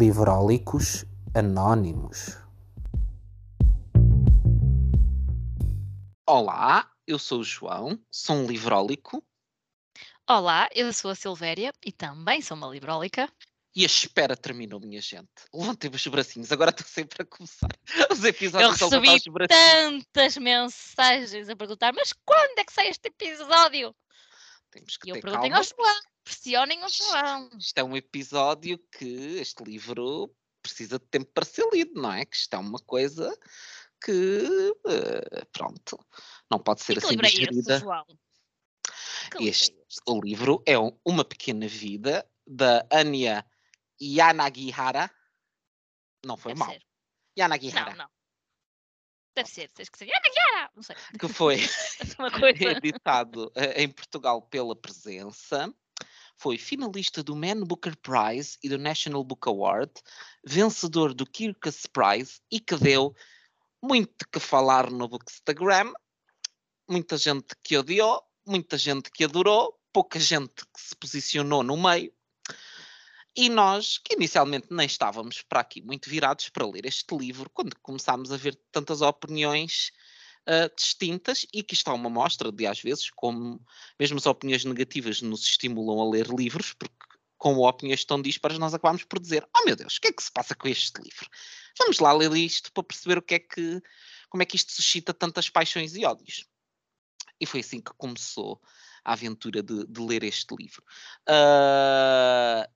Livrólicos Anónimos. Olá, eu sou o João, sou um livrólico Olá, eu sou a Silvéria e também sou uma librólica. e a espera terminou, minha gente. Levantem os bracinhos, agora estou sempre a começar os Eu episódios a levantar recebi os bracinhos. tantas mensagens a perguntar, mas quando é que sai este episódio? Temos que E eu ter perguntei calma. ao João, pressionem o João. Isto é um episódio que este livro precisa de tempo para ser lido, não é? Que isto é uma coisa que, eh, pronto, não pode ser que assim livro é esse, digerida. João? Que livro é Este, este? o livro é um- Uma Pequena Vida, da Anya Yanagihara. Não foi Deve mal. ser. Yanagihara. Não, não. Deve ser, tens que ser. Yana! Não sei, Que foi coisa. editado eh, em Portugal pela Presença. Foi finalista do Man Booker Prize e do National Book Award, vencedor do Kirkus Prize e que deu muito que falar no Bookstagram. Muita gente que odiou, muita gente que adorou, pouca gente que se posicionou no meio. E nós, que inicialmente nem estávamos para aqui muito virados para ler este livro, quando começámos a ver tantas opiniões ah, distintas e que está uma mostra de, às vezes, como mesmo as opiniões negativas nos estimulam a ler livros, porque com opiniões tão dispares nós acabamos por dizer oh meu Deus, o que é que se passa com este livro? Vamos lá ler isto para perceber o que é que, como é que isto suscita tantas paixões e ódios. E foi assim que começou a aventura de, de ler este livro. Ah,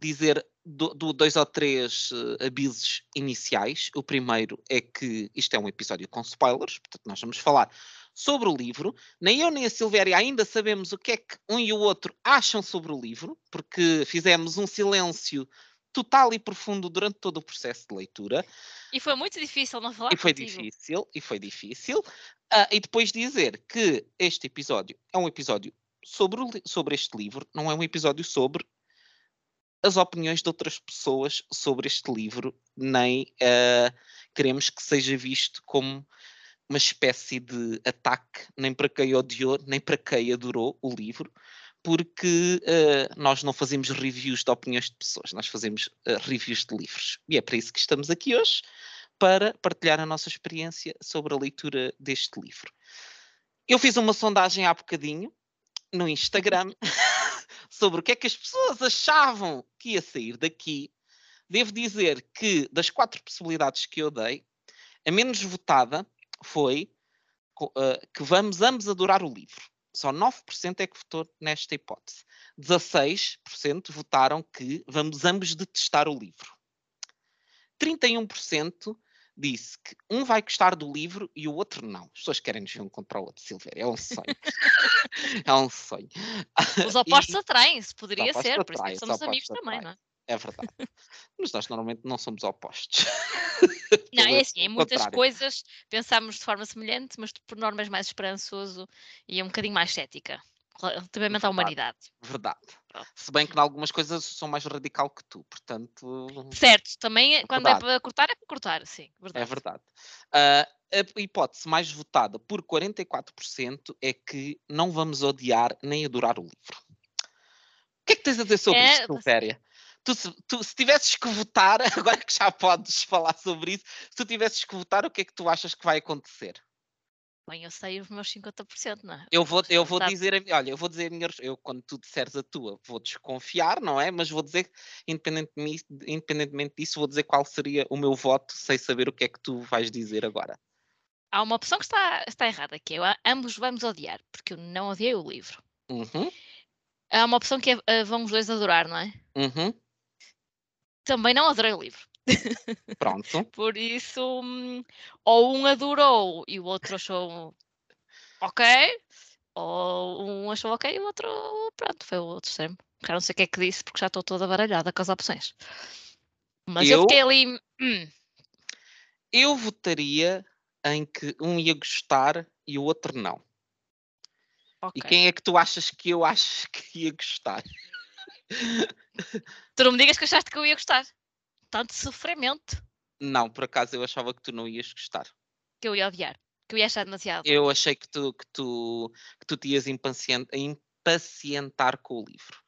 dizer do, do dois ou três eh, avisos iniciais. O primeiro é que isto é um episódio com spoilers, portanto, nós vamos falar sobre o livro. Nem eu nem a Silvéria ainda sabemos o que é que um e o outro acham sobre o livro, porque fizemos um silêncio total e profundo durante todo o processo de leitura. E foi muito difícil não falar E foi contigo. difícil, e foi difícil. Ah, e depois dizer que este episódio é um episódio sobre, o sobre este livro, não é um episódio sobre as opiniões de outras pessoas sobre este livro, nem ah, queremos que seja visto como uma espécie de ataque, nem para quem odiou, nem para quem adorou o livro, porque ah, nós não fazemos reviews de opiniões de pessoas, nós fazemos ah, reviews de livros. E é para isso que estamos aqui hoje para partilhar a nossa experiência sobre a leitura deste livro. Eu fiz uma sondagem há bocadinho no Instagram sobre o que é que as pessoas achavam que ia sair daqui. Devo dizer que das quatro possibilidades que eu dei, a menos votada foi eh, que vamos ambos adorar o livro. Só 9% é que votou nesta hipótese. 16% votaram que vamos ambos detestar o livro. 31% disse que um vai gostar do livro e o outro não. As pessoas querem nos ver um contra o outro, Silvéria. É um sonho. é um sonho. Os opostos E- atraem-se, poderia ser, por isso é que os somos amigos também, não é? É verdade. Mas nós normalmente não somos opostos. Não, é assim, em muitas contrário. coisas pensamos de forma semelhante, mas por norma és mais esperançoso e um bocadinho mais cética relativamente à Verdade. humanidade. Verdade. Pronto. Se bem que em algumas coisas sou mais radical que tu, portanto. Certo, também é- quando é Verdade. para cortar, é para cortar, sim, É verdade. verdade. Ah, a hipótese mais votada por 44% é que não vamos odiar nem adorar o livro. O que é que tens a dizer sobre É, isto, Silvéria? Tu, se, tu, se tivesses que votar, agora que já podes falar sobre isso, se tu tivesses que votar, o que é que tu achas que vai acontecer? Bem, eu sei os meus 50%, não é? Eu vou, eu vou dizer, a olha, eu vou dizer a minha, eu quando tu disseres a tua, vou desconfiar, não é? Mas vou dizer, independentemente, independentemente disso, vou dizer qual seria o meu voto, sem saber o que é que tu vais dizer agora. Há uma opção que está, está errada, que é ambos vamos odiar, porque eu não odiei o livro. Uhum, Há uma opção que é ah, vamos os dois adorar, não é? uhum, Também não adorei o livro. Pronto. Por isso, hum, ou um adorou e o outro achou ok, ou um achou ok e o outro, pronto, foi o outro extremo. Já não sei o que é que disse, porque já estou toda baralhada com as opções. Mas eu, Eu- fiquei ali. hum, Eu votaria em que um ia gostar e o outro não. ok. E quem é que tu achas que eu acho que ia gostar? Tu não me digas que achaste que eu ia gostar. Tanto sofrimento Não, por acaso eu achava que tu não ias gostar. que eu ia odiar, que eu ia achar demasiado. Eu achei que tu, que tu, que tu te ias impacient- impacientar com o livro.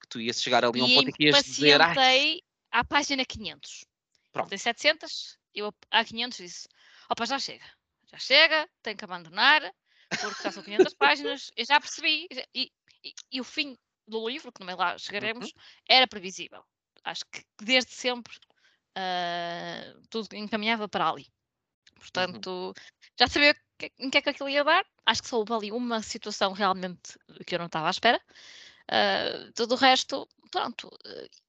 Que tu ias chegar ali a um e ponto em que ias dizer. "Ai, à página 500. Pronto. Tem 700, eu à 500 disse, opa, já chega. Já chega, tenho que abandonar, porque já são 500 páginas, eu já percebi. E, e, e, o fim do livro, que também lá chegaremos, Uhum. era previsível. Acho que desde sempre uh, tudo encaminhava para ali. Portanto, já sabia que, em que é que aquilo ia dar. Acho que só houve ali uma situação realmente que eu não estava à espera. Uh, todo o resto, pronto.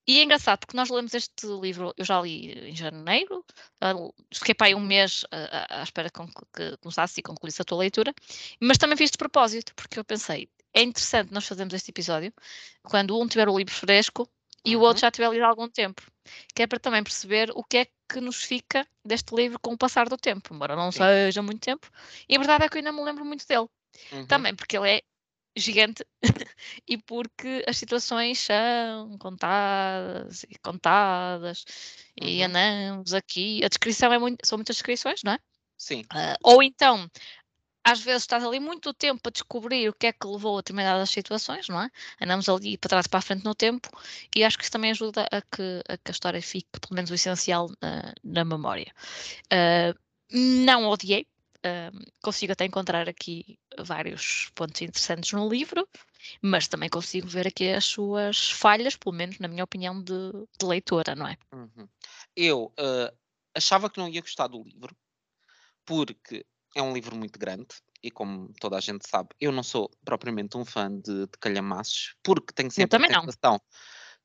E é engraçado porque nós lemos este livro, eu já li em janeiro, uh, fiquei para aí um mês à espera que começasse e concluísse a tua leitura, mas também fiz de propósito, porque eu pensei, é interessante nós fazermos este episódio quando um tiver o livro fresco e o outro Uhum. já tiver lido há algum tempo, que é para também perceber o que é que nos fica deste livro com o passar do tempo, embora não Sim. seja muito tempo, e a verdade é que eu ainda me lembro muito dele. Uhum. Também porque ele é gigante e porque as situações são contadas e contadas e Uhum. andamos aqui. A descrição é muito, são muitas descrições, não é? Sim. Ah, ou então, às vezes estás ali muito tempo a descobrir o que é que levou a determinadas situações, não é? Andamos ali para trás para a frente no tempo e acho que isso também ajuda a que a, que a história fique, pelo menos o essencial, na, na memória. Ah, não odiei, um, consigo até encontrar aqui vários pontos interessantes no livro, mas também consigo ver aqui as suas falhas, pelo menos na minha opinião de, de leitora, não é? Uhum. Eu uh, achava que não ia gostar do livro, porque é um livro muito grande e como toda a gente sabe, eu não sou propriamente um fã de, de calhamaços, porque tenho sempre a também não. sensação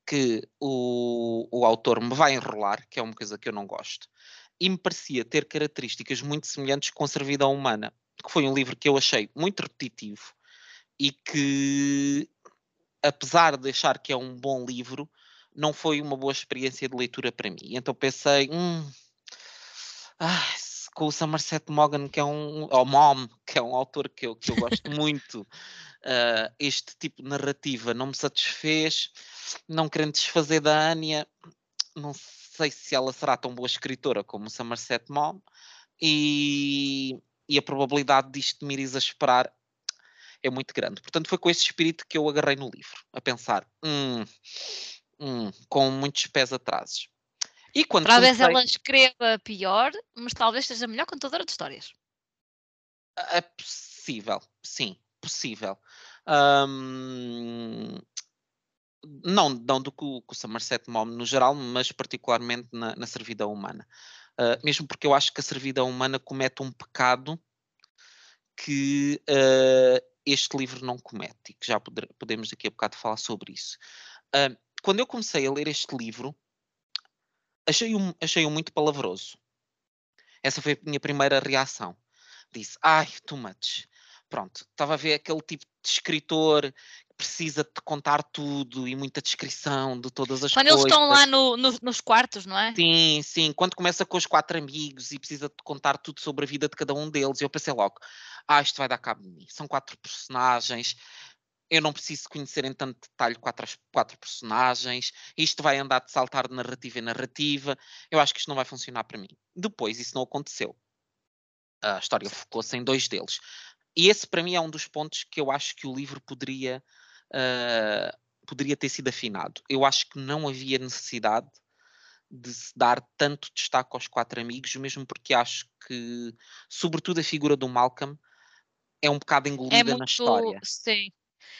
que o, o autor me vai enrolar, que é uma coisa que eu não gosto, e me parecia ter características muito semelhantes com servidão humana, que foi um livro que eu achei muito repetitivo e que, apesar de achar que é um bom livro, não foi uma boa experiência de leitura para mim. Então pensei, hum, ah, com o Somerset Maugham, que é um, ou Mom, que é um autor que eu, que eu gosto muito, uh, este tipo de narrativa não me satisfez, não querendo desfazer da Anya, não sei se ela será tão boa escritora como o Somerset Maugham, e, e a probabilidade disto me ir exasperar é muito grande. Portanto, foi com esse espírito que eu agarrei no livro, a pensar, hum, hum, com muitos pés atrás. E quando Talvez comecei... ela escreva pior, mas talvez seja melhor contadora de histórias. É possível, sim, possível. Não, não do que o, que o Somerset Maugham no geral, mas particularmente na, na servidão humana. Uh, mesmo porque eu acho que a servidão humana comete um pecado que uh, este livro não comete, e que já poder, podemos daqui a bocado falar sobre isso. Uh, quando eu comecei a ler este livro, achei-o achei muito palavroso. Essa foi a minha primeira reação. Disse, ai, too much. Pronto, estava a ver aquele tipo de escritor que precisa de contar tudo e muita descrição de todas as Quando coisas. eles estão lá no, no, nos quartos, não é? Sim, sim. Quando começa com os quatro amigos e precisa de contar tudo sobre a vida de cada um deles, eu pensei logo, ah, isto vai dar cabo de mim. São quatro personagens, eu não preciso conhecer em tanto detalhe quatro, quatro personagens, isto vai andar de saltar de narrativa em narrativa, eu acho que isto não vai funcionar para mim. Depois, isso não aconteceu. A história focou-se em dois deles. E esse, para mim, é um dos pontos que eu acho que o livro poderia, uh, poderia ter sido afinado. Eu acho que não havia necessidade de se dar tanto destaque aos quatro amigos, mesmo porque acho que, sobretudo, a figura do Malcolm é um bocado engolida é muito, na história. Sim.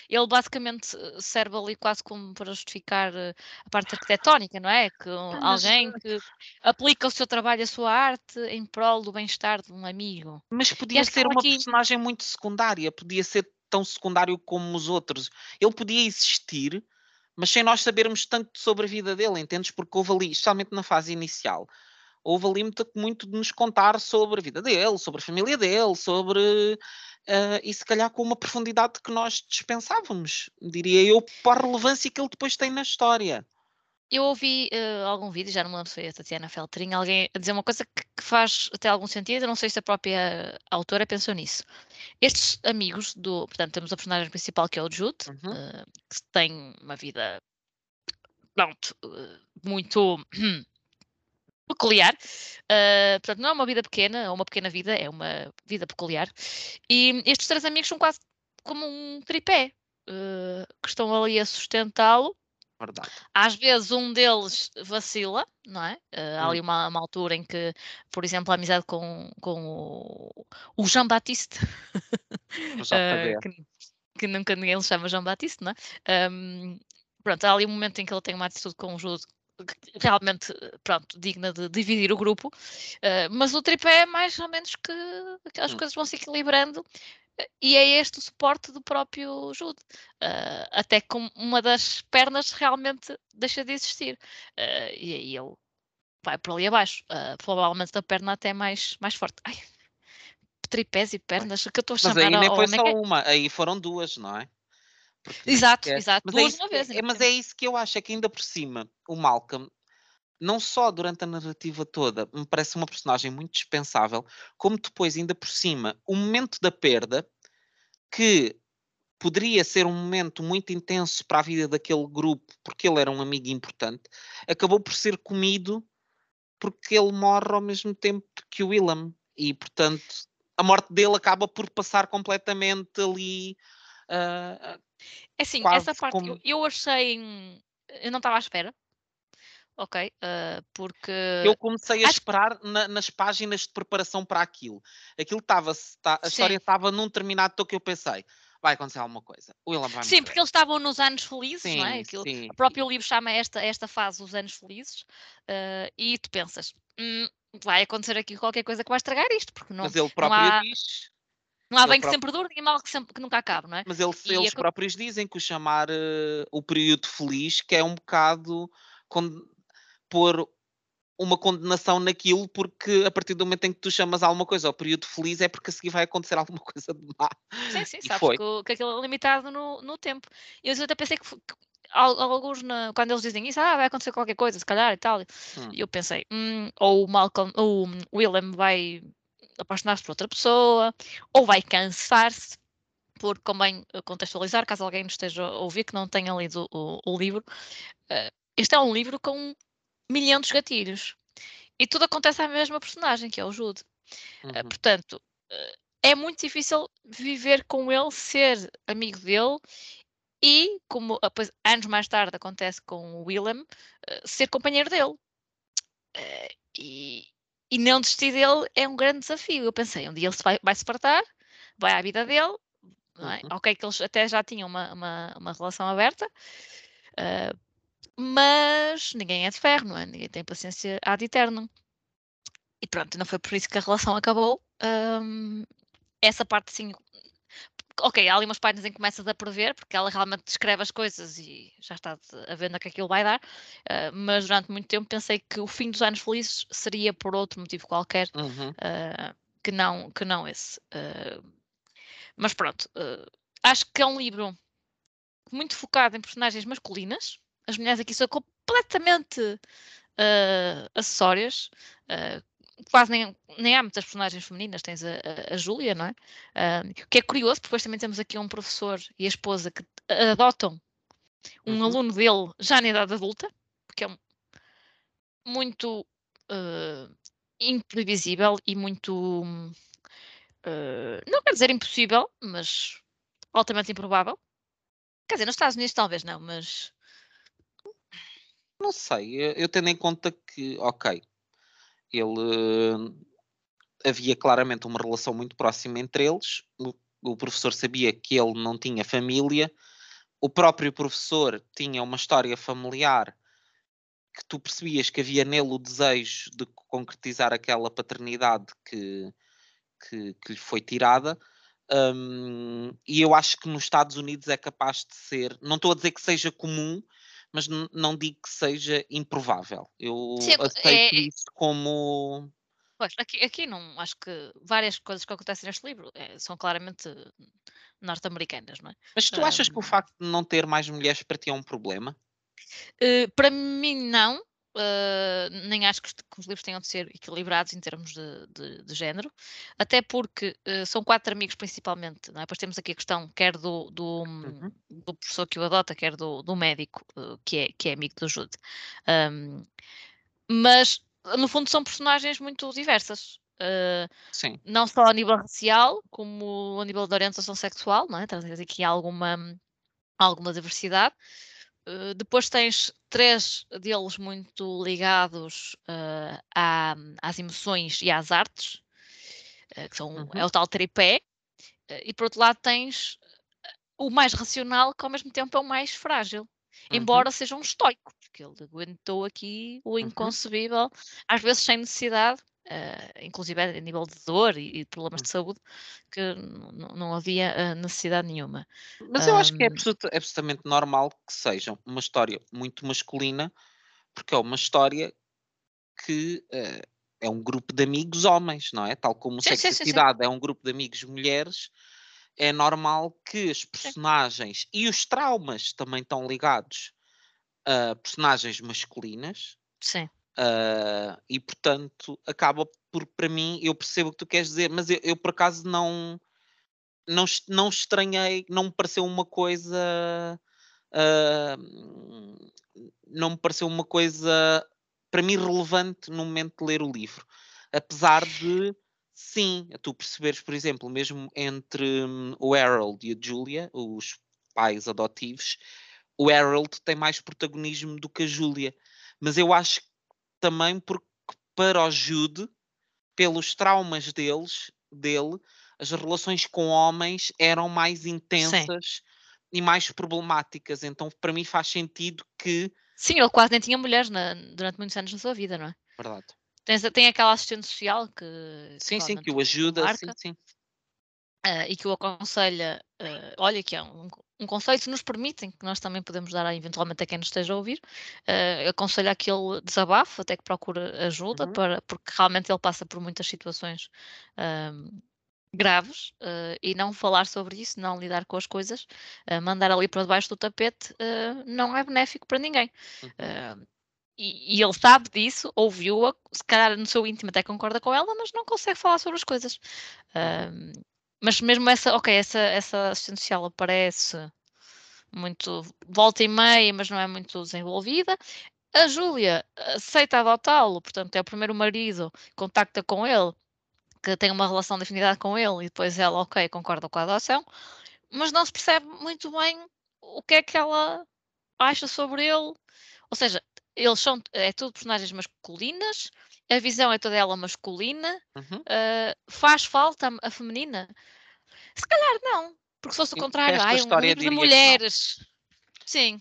Ele basicamente serve ali quase como para justificar a parte arquitetónica, não é? Que Ah, alguém que aplica o seu trabalho, a sua arte em prol do bem-estar de um amigo. Mas podia ser uma aqui... personagem muito secundária, podia ser tão secundário como os outros. Ele podia existir, mas sem nós sabermos tanto sobre a vida dele, entendes? Porque houve ali, especialmente na fase inicial, houve ali muito, muito de nos contar sobre a vida dele, sobre a família dele, sobre. Uh, e se calhar com uma profundidade que nós dispensávamos, diria eu, para a relevância que ele depois tem na história. Eu ouvi uh, algum vídeo, já não me lembro se foi a Tatiana Feltrin, alguém a dizer uma coisa que, que, faz até algum sentido, eu não sei se a própria autora pensou nisso. Estes amigos do. Portanto, temos a personagem principal que é o Jude, uhum. uh, que tem uma vida. Pronto, muito. peculiar. Uh, portanto, não é uma vida pequena, é uma pequena vida, é uma vida peculiar. E estes três amigos são quase como um tripé, uh, que estão ali a sustentá-lo Verdade. Às vezes um deles vacila, não é? Uh, há Hum. ali uma, uma altura em que, por exemplo, a amizade com, com o, o Jean Baptiste, uh, que, que nunca ninguém lhe chama Jean Baptiste, não é? Um, pronto, há ali um momento em que ele tem uma atitude com o Jude realmente, pronto, digna de dividir o grupo, uh, mas o tripé é mais ou menos que aquelas Hum. coisas vão se equilibrando e é este o suporte do próprio Jude. Uh, até que um- uma das pernas realmente deixa de existir. Uh, e aí ele vai por ali abaixo. Provavelmente a perna até mais, mais forte. Ai, tripés e pernas, que eu estou a Mas chamar aí nem foi só é- uma, aí foram duas, não é? Exato, exato. Mas é, Duas isso, de uma que- vez. é- mas é isso que eu acho, é que ainda por cima, o Malcolm, não só durante a narrativa toda, me parece uma personagem muito dispensável, como depois, ainda por cima, o momento da perda, que poderia ser um momento muito intenso para a vida daquele grupo, porque ele era um amigo importante, acabou por ser comido porque ele morre ao mesmo tempo que o Willem. E, portanto, a morte dele acaba por passar completamente ali. ah, É assim, quase essa parte como- eu, eu achei. hum, Eu não estava à espera. Ok. uh, porque. eu comecei a acho- esperar na- nas páginas de preparação para aquilo. Aquilo estava, tá- a Sim. história estava num determinado toque que eu pensei, vai acontecer alguma coisa. Sim, morrer. porque eles estavam nos anos felizes, sim, não é? Aquilo, sim. O próprio livro chama esta, esta fase os anos felizes, uh, e tu pensas, "Hum, vai acontecer aqui qualquer coisa que vai estragar isto, porque não, Mas ele próprio há- diz, não há ele bem que próprio- sempre dure, nem mal que, sempre, que nunca acabe, não é? mas eles, E eles acon- próprios dizem que o chamar eh, o período feliz que é um bocado con- pôr uma condenação naquilo, porque a partir do momento em que tu chamas alguma coisa ao período feliz é porque a seguir vai acontecer alguma coisa de má. Sim, sim, E sabes foi. que, que aquilo é limitado no, no tempo. E eu até pensei que, que al- alguns, na- quando eles dizem isso, ah, vai acontecer qualquer coisa, se calhar e tal. Hum. E eu pensei, hum, ou o Malcolm, ou o Willem vai apaixonar-se por outra pessoa, ou vai cansar-se, porque convém eh, contextualizar, caso alguém nos esteja a ouvir que não tenha lido o, o livro. eh, este é um livro com milhão de gatilhos. E tudo acontece à mesma personagem, que é o Jude. Uh, Uhum. portanto, uh, é muito difícil viver com ele, ser amigo dele e, como uh, depois, anos mais tarde acontece com o Willem, uh, ser companheiro dele. Uh, e, e não desistir dele é um grande desafio. Eu pensei, um dia ele vai, vai se partar, vai à vida dele, não é? Uhum. Ok, que eles até já tinham uma, uma, uma relação aberta, uh, mas ninguém é de ferro, não é? Ninguém tem paciência ad eternum. E pronto, não foi por isso que a relação acabou. Hum, essa parte sim. Ok, há ali umas páginas em que começas a prever, porque ela realmente descreve as coisas e já está a ver onde é que aquilo vai dar. uh, mas durante muito tempo pensei que o fim dos anos felizes seria por outro motivo qualquer Uhum. uh, que, não, que não esse. Uh, mas pronto, acho que é um livro muito focado em personagens masculinas. As mulheres aqui são completamente acessórias. Uh, quase nem, nem há muitas personagens femininas, tens a, a, a Júlia, não é? Uh, o que é curioso, porque depois também temos aqui um professor e a esposa que adotam um Uhum. aluno dele já na idade adulta, porque é muito uh, imprevisível e muito. uh, não quero dizer impossível, mas altamente improvável. Quer dizer, nos Estados Unidos talvez não, mas Não sei, eu tendo em conta que, ok, ele eh, havia claramente uma relação muito próxima entre eles, o, o professor sabia que ele não tinha família, o próprio professor tinha uma história familiar que tu percebias que havia nele o desejo de concretizar aquela paternidade que, que, que lhe foi tirada. hum, e eu acho que nos Estados Unidos é capaz de ser, não estou a dizer que seja comum, mas não digo que seja improvável. Eu Sim, aceito é- isso como. Pois, aqui, aqui não, acho que várias coisas que acontecem neste livro eh, são claramente norte-americanas, não é? Mas tu achas que o facto de não ter mais mulheres para ti é um problema? Eh, para mim, não. Eh, nem acho que os, que os livros tenham de ser equilibrados em termos de, de- de género, até porque eh, são quatro amigos principalmente, não é? Depois temos aqui a questão quer do, do, Uhum. do professor que o adota, quer do, do médico eh, que, é, que é amigo do Jude. Ahm, mas, no fundo, são personagens muito diversas. Sim. não só a nível racial, como a nível de orientação sexual, não é? Traz aqui alguma, alguma diversidade. Uh, depois tens três deles muito ligados uh, à, às emoções e às artes, uh, que são, uhum. é o tal tripé, e por outro lado tens o mais racional, que ao mesmo tempo é o mais frágil, uhum. embora seja um estoico, porque ele aguentou aqui o uhum. inconcebível, uhum. às vezes sem necessidade, uh, inclusive a nível de dor e, e problemas de hum. saúde, que não havia uh, necessidade nenhuma. Mas eu um, acho que é, é absolutamente normal que seja uma história muito masculina, porque é uma história que uh, é um grupo de amigos homens, não é? Tal como sim, sexualidade é um grupo de amigos mulheres, é normal que as personagens sim. e os traumas também estão ligados a personagens masculinas. Sim. Uh, e portanto acaba por para mim eu percebo o que tu queres dizer mas eu, eu, por acaso não não não estranhei não me pareceu uma coisa uh, não me pareceu uma coisa para mim relevante no momento de ler o livro. Apesar de sim tu perceberes por exemplo mesmo entre hum, o Harold e a Julia os pais adotivos o Harold tem mais protagonismo do que a Julia. Mas eu acho também porque para o Jude, pelos traumas deles, dele, as relações com homens eram mais intensas Sim. e mais problemáticas. Então, para mim, faz sentido que. Sim, ele quase nem tinha mulheres na, durante muitos anos na sua vida, não é? Verdade. Tem, tem aquela assistente social que. Sim, sim, que o ajuda. Sim, sim. Uh, e que o aconselha, uh, olha que é um, um conselho que nos permitem, que nós também podemos dar eventualmente a quem nos esteja a ouvir, uh, aconselha que ele desabafe, até que procure ajuda, uhum. para, porque realmente ele passa por muitas situações graves uh, e não falar sobre isso, não lidar com as coisas, uh, mandar ali para debaixo do tapete, uh, não é benéfico para ninguém. Uhum. E, e, ele sabe disso, ouviu-a, se calhar no seu íntimo até concorda com ela, mas não consegue falar sobre as coisas. Mas mesmo essa, ok, essa, essa assistente social aparece muito volta e meia, mas não é muito desenvolvida. A Júlia aceita adotá-lo, portanto, é o primeiro marido, contacta com ele, que tem uma relação de afinidade com ele, e depois ela, ok, concorda com a adoção, mas não se percebe muito bem o que é que ela acha sobre ele. Ou seja, eles são, é tudo personagens masculinas, a visão é toda ela masculina, uhum. uh, faz falta a, a, feminina? Se calhar não, porque se fosse o contrário, ai, um livro de mulheres. Sim,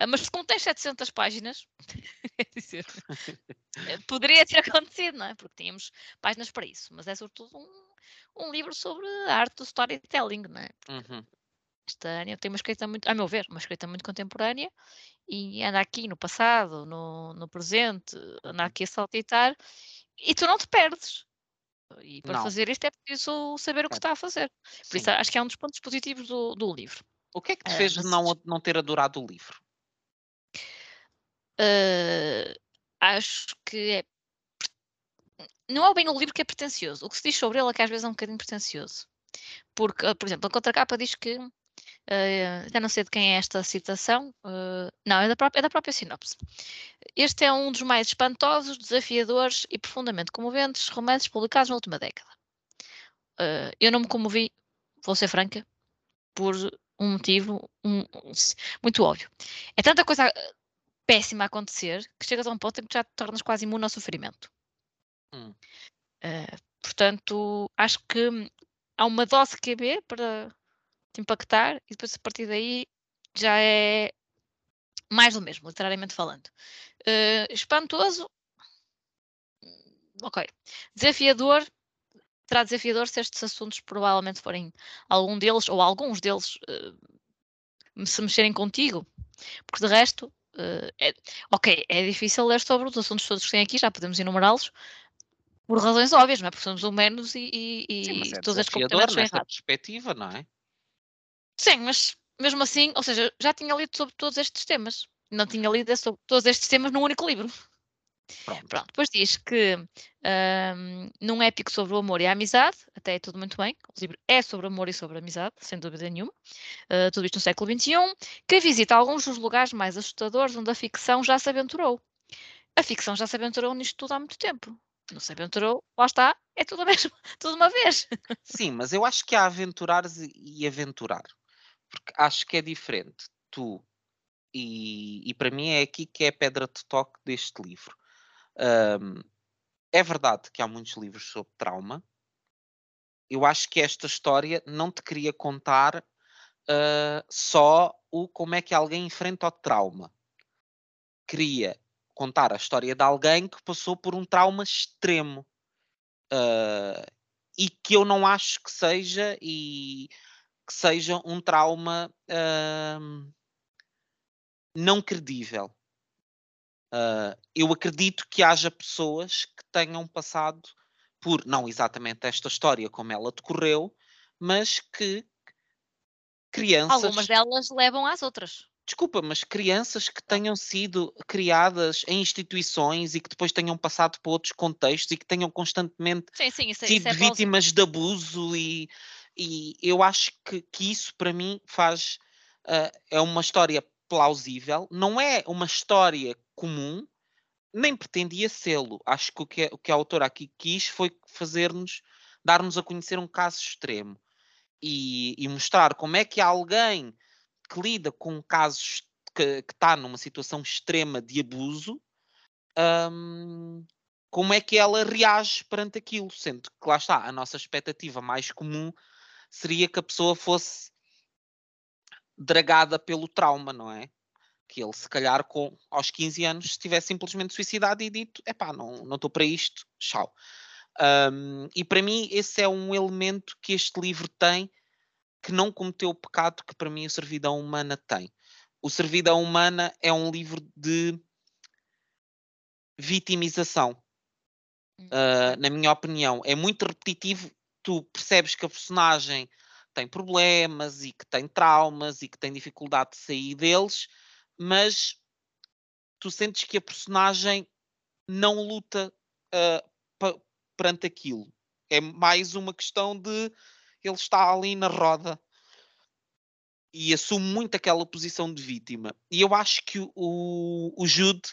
uh, mas se contém 700 páginas, eh, poderia ter acontecido, não é? Porque tínhamos páginas para isso, mas é sobretudo um, um livro sobre a arte do storytelling, não é? Uhum. Esta tem uma escrita muito, a meu ver, uma escrita muito contemporânea e anda aqui no passado, no, no presente, anda aqui a saltitar e tu não te perdes. E para não. fazer isto é preciso saber o que é. está a fazer. Por Sim. isso acho que é um dos pontos positivos do, do livro. O que é que te fez uh, não, não ter adorado o livro? Uh, acho que é. Não é bem o livro que é pretencioso. O que se diz sobre ele é que às vezes é um bocadinho pretencioso. Porque, por exemplo, a contracapa diz que Uh, já não sei de quem é esta citação. Uh, não, é da, própria, é da própria sinopse. Este é um dos mais espantosos, desafiadores e profundamente comoventes romances publicados na última década. Uh, eu não me comovi, vou ser franca, por um motivo um, um, muito óbvio. É tanta coisa péssima a acontecer que chegas a um ponto em que já te tornas quase imune ao sofrimento. Hum. portanto, acho que há uma dose QB para te impactar e depois a partir daí já é mais do mesmo, literariamente falando. Uh, espantoso, ok. Desafiador, será desafiador se estes assuntos provavelmente forem algum deles ou alguns deles uh, se mexerem contigo, porque de resto, uh, é, ok, é difícil ler sobre os assuntos todos que tem aqui, já podemos enumerá-los, por razões óbvias, não é? Porque somos humanos e, e, e é todas as comportamentos são errados. perspectiva, não é? Sim, mas mesmo assim, ou seja, já tinha lido sobre todos estes temas. Não tinha lido sobre todos estes temas num único livro. Pronto. Pronto. Depois diz que um, num épico sobre o amor e a amizade, até é tudo muito bem, o livro é sobre amor e sobre amizade, sem dúvida nenhuma, uh, tudo isto no século XXI, que visita alguns dos lugares mais assustadores onde a ficção já se aventurou. A ficção já se aventurou nisto tudo há muito tempo. Não se aventurou, lá está, é tudo, mesmo, tudo uma vez. Sim, mas eu acho que há aventurares e aventurar porque acho que é diferente tu e, e para mim é aqui que é a pedra de toque deste livro. Um, é verdade que há muitos livros sobre trauma. Eu acho que esta história não te queria contar uh, só o como é que alguém enfrenta o trauma. Queria contar a história de alguém que passou por um trauma extremo. Uh, e que eu não acho que seja e que seja um trauma uh, não credível. Uh, eu acredito que haja pessoas que tenham passado por, não exatamente esta história como ela decorreu, mas que crianças. Algumas delas levam às outras. Desculpa, mas crianças que tenham sido criadas em instituições e que depois tenham passado por outros contextos e que tenham constantemente sim, sim, isso, sido isso é vítimas de abuso e, e eu acho que, que isso para mim faz uh, é uma história plausível, não é uma história comum, nem pretendia sê-lo. Acho que o que, o que a autora aqui quis foi fazer-nos, dar-nos a conhecer um caso extremo e, e, mostrar como é que alguém que lida com casos que, que está numa situação extrema de abuso, um, como é que ela reage perante aquilo, sendo que lá está, a nossa expectativa mais comum seria que a pessoa fosse dragada pelo trauma, não é? Que ele, se calhar, com, aos 15 anos, se tivesse simplesmente suicidado e dito: epá, não estou para isto, tchau. Um, e para mim, esse é um elemento que este livro tem que não cometeu o pecado que para mim a Servidão Humana tem. O Servidão Humana é um livro de vitimização, uh, na minha opinião. É muito repetitivo. Tu percebes que a personagem tem problemas e que tem traumas e que tem dificuldade de sair deles, mas tu sentes que a personagem não luta uh, perante aquilo. É mais uma questão de ele está ali na roda e assume muito aquela posição de vítima. E eu acho que o, o Jude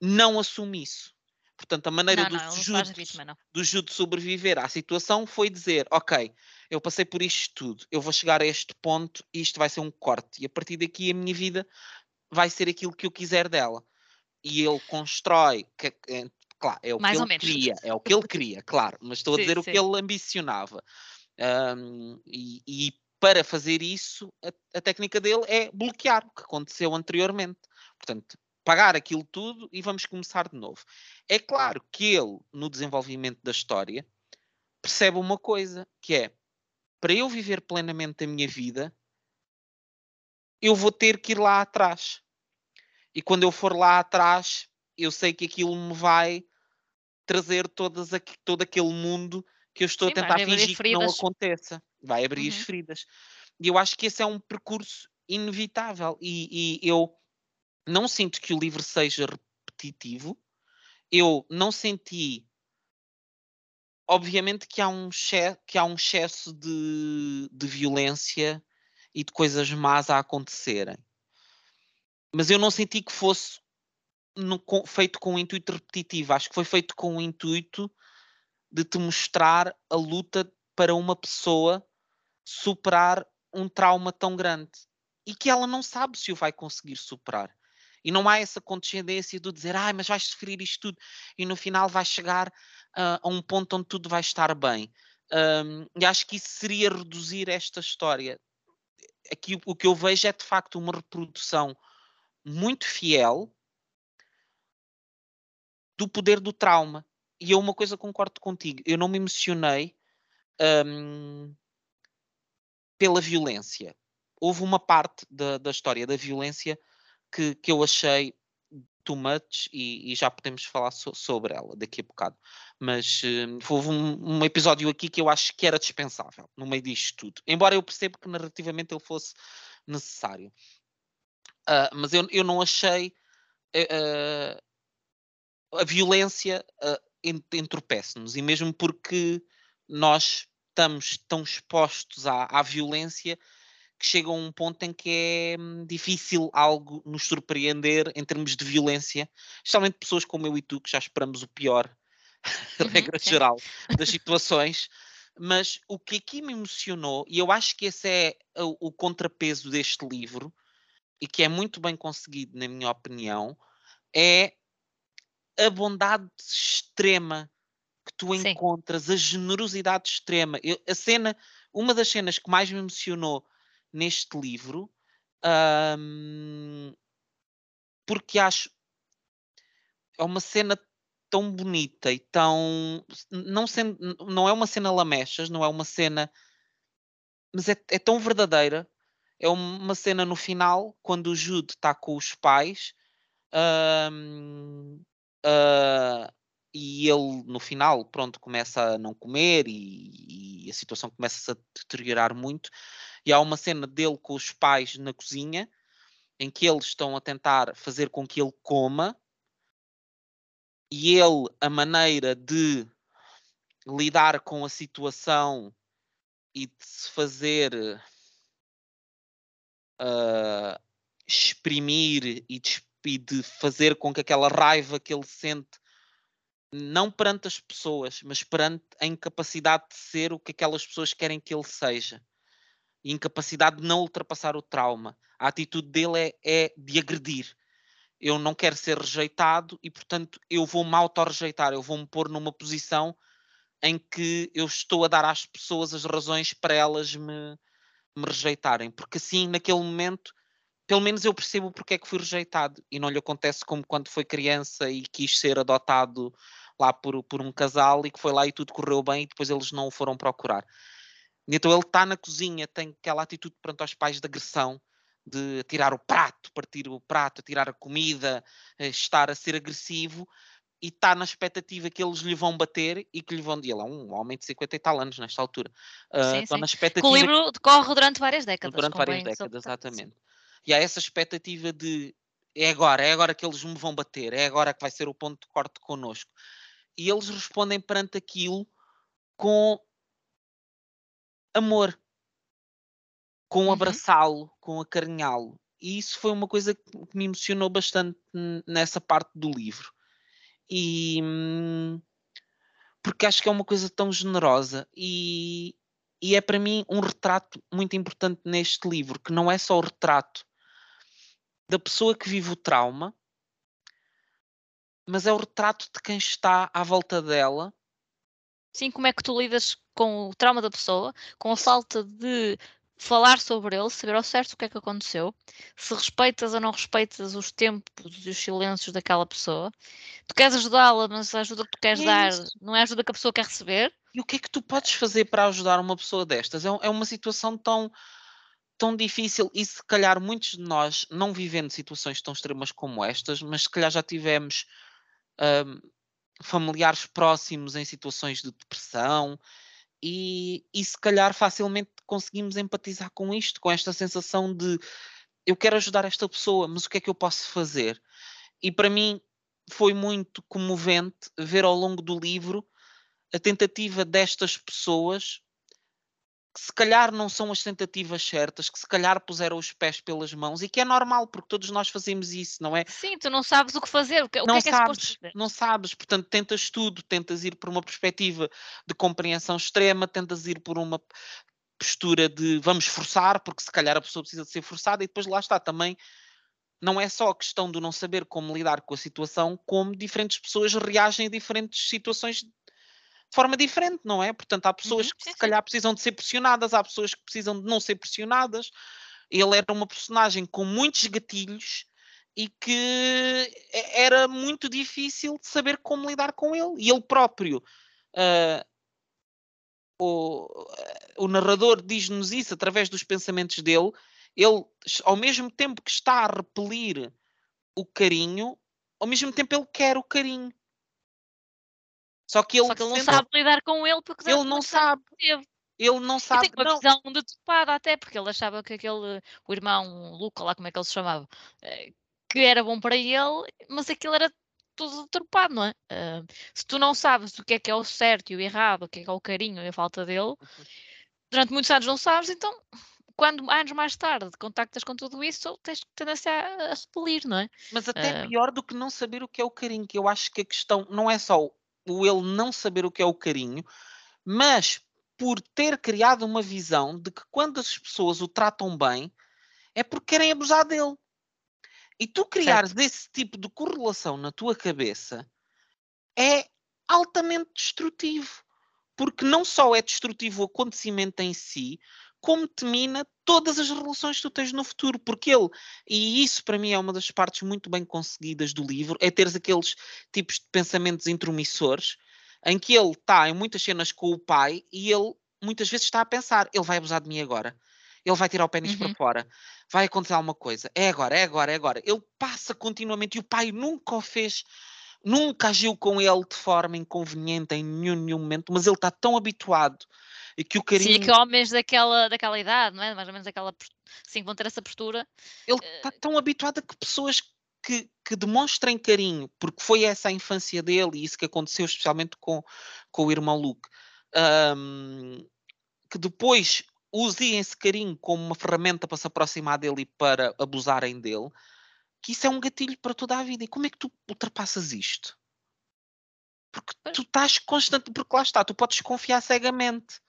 não assume isso. Portanto, a maneira não, do, não, Jude, vítima, do Jude sobreviver à situação foi dizer: Ok, eu passei por isto tudo, eu vou chegar a este ponto e isto vai ser um corte. E a partir daqui a minha vida vai ser aquilo que eu quiser dela. E ele constrói, que, claro, é o Mais que ele menos. queria, é o que ele queria, claro, mas estou a Sim, dizer o sim. que ele ambicionava. Um, e, e para fazer isso, a, a técnica dele é bloquear o que aconteceu anteriormente. Portanto, pagar aquilo tudo e vamos começar de novo. É claro que ele, no desenvolvimento da história, percebe uma coisa, que é para eu viver plenamente a minha vida, eu vou ter que ir lá atrás. E quando eu for lá atrás, eu sei que aquilo me vai trazer todas aqu todo aquele mundo que eu estou Sim, a tentar fingir que não aconteça. Vai abrir as Uhum. feridas. E eu acho que esse é um percurso inevitável. E, e eu não sinto que o livro seja repetitivo. Eu não senti. Obviamente que há um, exce- que há um excesso de, de violência e de coisas más a acontecerem. Mas eu não senti que fosse no- com- feito com um intuito repetitivo. Acho que foi feito com o intuito de te mostrar a luta para uma pessoa superar um trauma tão grande e que ela não sabe se o vai conseguir superar. E não há essa condescendência de dizer, ai, mas vais sofrer isto tudo e no final vais chegar ah, a um ponto onde tudo vai estar bem. Ahm, e acho que isso seria reduzir esta história. Aqui o que eu vejo é de facto uma reprodução muito fiel do poder do trauma. E eu uma coisa concordo contigo, eu não me emocionei hum, pela violência. Houve uma parte da, da história da violência que, que eu achei too much e, e já podemos falar so- sobre ela daqui a bocado. Mas hum, houve um, um episódio aqui que eu acho que era dispensável no meio disto tudo. Embora eu perceba que narrativamente ele fosse necessário. Ah, mas eu, eu não achei ah, a violência uh, en- entorpece-nos e mesmo porque nós estamos tão expostos à, à violência que chega a um ponto em que é hum, difícil algo nos surpreender em termos de violência, especialmente pessoas como eu e tu que já esperamos o pior, Uhum, regra sim. geral das situações. Mas o que aqui me emocionou, e eu acho que esse é o, o contrapeso deste livro, e que é muito bem conseguido, na minha opinião, é a bondade extrema que tu Sim. encontras, a generosidade extrema. Eu- a cena, uma das cenas que mais me emocionou neste livro, hum, porque acho é uma cena tão bonita e tão não sendo, não é uma cena lamechas, não é uma cena, mas é, é tão verdadeira. É uma cena no final quando o Jude está com os pais. hum, ah, e ele no final, pronto, começa a não comer e, e a situação começa-se a deteriorar muito. E há uma cena dele com os pais na cozinha em que eles estão a tentar fazer com que ele coma e ele, a maneira de lidar com a situação e de se fazer ah, exprimir e de, e de fazer com que aquela raiva que ele sente não perante as pessoas, mas perante a incapacidade de ser o que aquelas pessoas querem que ele seja. E incapacidade de não ultrapassar o trauma. A atitude dele é, é de agredir. Eu não quero ser rejeitado e, portanto, eu vou-me auto-rejeitar. Eu vou-me pôr numa posição em que eu estou a dar às pessoas as razões para elas me, me rejeitarem. Porque assim, naquele momento, pelo menos eu percebo porque é que fui rejeitado. E não lhe acontece como quando foi criança e quis ser adotado lá por, por um casal e que foi lá e tudo correu bem e depois eles não o foram procurar. Então ele está na cozinha, tem aquela atitude perante aos pais de agressão, de tirar o prato, partir o prato, tirar a comida, eh, estar a ser agressivo e está na expectativa que eles lhe vão bater e que lhe vão. Ele é um homem de 50 e tal anos nesta altura. Uh, Sim, estão sim. na expectativa o livro decorre durante várias décadas. durante várias décadas, exatamente. E há essa expectativa de é agora, é agora que eles me vão bater, é agora que vai ser o ponto de corte connosco. E eles respondem perante aquilo com amor, com Uhum. abraçá-lo, com acarinhá-lo. E isso foi uma coisa que me emocionou bastante nessa parte do livro. E hum, porque acho que é uma coisa tão generosa e, e é para mim um retrato muito importante neste livro, que não é só o retrato da pessoa que vive o trauma, mas é o retrato de quem está à volta dela Sim, como é que tu lidas com o trauma da pessoa, com a falta de falar sobre ele, saber ao certo o que é que aconteceu, se respeitas ou não respeitas os tempos e os silêncios daquela pessoa. Tu queres ajudá-la, mas a ajuda que tu queres É dar não é a ajuda que a pessoa quer receber. E o que é que tu podes fazer para ajudar uma pessoa destas? É, é uma situação tão, tão difícil e se calhar muitos de nós, não vivendo situações tão extremas como estas, mas se calhar já tivemos hum, familiares próximos em situações de depressão e, e se calhar facilmente conseguimos empatizar com isto, com esta sensação de eu quero ajudar esta pessoa, mas o que é que eu posso fazer? E para mim foi muito comovente ver ao longo do livro a tentativa destas pessoas que se calhar não são as tentativas certas, que se calhar puseram os pés pelas mãos e que é normal, porque todos nós fazemos isso, não é? Sim, tu não sabes o que fazer, o que, que não é que é sabes, fazer. não sabes, portanto tentas tudo, tentas ir por uma perspectiva de compreensão extrema, tentas ir por uma postura de vamos forçar, porque se calhar a pessoa precisa de ser forçada e depois lá está também não é só a questão de não saber como lidar com a situação, como diferentes pessoas reagem a diferentes situações de forma diferente, não é? Portanto, há pessoas Uhum, que sim, se sim. calhar precisam de ser pressionadas, há pessoas que precisam de não ser pressionadas. Ele era uma personagem com muitos gatilhos e que era muito difícil de saber como lidar com ele. E ele próprio, ah, o, o narrador diz-nos isso através dos pensamentos dele. Ele, ao mesmo tempo que está a repelir o carinho, ao mesmo tempo ele quer o carinho. Só que ele, Só que ele não sabe lidar com ele porque ele não sabe, teve. ele não E sabe, tem uma não, visão deturpada até, porque ele achava que aquele, o irmão Luca, lá como é que ele se chamava, eh, que era bom para ele, mas aquilo era tudo deturpado, não é? Ah, se tu não sabes o que é que é o certo e o errado, o que é que é o carinho e a falta dele, durante muitos anos não sabes, então quando anos mais tarde contactas com tudo isso, tens tendência a, a repelir, não é? Mas até Ah. pior do que não saber o que é o carinho, que eu acho que a questão não é só o ele não saber o que é o carinho, mas por ter criado uma visão de que quando as pessoas o tratam bem é porque querem abusar dele. E tu criares esse tipo de correlação na tua cabeça é altamente destrutivo. Porque não só é destrutivo o acontecimento em si, como te mina todas as relações que tu tens no futuro, porque ele, e isso para mim é uma das partes muito bem conseguidas do livro, é teres aqueles tipos de pensamentos intromissores, em que ele está em muitas cenas com o pai e ele muitas vezes está a pensar, ele vai abusar de mim agora, ele vai tirar o pênis uhum. para fora, vai acontecer alguma coisa, é agora, é agora, é agora. Ele passa continuamente e o pai nunca o fez, nunca agiu com ele de forma inconveniente em nenhum, nenhum momento, mas ele está tão habituado e que o carinho. Sim, que homens daquela, daquela idade, não é? Mais ou menos aquela. Sim, vão ter essa postura. Ele está uh... tão habituado a que pessoas que, que, demonstrem carinho, porque foi essa a infância dele e isso que aconteceu especialmente com, com o irmão Luke, um, que depois usem esse carinho como uma ferramenta para se aproximar dele e para abusarem dele, que isso é um gatilho para toda a vida. E como é que tu ultrapassas isto? Porque tu estás constante, porque lá está, tu podes confiar cegamente.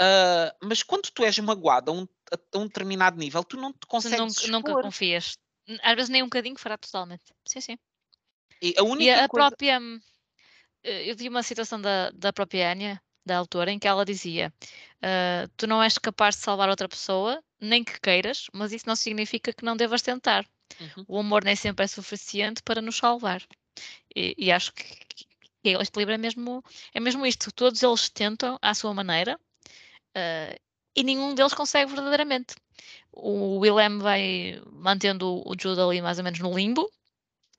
Uh, mas quando tu és magoado a um, a um determinado nível, tu não te consegues. Tu nunca, confias. Às vezes nem um bocadinho fará totalmente. Sim, sim. E a, única e a coisa... própria. Eh, eu vi uma citação da, da própria Anya, da autora, em que ela dizia: uh, Tu não és capaz de salvar outra pessoa, nem que queiras, mas isso não significa que não devas tentar. Uhum. O amor nem sempre é suficiente para nos salvar. E, e acho que, que este livro é mesmo, é mesmo isto. Todos eles tentam à sua maneira, Uh, e nenhum deles consegue verdadeiramente. O Willem vai mantendo o Jude ali mais ou menos no limbo,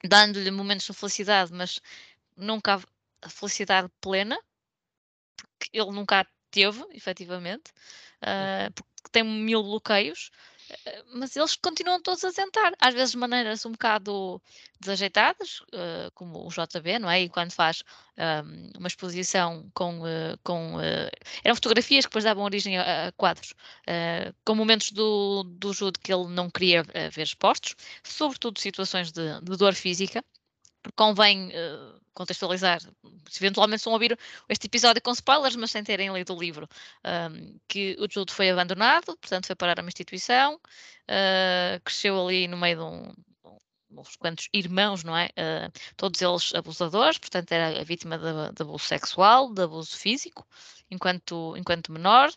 dando-lhe momentos de felicidade, mas nunca a felicidade plena, porque ele nunca a teve, efetivamente, uh, porque tem mil bloqueios, mas eles continuam todos a tentar, às vezes de maneiras um bocado desajeitadas, uh, como o JB, não é? E quando faz um, uma exposição com. Uh, com uh, eram fotografias que depois davam origem a, a quadros, com momentos do, do Jude que ele não queria ver expostos, sobretudo situações de, de dor física convém uh, contextualizar, eventualmente estão a ouvir este episódio com spoilers, mas sem terem lido o livro, que o Jude foi abandonado, portanto foi parar a uma instituição, uh, cresceu ali no meio de um, uns quantos irmãos, não é? Uh, todos eles abusadores, portanto era a vítima de, de, abuso sexual, de abuso físico, enquanto, enquanto menor.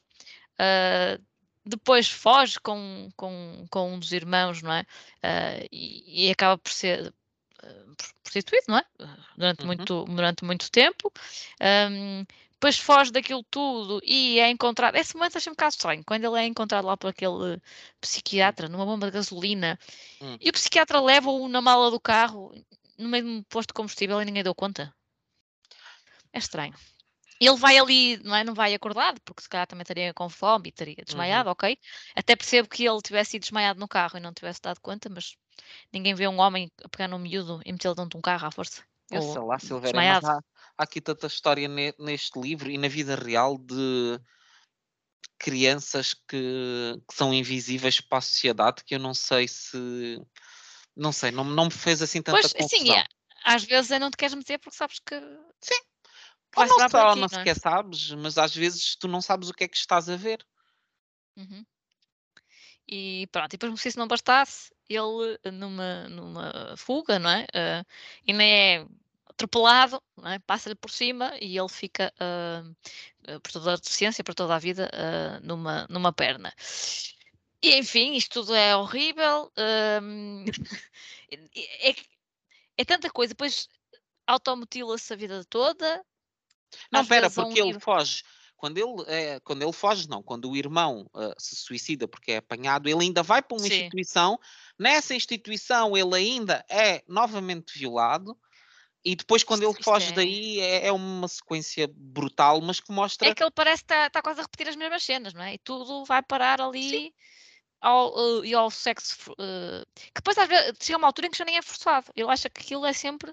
Uh, depois foge com, com, com um dos irmãos, não é? Uh, e, e, acaba por ser prostituído, não é? Durante, uhum. muito, durante muito tempo. Um, depois foge daquilo tudo e é encontrado. Esse momento achei um bocado estranho, quando ele é encontrado lá por aquele psiquiatra, numa bomba de gasolina, uhum. e o psiquiatra leva-o na mala do carro, no meio de um posto de combustível e ninguém deu conta. É estranho. Ele vai ali, não é? Não vai acordado, porque se calhar também estaria com fome e teria desmaiado, uhum. ok? Até percebo que ele tivesse ido desmaiado no carro e não tivesse dado conta, mas Ninguém vê um homem a pegar num miúdo e metê-lo dentro de um carro à força. Eu sei lá, Silveira, mas há, há, aqui tanta história ne, neste livro e na vida real de crianças que, que, são invisíveis para a sociedade que eu não sei se. Não sei, não, não me fez assim tanta pois, confusão. Sim, é, às vezes é não te queres meter porque sabes que. Sim. Ou não só, aqui, não, não é? sequer sabes, mas às vezes tu não sabes o que é que estás a ver. Uhum. E pronto, e depois se isso não bastasse, ele numa, numa fuga, não é? Uh, e nem é atropelado, é? passa-lhe por cima e ele fica uh, por toda a deficiência, por toda a vida, uh, numa, numa perna. E enfim, isto tudo é horrível. é, é, tanta coisa, depois automutila-se a vida toda. Não, espera, porque um ele foge quando ele, é, quando ele foge, não, quando o irmão uh, se suicida porque é apanhado, ele ainda vai para uma Sim. instituição, nessa instituição ele ainda é novamente violado, e depois, quando ele foge é... daí, é, é, uma sequência brutal, mas que mostra. É que ele parece que está, está quase a repetir as mesmas cenas, não é? E tudo vai parar ali ao, uh, e ao sexo. Uh, que depois, às vezes, chega uma altura em que já nem é forçado. Ele acha que aquilo é sempre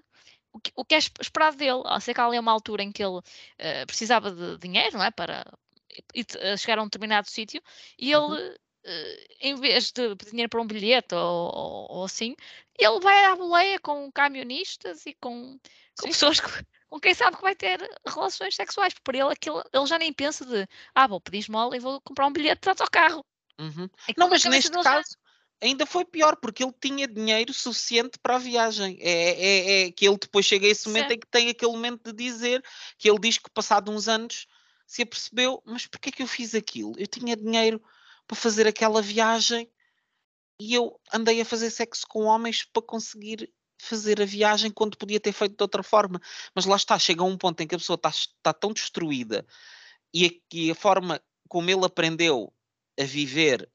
o que, o que é esperado dele. A ser que há ali uma altura em que ele uh, precisava de dinheiro, não é? Para chegar a um determinado sítio e uhum. ele. Uh, em vez de pedir dinheiro para um bilhete ou, ou, ou, assim, ele vai à boleia com camionistas e com, com pessoas que, com quem sabe que vai ter relações sexuais. Para ele, aquilo, ele já nem pensa de ah, vou pedir esmola e vou comprar um bilhete de autocarro. Uhum. Não, mas neste caso, ainda foi pior, porque ele tinha dinheiro suficiente para a viagem. É, é, é que ele depois chega a esse momento em que tem aquele momento de dizer que ele diz que passado uns anos se apercebeu, mas porquê é que eu fiz aquilo? Eu tinha dinheiro para fazer aquela viagem e eu andei a fazer sexo com homens para conseguir fazer a viagem quando podia ter feito de outra forma. Mas lá está, chega a um ponto em que a pessoa está, está tão destruída e a, e a forma como ele aprendeu a viver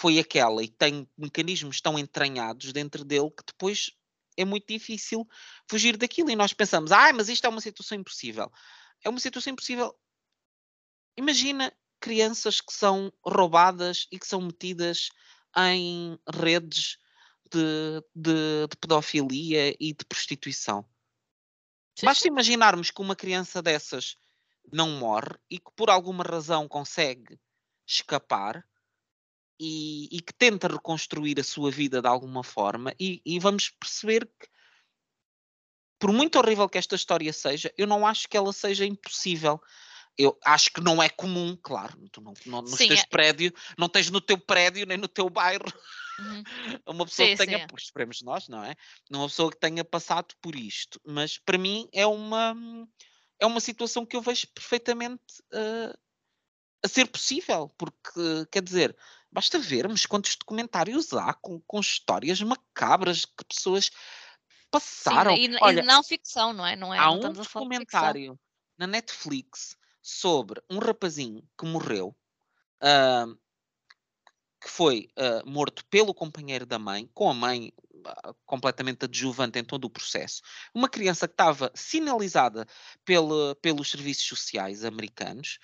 foi aquela e tem mecanismos tão entranhados dentro dele que depois é muito difícil fugir daquilo. E nós pensamos, ah, mas isto é uma situação impossível. É uma situação impossível. Imagina crianças que são roubadas e que são metidas em redes de, de, de pedofilia e de prostituição. Sim, Basta sim. imaginarmos que uma criança dessas não morre e que por alguma razão consegue escapar e, e que tenta reconstruir a sua vida de alguma forma, e, e vamos perceber que por muito horrível que esta história seja, eu não acho que ela seja impossível eu acho que não é comum, claro, tu não, não nos sim, teus é... prédio, não tens no teu prédio nem no teu bairro uhum. uma pessoa sim, que tenha, sim. esperemos nós, não é? Uma pessoa que tenha passado por isto, mas para mim é uma é uma situação que eu vejo perfeitamente uh, a ser possível, porque quer dizer, basta vermos quantos documentários há com, com histórias macabras que pessoas passaram. Sim, e, Olha, e não ficção, não é? Não é há um documentário na Netflix sobre um rapazinho que morreu, uh, que foi uh, morto pelo companheiro da mãe, com a mãe uh, completamente adjuvante em todo o processo. Uma criança que estava sinalizada pelo, pelos serviços sociais americanos,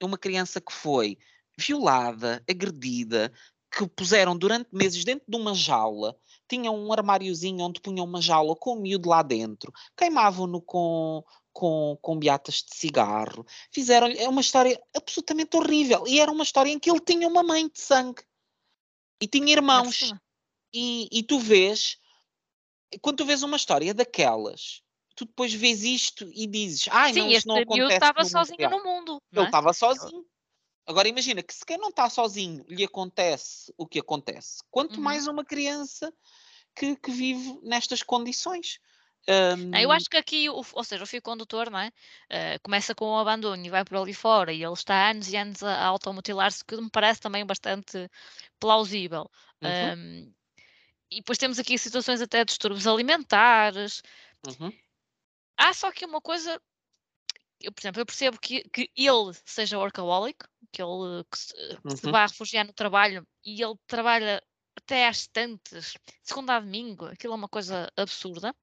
uma criança que foi violada, agredida, que puseram durante meses dentro de uma jaula, tinham um armáriozinho onde punham uma jaula com o miúdo lá dentro, queimavam-no com, com, com beatas de cigarro. Fizeram é uma história absolutamente horrível. E era uma história em que ele tinha uma mãe de sangue e tinha irmãos. E, e tu vês, quando tu vês uma história daquelas, tu depois vês isto e dizes, ai, Sim, não, isto não acontece. estava sozinho no mundo. Ele estava é? sozinho. Agora imagina que se quem não está sozinho lhe acontece o que acontece, quanto uhum. mais uma criança que, que vive nestas condições. Um... Eu acho que aqui, ou seja, o fio condutor, não é? Uh, começa com o abandono e vai por ali fora e ele está anos e anos a, a automutilar-se, que me parece também bastante plausível. Uhum. Um, e depois temos aqui situações até de distúrbios alimentares. Uhum. Há só que uma coisa, eu, por exemplo, eu percebo que, que ele seja workaholic, que ele que se, uhum. se vá refugiar no trabalho e ele trabalha até às tantas, segunda a domingo, aquilo é uma coisa absurda,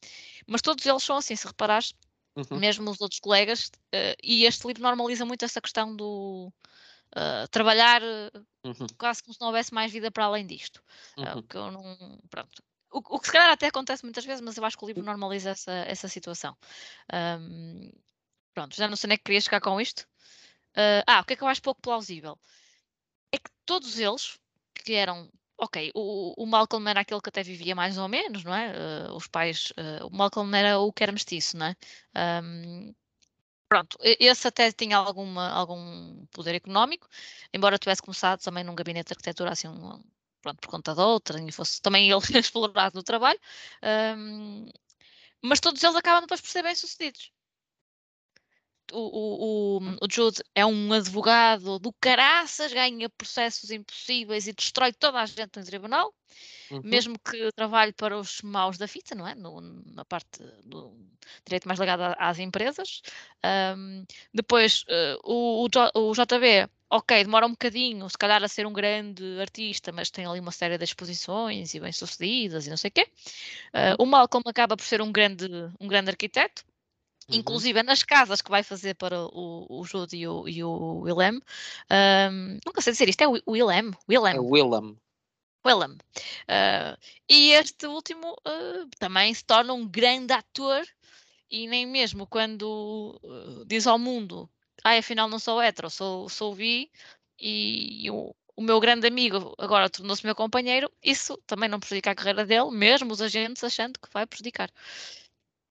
mas todos eles são assim, se reparares, uhum. mesmo os outros colegas, uh, e este livro normaliza muito essa questão do uh, trabalhar uhum. quase como se não houvesse mais vida para além disto. Uhum. Uh, que eu não, pronto. O, o, que se calhar até acontece muitas vezes, mas eu acho que o livro hum. normaliza essa, essa situação. Um, pronto, já não sei nem é que queria chegar com isto. Ah, o que é que eu acho pouco plausível? É que todos eles, que eram ok, o, o Malcolm era aquele que até vivia mais ou menos, não é? Uh, os pais, uh, o Malcolm era o que era mestiço, não é? Um, pronto, esse até tinha alguma, algum poder económico, embora tivesse começado também num gabinete de arquitetura assim, um, pronto, por conta de outra, e fosse também ele explorado no trabalho, um, mas todos eles acabam depois por ser bem-sucedidos o, o, o, Jude é um advogado do caraças, ganha processos impossíveis e destrói toda a gente no tribunal, uhum. mesmo que trabalhe para os maus da fita, não é? No, na parte do direito mais ligado às empresas. Um, depois, uh, o, o, JB, ok, demora um bocadinho, se calhar, a ser um grande artista, mas tem ali uma série de exposições e bem-sucedidas e não sei o quê. Uh, o Malcolm acaba por ser um grande, um grande arquiteto, Uhum. inclusive nas casas que vai fazer para o, o Jude e o, e o Willem. Um, nunca sei dizer isto, é o Willem. Willem. É Willem. Willem. Uh, e este último uh, também se torna um grande ator e nem mesmo quando uh, diz ao mundo ai, afinal não sou hetero, sou, sou bi e, e o, o meu grande amigo agora tornou-se meu companheiro, isso também não prejudica a carreira dele, mesmo os agentes achando que vai prejudicar.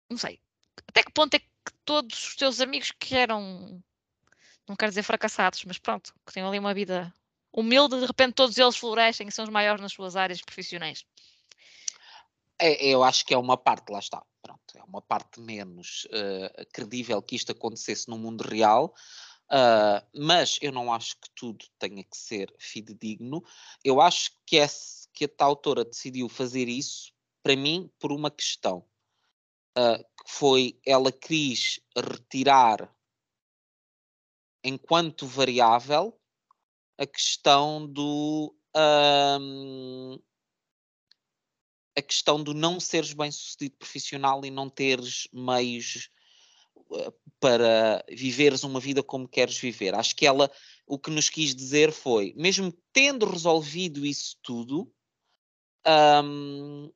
Não sei, até que ponto é que todos os teus amigos que eram, não quero dizer fracassados, mas pronto, que têm ali uma vida humilde, de repente todos eles florescem e são os maiores nas suas áreas profissionais. É, eu acho que é uma parte, lá está, pronto, é uma parte menos uh, credível que isto acontecesse no mundo real, uh, mas eu não acho que tudo tenha que ser fidedigno. Eu acho que, esse, que a autora decidiu fazer isso, para mim, por uma questão, uh, foi, ela quis retirar, enquanto variável, a questão do... Um, a questão do não seres bem sucedido profissional e não teres meios uh, para viveres uma vida como queres viver. Acho que ela o que nos quis dizer foi, mesmo tendo resolvido isso tudo, um,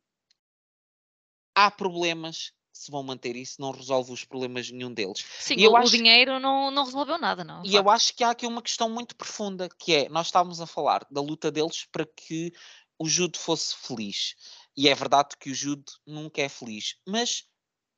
há problemas se vão manter isso não resolve os problemas nenhum deles. Sim, e o, acho, dinheiro não, não resolveu nada, não. E eu acho que há aqui uma questão muito profunda, que é, nós estávamos a falar da luta deles para que o Judo fosse feliz. E é verdade que o Jude nunca é feliz, mas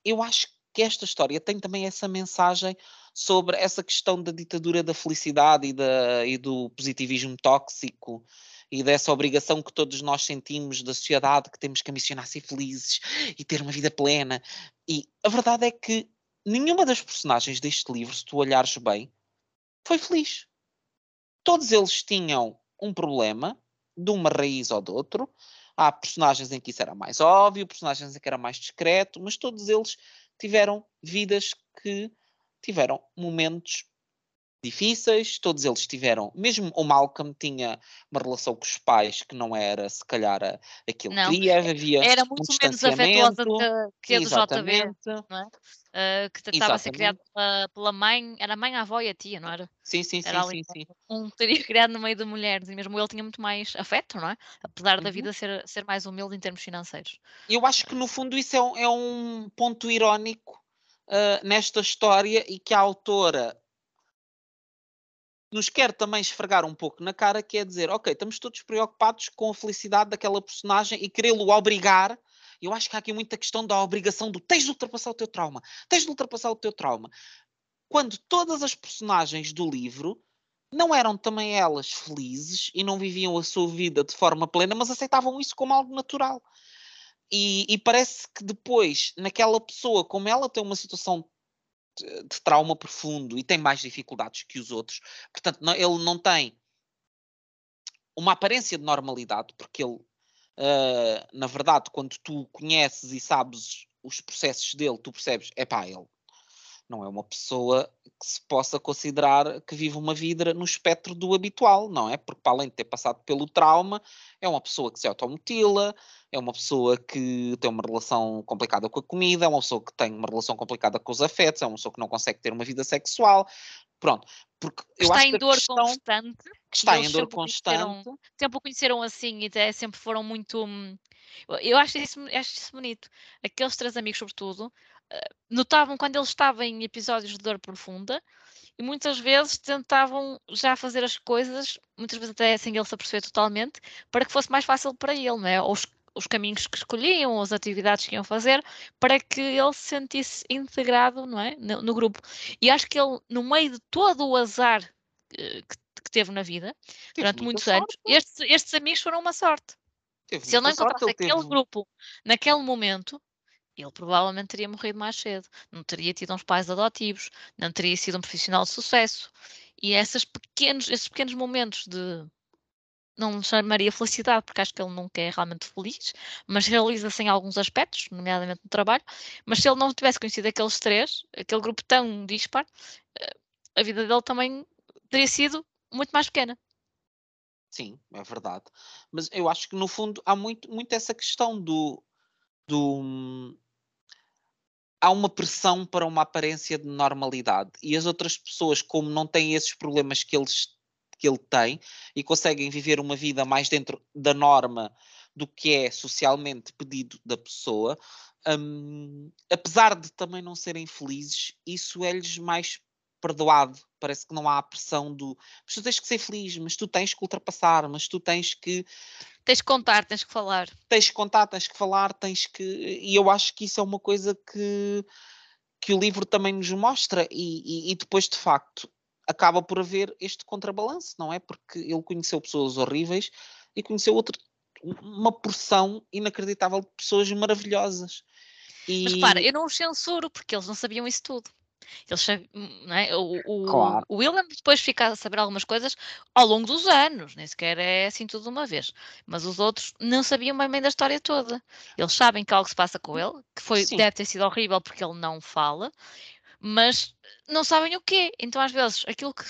eu acho que esta história tem também essa mensagem sobre essa questão da ditadura da felicidade e, da, e do positivismo tóxico e dessa obrigação que todos nós sentimos da sociedade que temos que ambicionar ser felizes e ter uma vida plena. E a verdade é que nenhuma das personagens deste livro, se tu olhares bem, foi feliz. Todos eles tinham um problema, de uma raiz ou de outro, Há personagens em que isso era mais óbvio, personagens em que era mais discreto, mas todos eles tiveram vidas que tiveram momentos difíceis, todos eles tiveram, mesmo o Malcolm tinha uma relação com os pais que não era se calhar aquilo que queria, havia era muito um menos afetuosa que, que a do JB, não é? Uh, que estava a ser criado pela, pela, mãe, era a mãe, a avó e a tia, não era? Sim, sim, era sim, sim, sim. Um teria criado no meio de mulheres e mesmo ele tinha muito mais afeto, não é? Apesar uhum. da vida ser, ser mais humilde em termos financeiros. Eu acho que no fundo isso é um, é um ponto irónico uh, nesta história e que a autora nos quer também esfregar um pouco na cara, que é dizer, ok, estamos todos preocupados com a felicidade daquela personagem e querê-lo obrigar. Eu acho que há aqui muita questão da obrigação do tens de ultrapassar o teu trauma, tens de ultrapassar o teu trauma. Quando todas as personagens do livro não eram também elas felizes e não viviam a sua vida de forma plena, mas aceitavam isso como algo natural. E, e, parece que depois, naquela pessoa, como ela tem uma situação de trauma profundo e tem mais dificuldades que os outros. Portanto, não, ele não tem uma aparência de normalidade, porque ele, uh, na verdade, quando tu conheces e sabes os processos dele, tu percebes, é pá, ele não é uma pessoa que se possa considerar que vive uma vida no espectro do habitual, não é? Porque, para além de ter passado pelo trauma, é uma pessoa que se automutila, é uma pessoa que tem uma relação complicada com a comida, é uma pessoa que tem uma relação complicada com os afetos, é uma pessoa que não consegue ter uma vida sexual. Pronto, porque eu está acho em dor questão, constante. Que está em dor constante. Sempre o conheceram assim e até sempre foram muito. Hum, eu acho isso, acho isso bonito. Aqueles três amigos, sobretudo, notavam quando ele estava em episódios de dor profunda e muitas vezes tentavam já fazer as coisas, muitas vezes até sem ele se aperceber totalmente, para que fosse mais fácil para ele, não é? Ou os, os caminhos que escolhiam, as atividades que iam fazer, para que ele se sentisse integrado, não é? No, no grupo. E acho que ele, no meio de todo o azar eh, que, que teve na vida, teve durante muitos sorte. anos, estes, estes amigos foram uma sorte. Teve se ele não encontrasse aquele teve... grupo naquele momento, ele provavelmente teria morrido mais cedo, não teria tido uns pais adotivos, não teria sido um profissional de sucesso. E esses pequenos, esses pequenos momentos de não chamaria felicidade, porque acho que ele nunca é realmente feliz, mas realiza-se em alguns aspectos, nomeadamente no trabalho. Mas se ele não tivesse conhecido aqueles três, aquele grupo tão dispar, eh, a vida dele também teria sido muito mais pequena. Sim, é verdade. Mas eu acho que no fundo há muito, muito essa questão do, do há uma pressão para uma aparência de normalidade e as outras pessoas, como não têm esses problemas que, eles, que ele tem e conseguem viver uma vida mais dentro da norma do que é socialmente pedido da pessoa, um, apesar de também não serem felizes, isso é-lhes mais perdoado. Parece que não há a pressão do mas tu tens que ser feliz, mas tu tens que ultrapassar, mas tu tens que Tens que contar, tens que falar. Tens que contar, tens que falar, tens que. E eu acho que isso é uma coisa que, que o livro também nos mostra. E, e, e depois, de facto, acaba por haver este contrabalanço, não é? Porque ele conheceu pessoas horríveis e conheceu outra, uma porção inacreditável de pessoas maravilhosas. E... Mas repara, eu não os censuro porque eles não sabiam isso tudo. Eles, é? o, o, claro. o William depois fica a saber algumas coisas ao longo dos anos, nem sequer é assim tudo de uma vez. Mas os outros não sabiam bem, bem da história toda. Eles sabem que algo se passa com ele, que foi, deve ter sido horrível porque ele não fala, mas não sabem o quê. Então, às vezes, aquilo que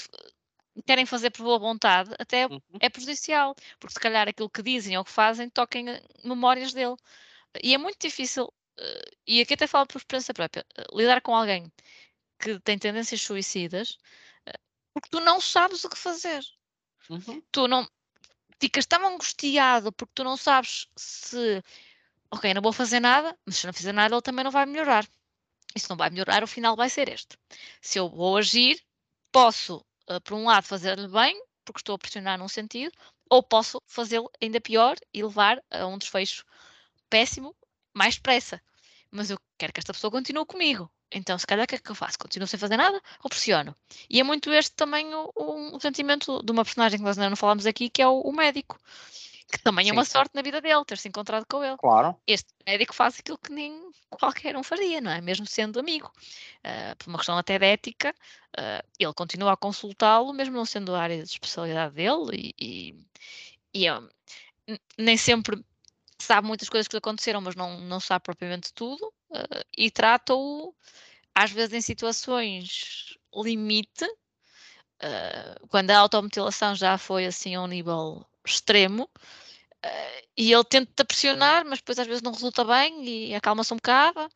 querem fazer por boa vontade até uhum. é prejudicial, porque se calhar aquilo que dizem ou que fazem toquem memórias dele. E é muito difícil, eh, e aqui até falo por experiência própria, eh, lidar com alguém que tem tendências suicidas, eh, porque tu não sabes o que fazer. Uhum. Tu não ficas tão angustiado porque tu não sabes se ok, não vou fazer nada, mas se não fizer nada ele também não vai melhorar. Se não vai melhorar, o final vai ser este. Se eu vou agir, posso, uh, por um lado, fazer-lhe bem, porque estou a pressionar num sentido, ou posso fazê-lo ainda pior e levar a um desfecho péssimo mais depressa. Mas eu quero que esta pessoa continue comigo. Então, se calhar, o que é que eu faço? Continuo sem fazer nada ou pressiono? E é muito este também o, o, o sentimento de uma personagem que nós ainda não falámos aqui, que é o, o médico. Que também é uma sorte na vida dele, ter se encontrado com ele. Claro. Este médico faz aquilo que nem qualquer um faria, não é? Mesmo sendo amigo. Uh, por uma questão até de ética, uh, ele continua a consultá-lo, mesmo não sendo a área de especialidade dele, e, e, e nem sempre sabe muitas coisas que aconteceram, mas não, não sabe propriamente tudo, uh, e trata-o, às vezes, em situações limite, quando a automutilação já foi assim a um nível extremo, e ele tenta pressionar, mas depois às vezes não resulta bem e acalma-se um bocado.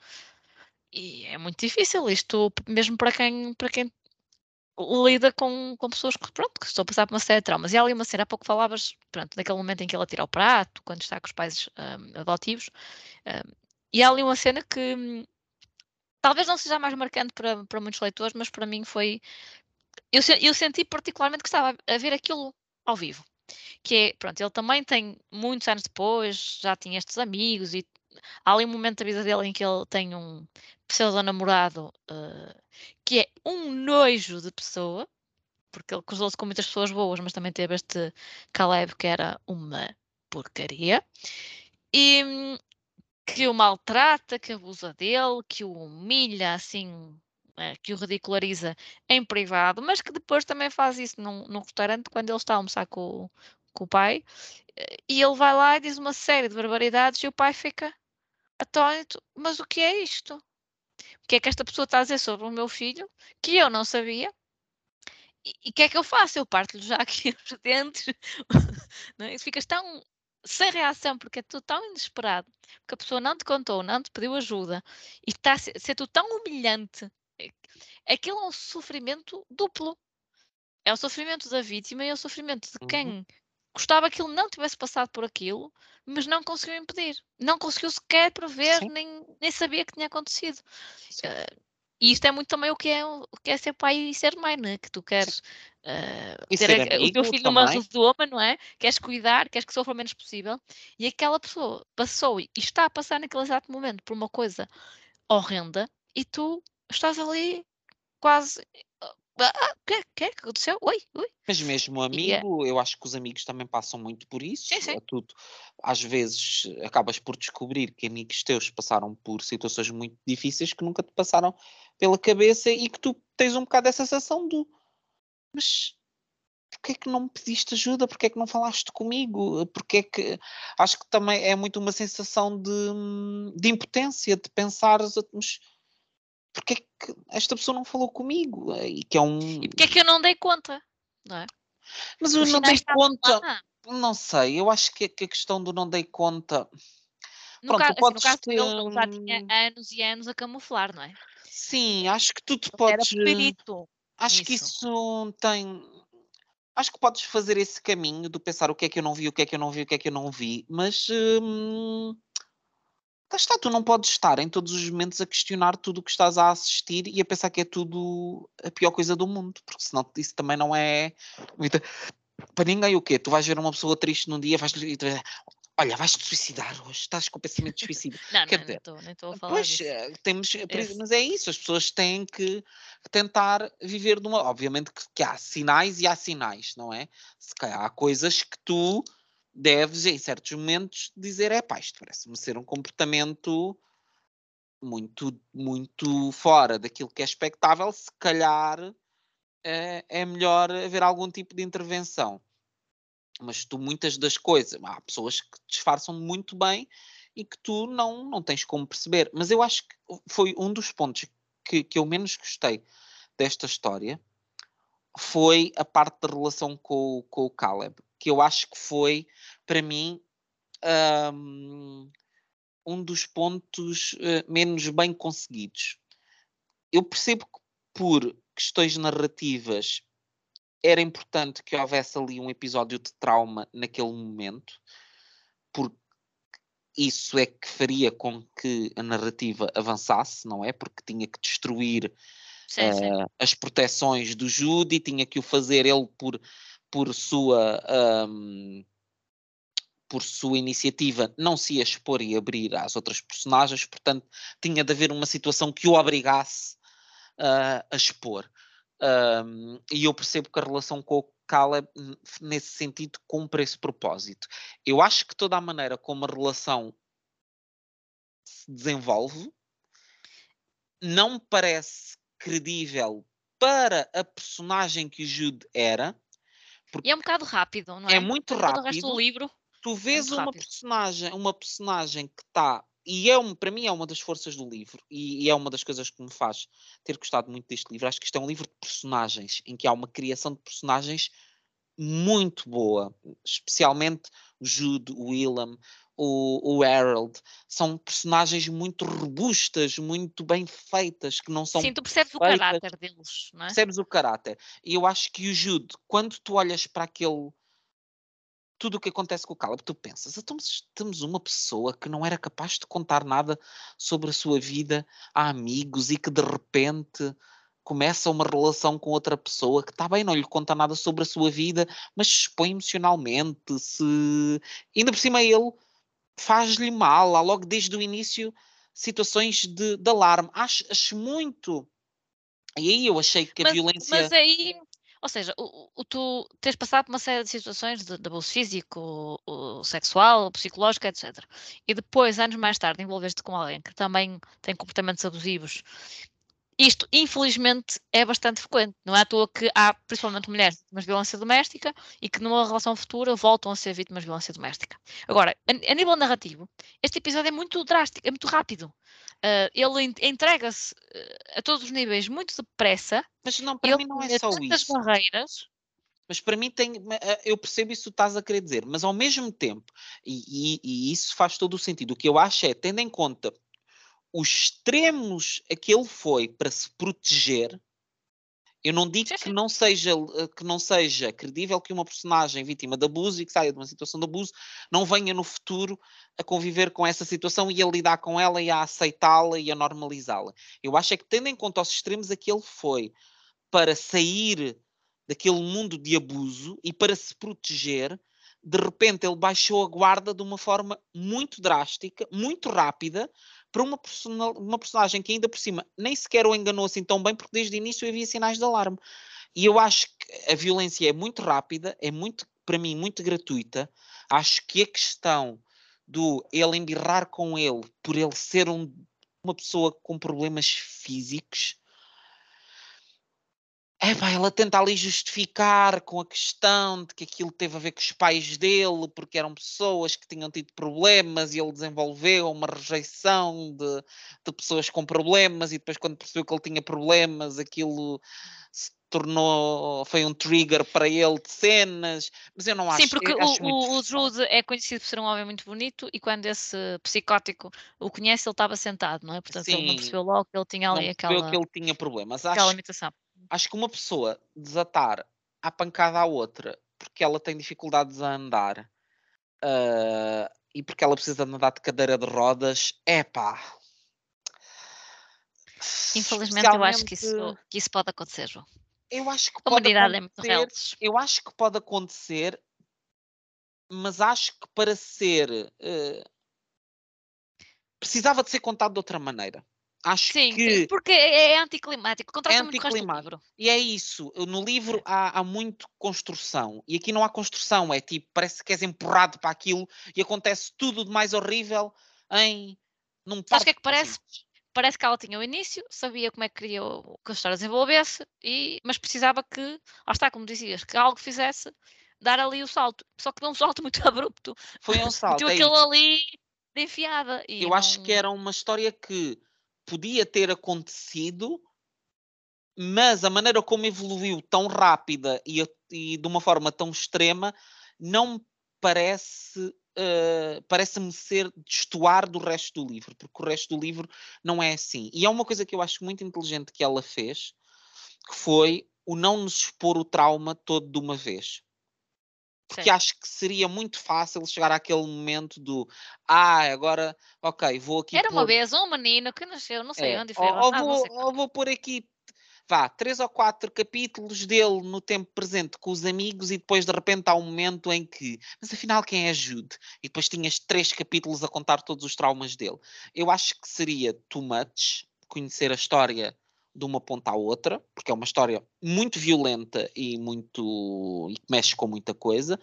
E é muito difícil isto, mesmo para quem, para quem lida com, com pessoas que, pronto, que estão a passar por uma série de traumas. E há ali uma cena, há pouco falavas, pronto, naquele momento em que ela tira o prato, quando está com os pais um, adotivos, um, e há ali uma cena que hum, talvez não seja mais marcante para, para muitos leitores, mas para mim foi. Eu, eu senti particularmente que estava a ver aquilo ao vivo. Que é, pronto, ele também tem muitos anos depois, já tinha estes amigos e há ali um momento da vida dele em que ele tem um pseudo-namorado uh, que é um nojo de pessoa, porque ele cruzou-se com muitas pessoas boas, mas também teve este Caleb que era uma porcaria, e hum, que o maltrata, que abusa dele, que o humilha assim, que o ridiculariza em privado, mas que depois também faz isso num, num restaurante quando ele está a almoçar com, com o pai, eh, e ele vai lá e diz uma série de barbaridades e o pai fica atónito, mas o que é isto? O que é que esta pessoa está a dizer sobre o meu filho que eu não sabia? E o que é que eu faço? Eu parto-lhe já aqui os dentes. não é? Ficas tão sem reação porque é tudo tão inesperado, porque a pessoa não te contou, não te pediu ajuda e está a ser, ser tão humilhante. Aquilo é um sofrimento duplo. É o sofrimento da vítima e é o sofrimento de quem uhum. gostava que ele não tivesse passado por aquilo mas não conseguiu impedir. Não conseguiu sequer prever, nem, nem sabia que tinha acontecido. Uh, e isto é muito também o que é, o que é ser pai e ser mãe, né? que tu queres uh, ter a, o teu filho numa redoma, não é? Queres cuidar, queres que sofra o menos possível. E aquela pessoa passou e está a passar naquele exato momento por uma coisa horrenda e tu estás ali quase ah, ah, o que, que é que aconteceu? Oi, oi. Mas mesmo amigo, eu acho que os amigos também passam muito por isso. Sim, sim. É tudo. Às vezes acabas por descobrir que amigos teus passaram por situações muito difíceis que nunca te passaram pela cabeça e que tu tens um bocado essa sensação do mas porquê é que não me pediste ajuda? Porquê é que não falaste comigo? Porquê é que acho que também é muito uma sensação de, de impotência, de pensar mas porque é que esta pessoa não falou comigo? E que é um. E porque é que eu não dei conta? Não é? Mas eu não dei conta. Não sei, eu acho que, a questão do não dei conta. No Pronto, caso, assim, no caso ter... ele já tinha anos e anos a camuflar, não é? Sim, acho que tu te podes. Era perito. Acho que isso tem. Acho que podes fazer esse caminho de pensar o que é que eu não vi, o que é que eu não vi, o que é que eu não vi, mas. Hum está, tu não podes estar em todos os momentos a questionar tudo o que estás a assistir e a pensar que é tudo a pior coisa do mundo, porque senão isso também não é. Para ninguém o quê? Tu vais ver uma pessoa triste num dia, vais olha, vais-te suicidar hoje, estás com o pensamento de suicídio. Não, Quer não, dizer, nem estou a falar Pois, disso. eh, temos, por isso- Esse. mas é isso, as pessoas têm que tentar viver de uma. Obviamente que, que há sinais e há sinais, não é? Se calhar há coisas que tu deves, em certos momentos, dizer: é pá, isto parece-me ser um comportamento muito, muito fora daquilo que é expectável. Se calhar é, é melhor haver algum tipo de intervenção. Mas tu, muitas das coisas, há pessoas que disfarçam muito bem e que tu não, não tens como perceber. Mas eu acho que foi um dos pontos que, que eu menos gostei desta história foi a parte da relação com, o- com o Caleb, que eu acho que foi, para mim, hum, um dos pontos eh, menos bem conseguidos. Eu percebo que por questões narrativas era importante que houvesse ali um episódio de trauma naquele momento, porque isso é que faria com que a narrativa avançasse, não é? Porque tinha que destruir Sim, sim. eh, as proteções do Judy, tinha que o fazer ele por, por sua hum, por sua iniciativa não se expor e abrir às outras personagens, portanto tinha de haver uma situação que o obrigasse ah, a expor. Um, e eu percebo que a relação com o Caleb, nesse sentido, cumpre esse propósito. Eu acho que toda a maneira como a relação se desenvolve não me parece credível para a personagem que o Jude era. E é um bocado rápido, não é? É muito Todo o resto rápido. do livro. Tu vês muito uma rápido. personagem, uma personagem que está e é um, para mim é uma das forças do livro e, e é uma das coisas que me faz ter gostado muito deste livro. Acho que isto é um livro de personagens em que há uma criação de personagens muito boa, especialmente o Jude, o Willem, o, o Harold. São personagens muito robustas, muito bem feitas, que não são Sim, tu percebes o feitas. caráter deles, não é? percebes o caráter. E eu acho que o Jude, quando tu olhas para aquele. Tudo o que acontece com o Caleb, tu pensas, "Então, temos uma pessoa que não era capaz de contar nada sobre a sua vida a amigos e que de repente começa uma relação com outra pessoa que está bem, não lhe conta nada sobre a sua vida, mas se expõe emocionalmente, se ainda por cima ele faz-lhe mal, há logo desde o início situações de, de alarme. Acho, acho muito. E aí eu achei que a Mas, violência. mas aí, ou seja, o, o- o tu tens passado por uma série de situações de, de abuso físico, o, sexual, psicológico, etc. E depois, anos mais tarde, envolveste com alguém que também tem comportamentos abusivos. Isto, infelizmente, é bastante frequente. Não é à toa que há, principalmente mulheres, vítimas de violência doméstica e que numa relação futura voltam a ser vítimas de violência doméstica. Agora, a, a nível narrativo, este episódio é muito drástico, é muito rápido. Ah, ele en- entrega-se ah, a todos os níveis muito depressa. Mas não, para Ele mim não é só tantas isso. barreiras. Mas para mim tem. eh, Eu percebo isso que estás a querer dizer, mas ao mesmo tempo, e, e- e isso faz todo o sentido, o que eu acho é, tendo em conta os extremos a que ele foi para se proteger, eu não digo que não seja eh, que não seja credível que uma personagem vítima de abuso e que saia de uma situação de abuso não venha no futuro a conviver com essa situação e a lidar com ela e a aceitá-la e a normalizá-la. Eu acho é que tendo em conta os extremos a que ele foi para sair daquele mundo de abuso e para se proteger, de repente ele baixou a guarda de uma forma muito drástica, muito rápida, para uma, persona- uma personagem que ainda por cima nem sequer o enganou assim tão bem, porque desde o início havia sinais de alarme. E eu acho que a violência é muito rápida, é muito, para mim, muito gratuita. Acho que a questão do ele embirrar com ele por ele ser um- uma pessoa com problemas físicos é pá, ela tenta ali justificar com a questão de que aquilo teve a ver com os pais dele, porque eram pessoas que tinham tido problemas e ele desenvolveu uma rejeição de, de pessoas com problemas e depois quando percebeu que ele tinha problemas, aquilo se tornou, foi um trigger para ele de cenas, mas eu não acho, Sim, porque o, acho o, o. Jude é conhecido por ser um homem muito bonito e quando esse psicótico o conhece, ele estava sentado, não é? Portanto, ele não Sim, percebeu logo que ele tinha não ali que aquela, ele tinha problemas. aquela Acho limitação. Acho que uma pessoa desatar à pancada à outra porque ela tem dificuldades a andar ah, e porque ela precisa andar de cadeira de rodas, é pá. Infelizmente, eu acho que Especialmente, isso, que isso pode acontecer, João. eu acho que A pode é acontecer, reles. eu acho que pode acontecer mas acho que para ser. Uh, precisava de ser contado de outra maneira. Acho Sim, que. porque é, é anticlimático, É contrasta do anticlimático. livro. E é isso. No livro há, há muito construção. E aqui não há construção. É tipo, parece que és empurrado para aquilo e acontece tudo de mais horrível em. Num Sabes o que é que parece? páginas. Parece que ela tinha o início, sabia como é que queria que a história desenvolvesse, e, mas precisava que, lá está, como dizias, que algo fizesse dar ali o salto. Só que deu um salto muito abrupto. Foi um salto. Meteu é aquilo isso. ali de enfiada. Eu acho que não- era uma história que podia ter acontecido, mas a maneira como evoluiu tão rápida e, e de uma forma tão extrema não me parece. eh, parece-me ser destoar do resto do livro, porque o resto do livro não é assim. E é uma coisa que eu acho muito inteligente que ela fez, que foi o não nos expor o trauma todo de uma vez porque Sim. acho que seria muito fácil chegar àquele momento do ah, agora, ok, vou aqui Era uma pôr, vez um menino que nasceu, não sei é, onde, foi ou, ou não vou, ou vou pôr aqui, vá, três ou quatro capítulos dele no tempo presente com os amigos e depois de repente há um momento em que, mas afinal quem é Jude? E depois tinhas três capítulos a contar todos os traumas dele. Eu acho que seria too much conhecer a história de uma ponta à outra, porque é uma história muito violenta e muito e que mexe com muita coisa.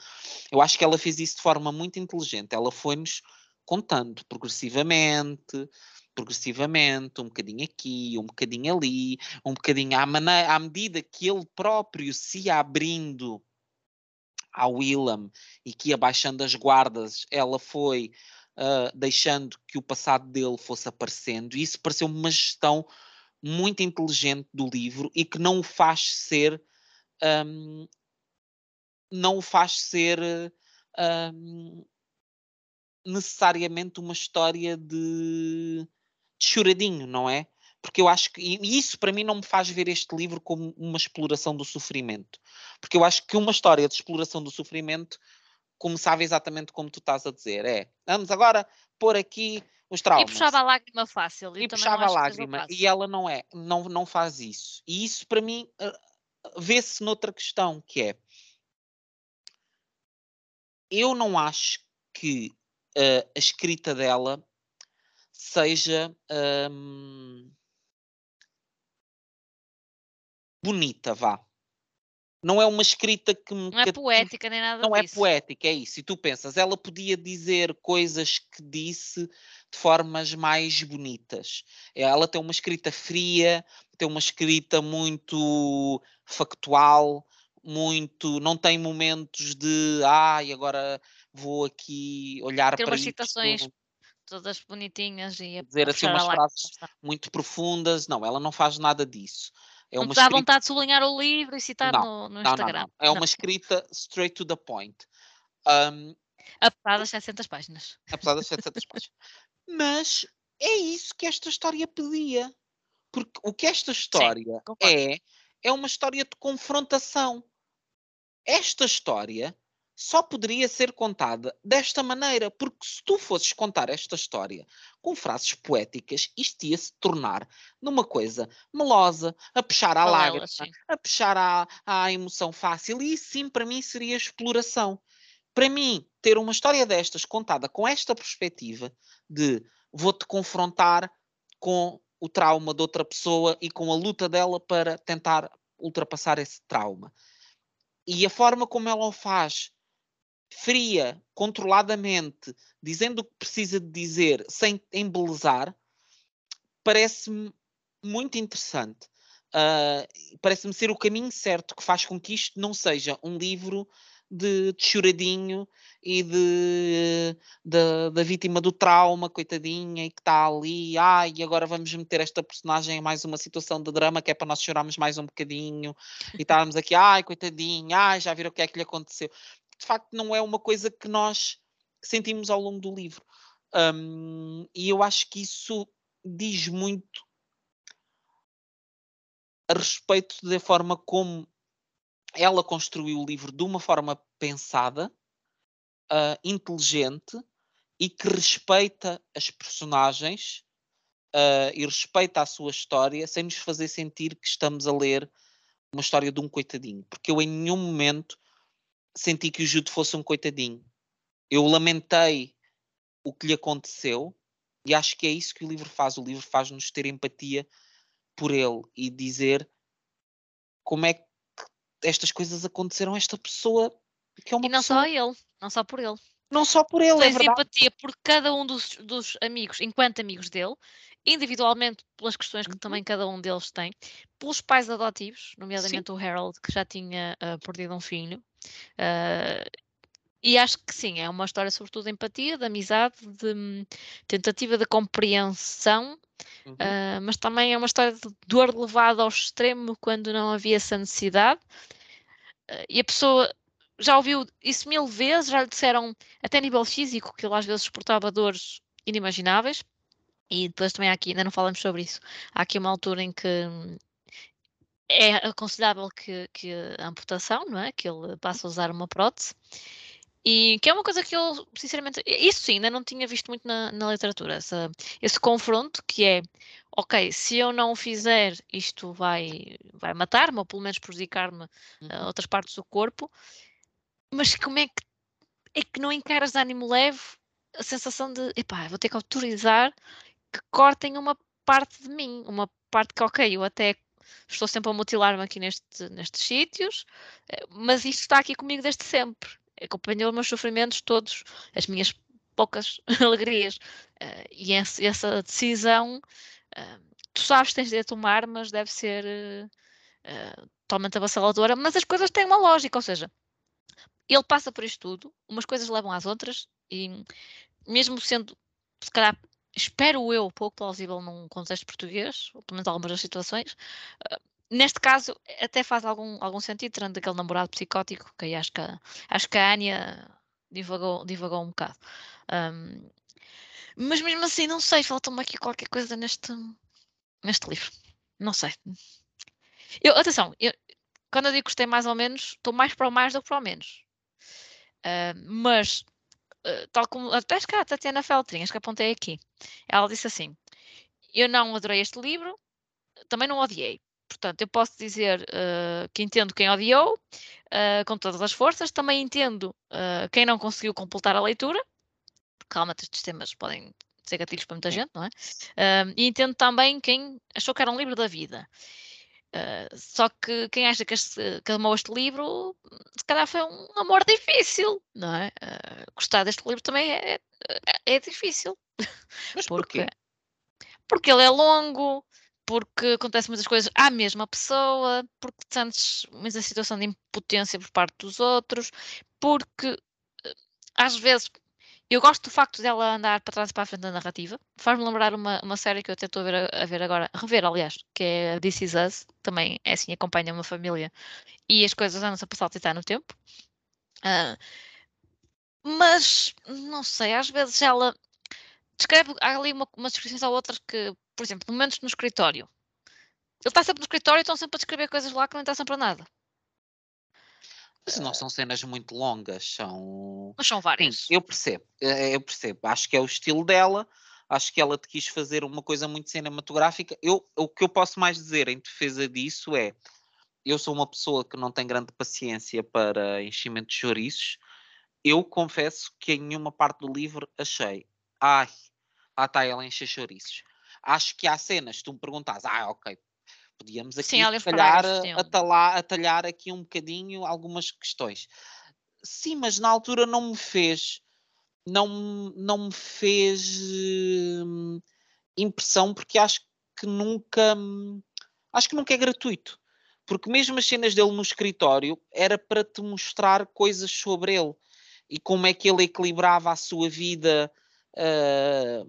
Eu acho que ela fez isso de forma muito inteligente. Ela foi-nos contando progressivamente, progressivamente, um bocadinho aqui, um bocadinho ali, um bocadinho à, maneira, à medida que ele próprio se ia abrindo ao Willam e que ia baixando as guardas, ela foi ah, deixando que o passado dele fosse aparecendo. E isso pareceu-me uma gestão muito inteligente do livro e que não o faz ser. ahm, não o faz ser ahm, necessariamente uma história de, de choradinho, não é? Porque eu acho que e isso para mim não me faz ver este livro como uma exploração do sofrimento. Porque eu acho que uma história de exploração do sofrimento começava exatamente como tu estás a dizer. É, vamos agora pôr aqui os E traumas. puxava a lágrima fácil. E puxava a lágrima. E ela não é, não, não faz isso. E isso para mim ah, vê-se noutra questão, que é eu não acho que ah, a escrita dela seja hum, bonita, vá. Não é uma escrita que me Não é poética nem nada não é disso. poética, é isso. E tu pensas, ela podia dizer coisas que disse de formas mais bonitas. Ela tem uma escrita fria, tem uma escrita muito factual, muito. não tem momentos de ai, agora vou aqui olhar Tem para umas isto, citações todas bonitinhas e dizer assim umas frases muito profundas. Não, ela não faz nada disso. É Não uma escrita vontade de sublinhar o livro e citar Não, no, no não, Instagram. não. É uma escrita straight to the point. Um, Apesar das 700 páginas. apesar das 700 páginas. Mas é isso que esta história pedia. Porque o que esta história concordo. é, é uma história de confrontação. Esta história só poderia ser contada desta maneira, porque se tu fosses contar esta história com frases poéticas, isto ia se tornar numa coisa melosa, a puxar à lágrima, Paralelas, sim. a puxar à, à emoção fácil, e isso sim para mim seria exploração. Para mim, ter uma história destas contada com esta perspectiva de vou-te confrontar com o trauma de outra pessoa e com a luta dela para tentar ultrapassar esse trauma. E a forma como ela o faz, fria, controladamente, dizendo o que precisa de dizer, sem embelezar, parece-me muito interessante. Ah, parece-me ser o caminho certo que faz com que isto não seja um livro de, de choradinho e de, de- da vítima do trauma, coitadinha, e que está ali, ai, e agora vamos meter esta personagem em mais uma situação de drama que é para nós chorarmos mais um bocadinho e estarmos aqui, ai, coitadinha, ai, já viram o que é que lhe aconteceu. De facto, não é uma coisa que nós sentimos ao longo do livro. Hum, e eu acho que isso diz muito a respeito da forma como ela construiu o livro de uma forma pensada, ah, inteligente e que respeita as personagens ah, e respeita a sua história sem nos fazer sentir que estamos a ler uma história de um coitadinho. Porque eu em nenhum momento senti que o Jude fosse um coitadinho. eu lamentei o que lhe aconteceu e acho que é isso que o livro faz. O livro faz-nos ter empatia por ele e dizer como é que estas coisas aconteceram a esta pessoa que é uma E não pessoa... só ele, não só por ele. Não só por ele, é Tens verdade. empatia por cada um dos, dos amigos, enquanto amigos dele, individualmente pelas questões que Uhum. também cada um deles tem, pelos pais adotivos, nomeadamente o Harold, que já tinha ah, perdido um filho. Ah, e acho que sim, é uma história sobretudo de empatia, de amizade, de hum, tentativa de compreensão, Uhum. ah, mas também é uma história de dor levada ao extremo quando não havia essa necessidade. Ah, e a pessoa já ouviu isso mil vezes, já lhe disseram até a nível físico que ele às vezes suportava dores inimagináveis. E depois também há aqui, ainda não falamos sobre isso, há aqui uma altura em que hum, é aconselhável que, que a amputação, não é? Que ele passe a usar uma prótese. E que é uma coisa que eu, sinceramente, isso sim, ainda não tinha visto muito na, na literatura, essa, esse confronto que é, ok, se eu não fizer, isto vai, vai matar-me, ou pelo menos prejudicar-me a Uhum. outras partes do corpo, mas como é que é que não encaras de ânimo leve a sensação de, epá, vou ter que autorizar que cortem uma parte de mim, uma parte que, ok, eu até estou sempre a mutilar-me aqui neste, nestes sítios, eh, mas isto está aqui comigo desde sempre. Acompanhou os meus sofrimentos todos, as minhas poucas alegrias. eh, e essa decisão, eh, tu sabes que tens de a tomar, mas deve ser eh, totalmente avassaladora. Mas as coisas têm uma lógica, ou seja, ele passa por isto tudo, umas coisas levam às outras, e mesmo sendo, se calhar, espero eu, pouco plausível num contexto português, ou pelo menos algumas das situações, neste caso até faz algum, algum sentido, tendo aquele namorado psicótico, que aí acho que acho que a Anya divagou, divagou um bocado. Ahm, mas mesmo assim, não sei, falta-me aqui qualquer coisa neste, neste livro. Não sei. Eu, atenção, eu, quando eu digo gostei mais ou menos, estou mais para o mais do que para o menos. Ah, mas, ah, tal como até a Tatiana Feltrin, acho que apontei aqui, ela disse assim: Eu não adorei este livro, também não odiei. Portanto, eu posso dizer ah, que entendo quem odiou, ah, com todas as forças, também entendo ah, quem não conseguiu completar a leitura, porque realmente estes temas podem ser gatilhos para muita gente, não é? Ah, e entendo também quem achou que era um livro da vida. Só que quem acha que, este, que amou este livro, se calhar foi um amor difícil, não é? Gostar deste livro também é, é, é difícil, Mas porque, porquê? porque ele é longo, porque acontecem muitas coisas à mesma pessoa, porque te sentes muita situação de impotência por parte dos outros, porque eh, às vezes eu gosto do facto dela andar para trás e para a frente da narrativa. Faz-me lembrar uma, uma série que eu até estou a ver, a- a ver agora, a rever, aliás, que é This Is Us. Também é assim, acompanha uma família e as coisas andam-se a passar a no tempo. Ah, mas, não sei, às vezes ela descreve há ali uma, umas descrições ou outras que, por exemplo, momentos no escritório. Ele está sempre no escritório e estão sempre a descrever coisas lá que não interessam para nada. Mas não são cenas muito longas, são. Mas são Sim, várias. eu percebo, eh, eu percebo. Acho que é o estilo dela, acho que ela te quis fazer uma coisa muito cinematográfica. Eu, o que eu posso mais dizer em defesa disso é: eu sou uma pessoa que não tem grande paciência para enchimento de chouriços. Eu confesso que em nenhuma parte do livro achei, ai, lá está ela a encher chouriços. Acho que há cenas, tu me perguntas, ah, ok, podíamos aqui Sim, parágrafos, sim. atalhar, atalhar aqui um bocadinho algumas questões. Sim, mas na altura não me fez, não, não me fez hum, impressão porque acho que nunca, hum, acho que nunca é gratuito. Porque mesmo as cenas dele no escritório era para te mostrar coisas sobre ele e como é que ele equilibrava a sua vida ah,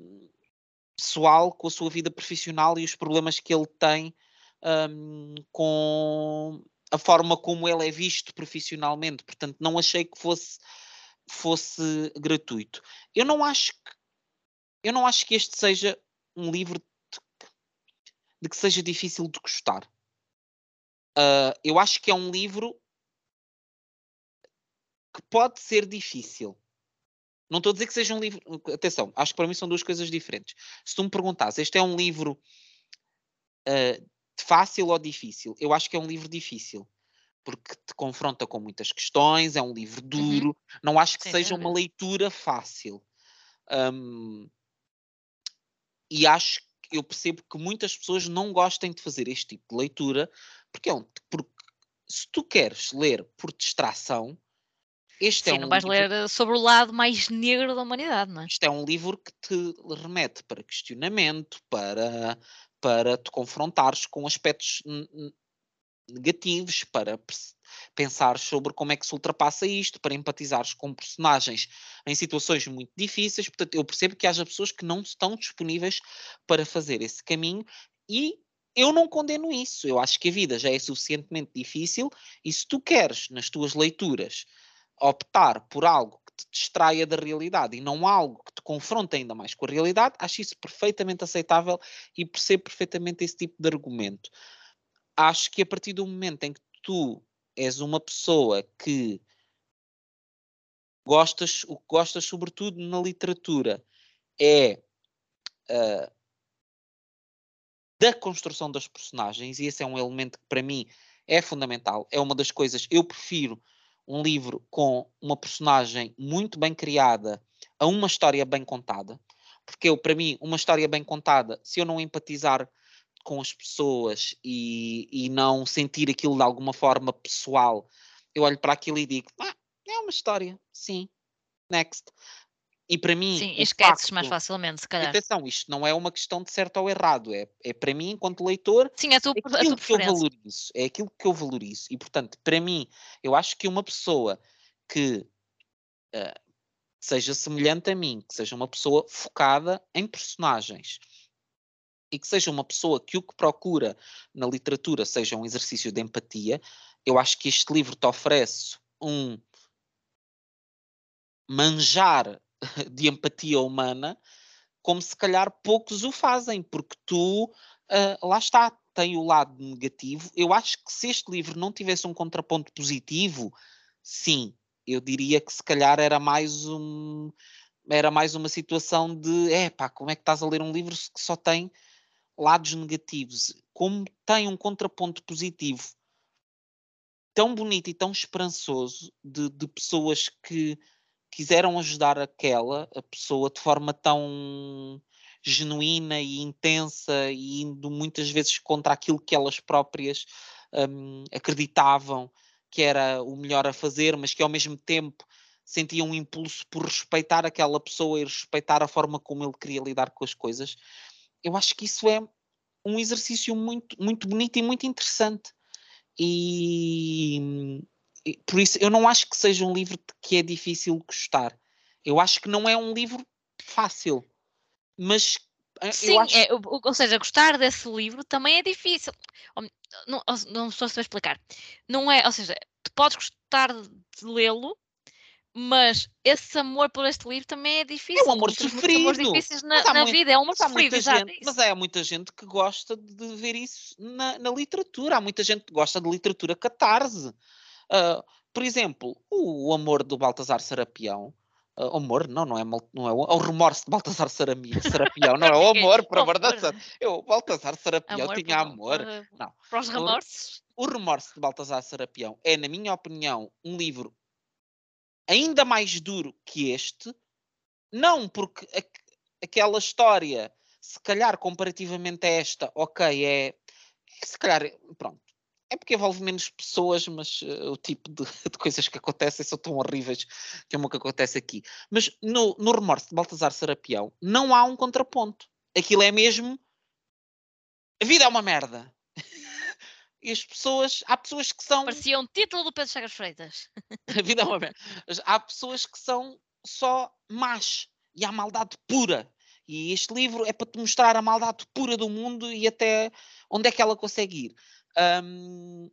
pessoal com a sua vida profissional e os problemas que ele tem hum, com a forma como ele é visto profissionalmente. Portanto, não achei que fosse, fosse gratuito. Eu não acho que eu não acho que este seja um livro de, de que seja difícil de gostar. Ah, eu acho que é um livro que pode ser difícil. Não estou a dizer que seja um livro. Atenção, acho que para mim são duas coisas diferentes. Se tu me perguntasse, este é um livro ah, fácil ou difícil? Eu acho que é um livro difícil. porque te confronta com muitas questões, é um livro Uhum. duro, não acho que sem seja uma leitura fácil. Hum, e acho que eu percebo que muitas pessoas não gostem de fazer este tipo de leitura, porque, é um, porque se tu queres ler por distração, este é Sim, um não vais livro ler eh, sobre o lado mais negro da humanidade, não é? isto é um livro que te remete para questionamento, para, para te confrontares com aspectos negativos, para pensar sobre como é que se ultrapassa isto, para empatizares com personagens em situações muito difíceis. Portanto, eu percebo que haja pessoas que não estão disponíveis para fazer esse caminho e eu não condeno isso. Eu acho que a vida já é suficientemente difícil e se tu queres, nas tuas leituras, optar por algo que te distraia da realidade e não algo que te confronte ainda mais com a realidade, acho isso perfeitamente aceitável e percebo perfeitamente esse tipo de argumento. Acho que a partir do momento em que tu és uma pessoa que gostas, o que gostas sobretudo na literatura é ah, da construção das personagens, e esse é um elemento que para mim é fundamental. É uma das coisas, eu prefiro um livro com uma personagem muito bem criada a uma história bem contada, porque eu, para mim, uma história bem contada, se eu não empatizar com as pessoas e, e não sentir aquilo de alguma forma pessoal, eu olho para aquilo e digo, ah, é uma história, sim, next. E para mim, Sim, esqueces mais facto- facilmente, se calhar. atenção, isto não é uma questão de certo ou errado, é, é para mim, enquanto leitor, Sim, é a tua, é a aquilo que eu valorizo, é aquilo que eu valorizo. E, portanto, para mim, eu acho que uma pessoa que eh, seja semelhante a mim, que seja uma pessoa focada em personagens e que seja uma pessoa que o que procura na literatura seja um exercício de empatia, eu acho que este livro te oferece um manjar de empatia humana como se calhar poucos o fazem, porque tu, ah, lá está, tem o lado negativo. Eu acho que se este livro não tivesse um contraponto positivo, sim, eu diria que se calhar era mais um era mais uma situação de epá, como é que estás a ler um livro que só tem lados negativos? Como tem um contraponto positivo tão bonito e tão esperançoso de, de pessoas que quiseram ajudar aquela pessoa de forma tão genuína e intensa e indo muitas vezes contra aquilo que elas próprias hum, acreditavam que era o melhor a fazer, mas que ao mesmo tempo sentiam um impulso por respeitar aquela pessoa e respeitar a forma como ele queria lidar com as coisas. Eu acho que isso é um exercício muito, muito bonito e muito interessante. E, e por isso eu não acho que seja um livro que é difícil gostar. Eu acho que não é um livro fácil, mas eh, Sim, acho é, ou seja, gostar desse livro também é difícil. Não, não estou a saber explicar. Não é, ou seja, tu podes gostar de lê-lo, mas esse amor por este livro também é difícil. é um amor muitos amores sofrido. difíceis na, na muito- vida, é um amor sofrido, muita exato. gente, é mas há muita gente que gosta de ver isso na, na literatura. Há muita gente que gosta de literatura catarse. Ah, por exemplo, o, o amor do Baltasar Serapião. ah, amor, não, não é, não é o, é o remorso de Baltasar Sarami- Serapião, não é o amor, por "Oh, amor da. Eu, o Baltasar Serapião amor tinha por- amor. por- Não. para os O- remorsos. O Remorso de Baltasar Serapião é, na minha opinião, um livro ainda mais duro que este. Não porque aqu- aquela história, se calhar comparativamente a esta, ok, é se calhar, pronto. É porque envolve menos pessoas, mas eh, o tipo de, de coisas que acontecem são tão horríveis que é o que acontece aqui. Mas no, no Remorso de Baltasar Serapião não há um contraponto. Aquilo é mesmo. A vida é uma merda. E as pessoas. Há pessoas que são. Parecia um título do Pedro Chagas Freitas. A vida é uma merda. Há pessoas que são só más e há maldade pura. E este livro é para te mostrar a maldade pura do mundo e até onde é que ela consegue ir. Hum,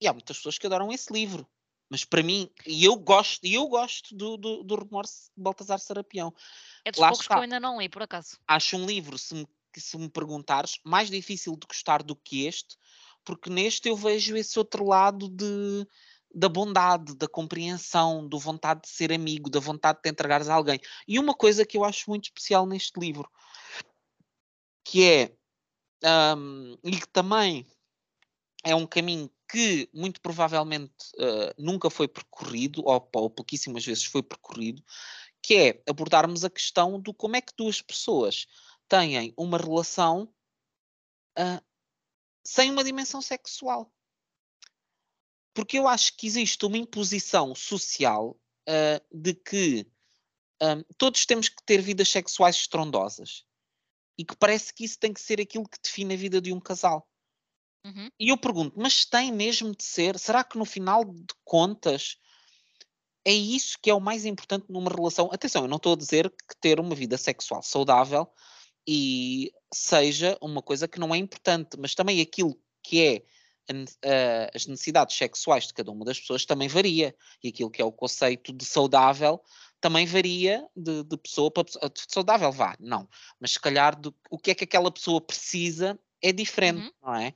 e há muitas pessoas que adoram esse livro. Mas para mim, e eu gosto, eu gosto do, do, do remorso de Baltasar Serapião. É dos Lá poucos que está. eu ainda não li, por acaso. Acho um livro, se me, que se me perguntares, mais difícil de gostar do que este, porque neste eu vejo esse outro lado de, da bondade, da compreensão, da vontade de ser amigo, da vontade de te entregares a alguém. E uma coisa que eu acho muito especial neste livro, que é, hum, e que também é um caminho que muito provavelmente uh, nunca foi percorrido, ou, ou pouquíssimas vezes foi percorrido, que é abordarmos a questão do como é que duas pessoas têm uma relação uh, sem uma dimensão sexual. Porque eu acho que existe uma imposição social uh, de que um, todos temos que ter vidas sexuais estrondosas e que parece que isso tem que ser aquilo que define a vida de um casal. Uhum. E eu pergunto, mas tem mesmo de ser? Será que no final de contas é isso que é o mais importante numa relação? Atenção, eu não estou a dizer que ter uma vida sexual saudável e seja uma coisa que não é importante, mas também aquilo que é as necessidades sexuais de cada uma das pessoas também varia. E aquilo que é o conceito de saudável também varia de, de pessoa para pessoa. De saudável, vá, não. Mas se calhar do, o que é que aquela pessoa precisa é diferente, uhum. não é?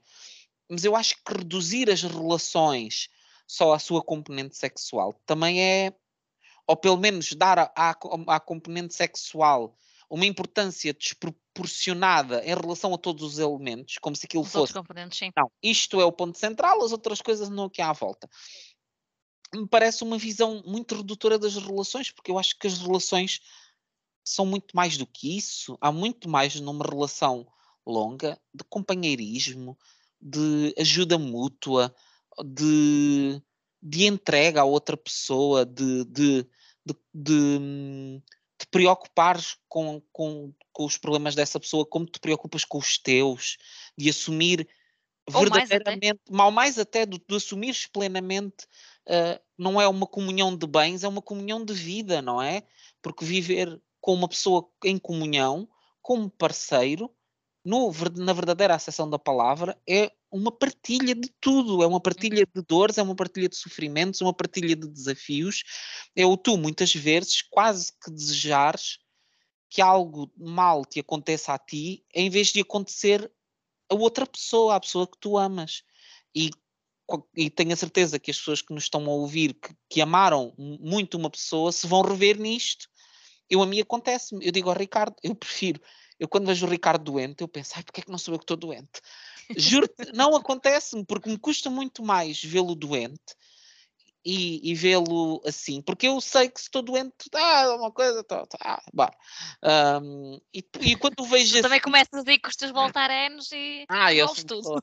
Mas eu acho que reduzir as relações só à sua componente sexual também é, ou pelo menos dar à, à componente sexual uma importância desproporcionada em relação a todos os elementos, como se aquilo os fosse. componentes, sim. Não, isto é o ponto central, as outras coisas não aqui à volta. Me parece uma visão muito redutora das relações, porque eu acho que as relações são muito mais do que isso. Há muito mais numa relação longa de companheirismo, de ajuda mútua, de, de entrega a outra pessoa, de, de, de, de te preocupares com, com, com os problemas dessa pessoa como te preocupas com os teus, de assumir Ou verdadeiramente, mais mal mais até de, de assumires plenamente, uh, não é uma comunhão de bens, é uma comunhão de vida, não é? Porque viver com uma pessoa em comunhão, como parceiro, no, na verdadeira acessão da palavra, é uma partilha de tudo, é uma partilha uhum. de dores, é uma partilha de sofrimentos, uma partilha de desafios. É o tu, muitas vezes, quase que desejares que algo mal te aconteça a ti, em vez de acontecer a outra pessoa, a pessoa que tu amas. E, e tenho a certeza que as pessoas que nos estão a ouvir, que, que amaram muito uma pessoa, se vão rever nisto. Eu, a mim acontece-me, eu digo ao Ricardo, eu prefiro eu quando vejo o Ricardo doente, eu penso, ai, porque é que não sou eu que estou doente? Juro não acontece-me, porque me custa muito mais vê-lo doente e, e vê-lo assim, porque eu sei que se estou doente, ah, uma coisa, tá, tá, bora. Um, e, e quando vejo. Tu também começas aí com os teus voltarenos e ah, eu tudo.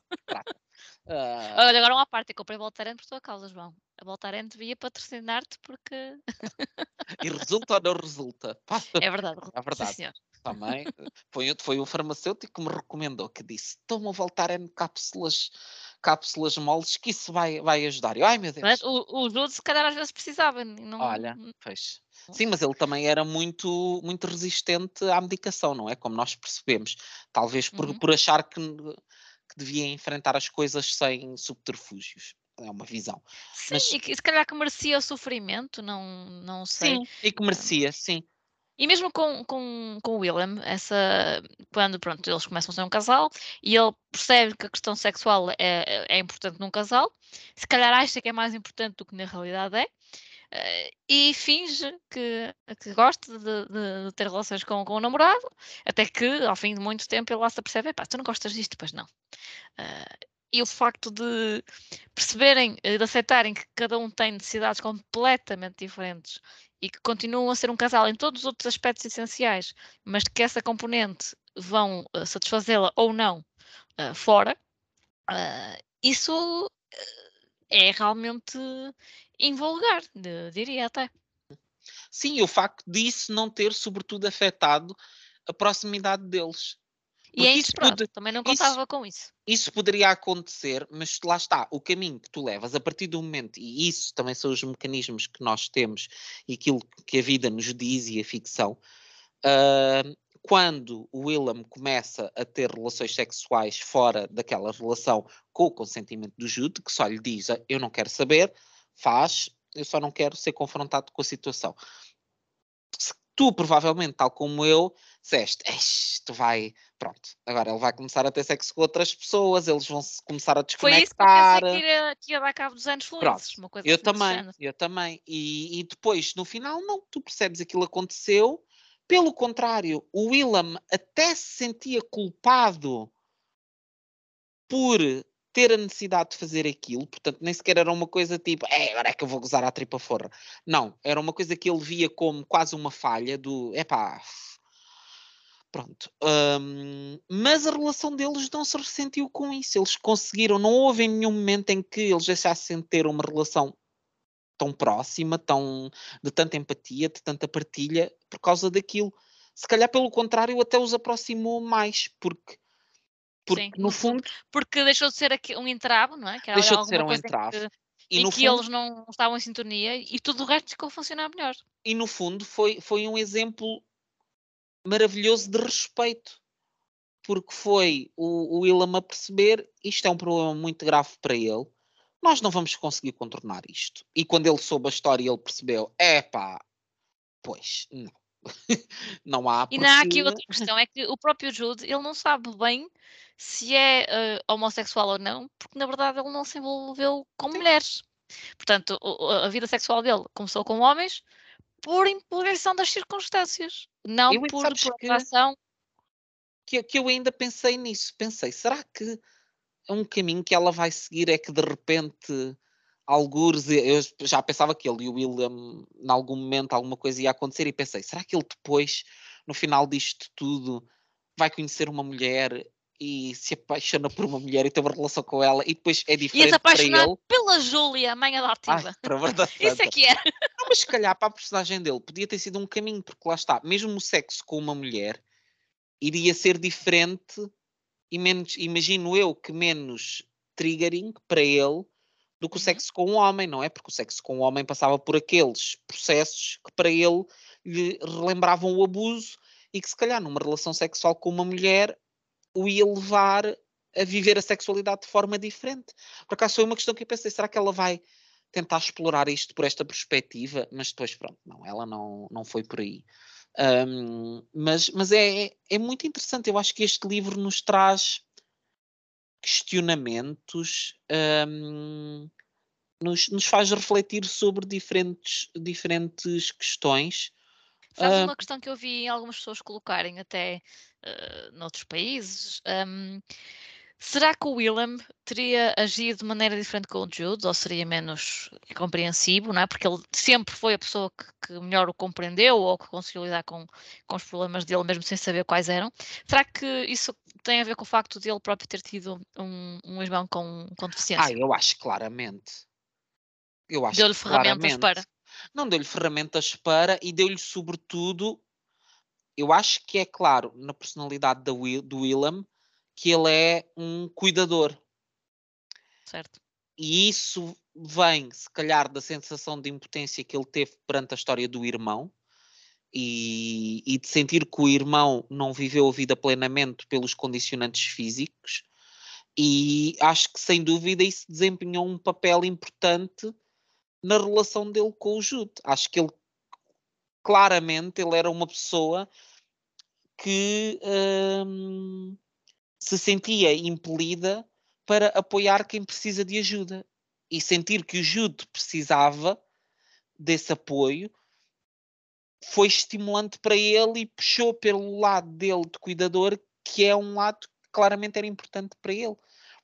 Uh... Olha, agora uma parte, eu comprei Voltaren por tua causa, João. A Voltaren devia patrocinar-te porque. e resulta ou não resulta? É verdade, é verdade. Sim, também. Foi, foi o farmacêutico que me recomendou, que disse: toma voltar em cápsulas, cápsulas moles, que isso vai, vai ajudar. Eu, ai meu Deus. Mas o, o Jude, se calhar, às vezes precisava. Não... Olha, fez. Sim, mas ele também era muito, muito resistente à medicação, não é? Como nós percebemos. Talvez por, uhum. por achar que devia enfrentar as coisas sem subterfúgios é uma visão. Sim, Mas... e que, se calhar que merecia o sofrimento, não, não sei. Sim, e que merecia, sim. E mesmo com, com, com o William, essa, quando pronto, eles começam a ser um casal e ele percebe que a questão sexual é, é importante num casal, se calhar acha que é mais importante do que na realidade é, e finge que, que gosta de, de, de, ter relações com, com o namorado, até que ao fim de muito tempo ele lá se percebe: pá, tu não gostas disto? Pois não. Uh, e o facto de perceberem, de aceitarem que cada um tem necessidades completamente diferentes e que continuam a ser um casal em todos os outros aspectos essenciais, mas que essa componente vão satisfazê-la ou não uh, fora, isso é realmente invulgar, diria até. Sim, o facto disso não ter, sobretudo, afetado a proximidade deles. E é isso pode, também não contava isso, com isso. Isso poderia acontecer, mas lá está, o caminho que tu levas a partir do momento, e isso também são os mecanismos que nós temos e aquilo que a vida nos diz e a ficção, uh, quando o Willem começa a ter relações sexuais fora daquela relação com o consentimento do Jude, que só lhe diz, ah, eu não quero saber, faz, eu só não quero ser confrontado com a situação. Tu provavelmente, tal como eu, disseste, isto vai, pronto, agora ele vai começar a ter sexo com outras pessoas, eles vão -se começar a desconectar. Foi isso que eu pensei que ia, que ia dar cabo dos anos felizes, uma coisa eu assim também, eu também, e, e, depois, no final, não, tu percebes aquilo aconteceu, pelo contrário, o Willem até se sentia culpado por ter a necessidade de fazer aquilo, portanto, nem sequer era uma coisa tipo, é, agora é que eu vou gozar a tripa fora. Não, era uma coisa que ele via como quase uma falha do, epá, pronto. Um, mas a relação deles não se ressentiu com isso. Eles conseguiram, não houve em nenhum momento em que eles deixassem de ter uma relação tão próxima, tão de tanta empatia, de tanta partilha, por causa daquilo. Se calhar, pelo contrário, até os aproximou mais, porque porque, Sim, no fundo. Porque deixou de ser aqui um entrave, não é? Que deixou de ser um entrave. Que, e, no que fundo, eles não estavam em sintonia e tudo o resto ficou a funcionar melhor. E no fundo foi, foi um exemplo maravilhoso de respeito. Porque foi o, o a perceber isto é um problema muito grave para ele. Nós não vamos conseguir contornar isto. E quando ele soube a história, ele percebeu: é pá, pois, não. não há. E não há aqui outra questão: é que o próprio Jude ele não sabe bem se é uh, homossexual ou não, porque na verdade ele não se envolveu com mulheres. Portanto, a vida sexual dele começou com homens por imposição das circunstâncias, não eu, por ação. Que, que eu ainda pensei nisso. Pensei, será que é um caminho que ela vai seguir? É que de repente algures, eu já pensava que ele e o William, em algum momento, alguma coisa ia acontecer, e pensei, será que ele depois, no final disto tudo, vai conhecer uma mulher e se apaixona por uma mulher e tem uma relação com ela e depois é diferente e para ele. pela Júlia, mãe adotiva. Ai, para verdade Isso é que é. Não, mas se calhar para a personagem dele podia ter sido um caminho, porque lá está, mesmo o sexo com uma mulher iria ser diferente e menos, imagino eu que menos triggering para ele do que o uhum. sexo com um homem, não é? Porque o sexo com um homem passava por aqueles processos que para ele lhe relembravam o abuso e que se calhar numa relação sexual com uma mulher o ia levar a viver a sexualidade de forma diferente. Por acaso foi uma questão que eu pensei, será que ela vai tentar explorar isto por esta perspectiva? Mas depois, pronto, não, ela não, não foi por aí. Um, mas mas é, é muito interessante, eu acho que este livro nos traz questionamentos, um, nos, nos faz refletir sobre diferentes, diferentes questões. Sabes uh, uma questão que eu vi algumas pessoas colocarem até uh, noutros países. Um, será que o Willem teria agido de maneira diferente com o Jude, ou seria menos compreensivo, não é? Porque ele sempre foi a pessoa que, que melhor o compreendeu ou que conseguiu lidar com, com os problemas dele, mesmo sem saber quais eram. Será que isso tem a ver com o facto de ele próprio ter tido um, um irmão com, com deficiência? Ah, eu acho claramente. Eu acho Deu-lhe ferramentas para. Não deu-lhe ferramentas para e deu-lhe, sobretudo, eu acho que é claro na personalidade do, Will, do Willem que ele é um cuidador. Certo. E isso vem, se calhar, da sensação de impotência que ele teve perante a história do irmão e, e de sentir que o irmão não viveu a vida plenamente pelos condicionantes físicos. E acho que, sem dúvida, isso desempenhou um papel importante na relação dele com o Jude. Acho que ele claramente ele era uma pessoa que hum, se sentia impelida para apoiar quem precisa de ajuda e sentir que o Jude precisava desse apoio foi estimulante para ele e puxou pelo lado dele de cuidador que é um lado que claramente era importante para ele.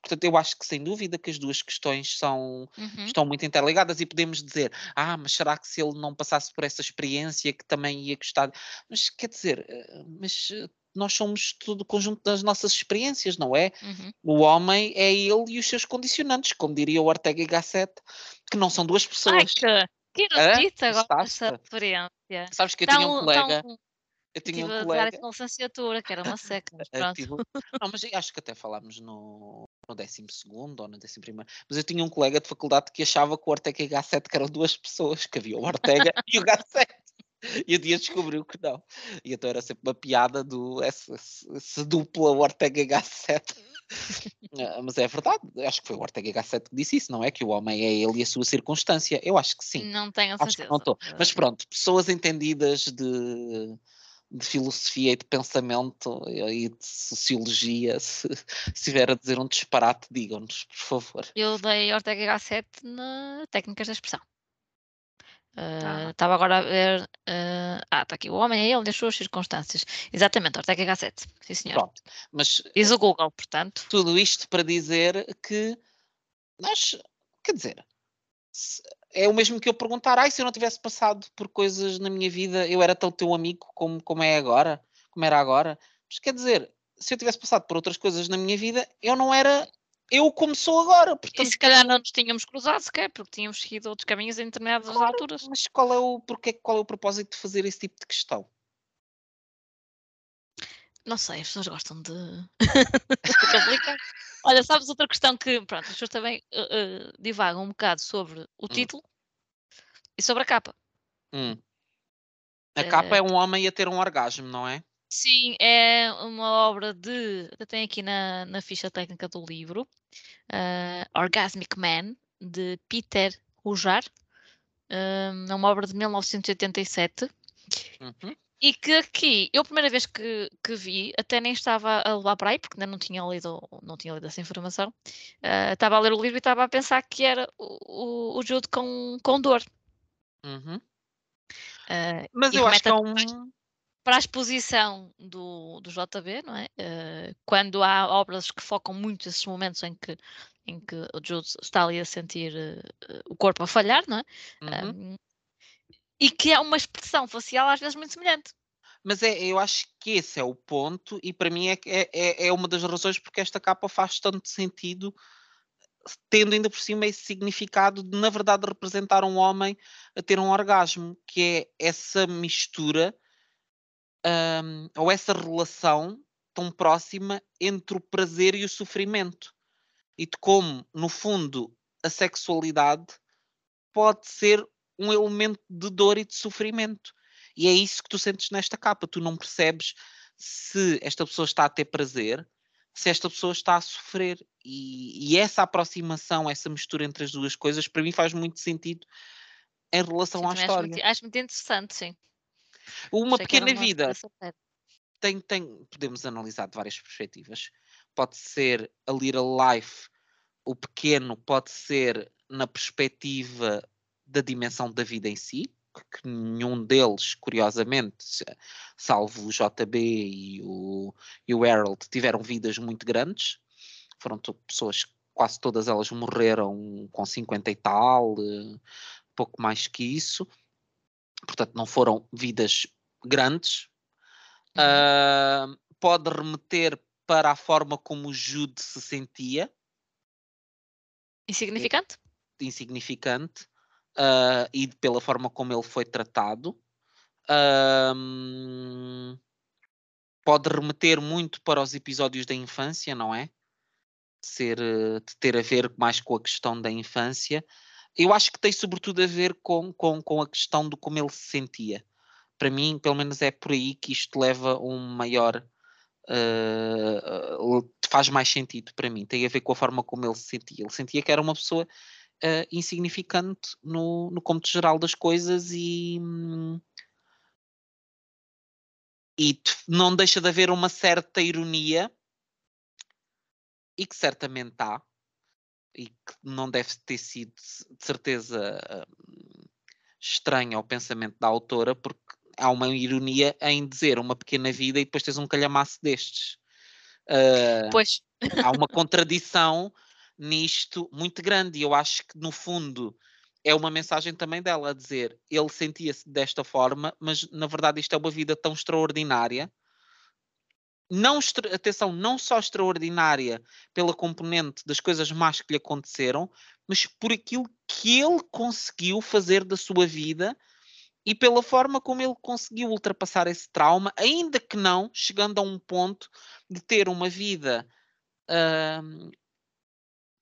Portanto, eu acho que sem dúvida que as duas questões são, uhum. estão muito interligadas e podemos dizer, ah, mas será que se ele não passasse por essa experiência que também ia gostar? Mas quer dizer, eh, mas eh, nós somos todo o conjunto das nossas experiências, não é? Uhum. O homem é ele e os seus condicionantes, como diria o Ortega y Gasset, que não são duas pessoas. Ai, que, que erudita agora essa referência. Sabes que eu tão, tinha um colega... Tão eu tinha um colega. A licenciatura, que era uma seca, mas pronto. Tive... Não, mas acho que até falámos no, no 12 ou no 11. Mas eu tinha um colega de faculdade que achava que o Ortega e o Gasset eram duas pessoas, que havia o Ortega e o Gasset. E o dia descobriu que não. E então era sempre uma piada do essa, essa dupla Ortega e Gasset. Ah, mas é verdade, acho que foi o Ortega Gasset que disse isso, não é? Que o homem é ele e a sua circunstância. Eu acho que sim. Não tenho certeza. não estou. Mas pronto, pessoas entendidas de de filosofia e de pensamento e de sociologia, se, se estiver a dizer um disparate, digam-nos, por favor. Eu dei Ortega Gasset na técnicas da expressão. Uh, estava agora a ver. Uh, ah, está aqui. O homem é ele nas suas circunstâncias. Exatamente, Ortega Gasset. Sim, senhor. Pronto, mas. Diz o Google, portanto. Tudo isto para dizer que nós. Quer dizer. É o mesmo que eu perguntar, ai, se eu não tivesse passado por coisas na minha vida, eu era tão teu amigo como, como é agora, como era agora. Mas quer dizer, se eu tivesse passado por outras coisas na minha vida, eu não era eu como sou agora. Portanto, e se calhar não nos tínhamos cruzado sequer, porque tínhamos seguido outros caminhos em determinadas claro, alturas. Mas qual é, o, porque, qual é o propósito de fazer esse tipo de questão? Não sei, as pessoas gostam de complicar. Olha, sabes outra questão que, pronto, as pessoas também uh, uh, divagam um bocado sobre o hum. título e sobre a capa. Hum. A capa é um homem a ter um orgasmo, não é? Sim, é uma obra de. Tem aqui na, na ficha técnica do livro, uh, Orgasmic Man, de Peter Rujar. Uh, é uma obra de 1987. Uhum. E que aqui, eu a primeira vez que, que vi, até nem estava a levar para aí, porque ainda não tinha lido, não tinha lido essa informação. Uh, estava a ler o livro e estava a pensar que era o, o, o Jude com, com dor. Uhum. Uh, Mas eu acho que é um para a exposição do, do JB, não é? Uh, quando há obras que focam muito esses momentos em que, em que o Jude está ali a sentir o corpo a falhar, não é? Uhum. Um, e que é uma expressão facial às vezes muito semelhante. Mas é, eu acho que esse é o ponto, e para mim é, é, é, é uma das razões porque esta capa faz tanto sentido, tendo ainda por cima esse significado de, na verdade, representar um homem a ter um orgasmo, que é essa mistura um, ou essa relação tão próxima entre o prazer e o sofrimento. E de como, no fundo, a sexualidade pode ser um elemento de dor e de sofrimento. E é isso que tu sentes nesta capa. Tu não percebes se esta pessoa está a ter prazer, se esta pessoa está a sofrer. E, e essa aproximação, essa mistura entre as duas coisas, para mim faz muito sentido em relação sim, à história. Acho muito, acho muito interessante, sim. Uma pequena vida tem, tem, podemos analisar de várias perspectivas. Pode ser a Little Life, o pequeno pode ser na perspectiva da dimensão da vida em si, que nenhum deles, curiosamente, salvo o JB e o, e o Harold, tiveram vidas muito grandes. Foram pessoas, quase todas elas morreram com 50 e tal, eh, pouco mais que isso portanto não foram vidas grandes. Uhum. Uh, pode remeter para a forma como o Jude se sentia. Insignificante? Insignificante. Uh, e pela forma como ele foi tratado. Uh, pode remeter muito para os episódios da infância, não é? De, ser, de ter a ver mais com a questão da infância eu acho que tem sobretudo a ver com, com, com a questão do como ele se sentia. Para mim, pelo menos é por aí que isto leva um maior. Uh, faz mais sentido para mim. Tem a ver com a forma como ele se sentia. Ele sentia que era uma pessoa uh, insignificante no, no cômputo geral das coisas e. e não deixa de haver uma certa ironia e que certamente há e que não deve ter sido de certeza hum, estranho ao pensamento da autora, porque há uma ironia em dizer uma pequena vida e depois tens um calhamaço destes. Uh, pois. há uma contradição nisto muito grande. E eu acho que no fundo é uma mensagem também dela a dizer ele sentia-se desta forma, mas na verdade isto é uma vida tão extraordinária. Não, atenção, não só extraordinária pela componente das coisas más que lhe aconteceram, mas por aquilo que ele conseguiu fazer da sua vida e pela forma como ele conseguiu ultrapassar esse trauma, ainda que não chegando a um ponto de ter uma vida uh,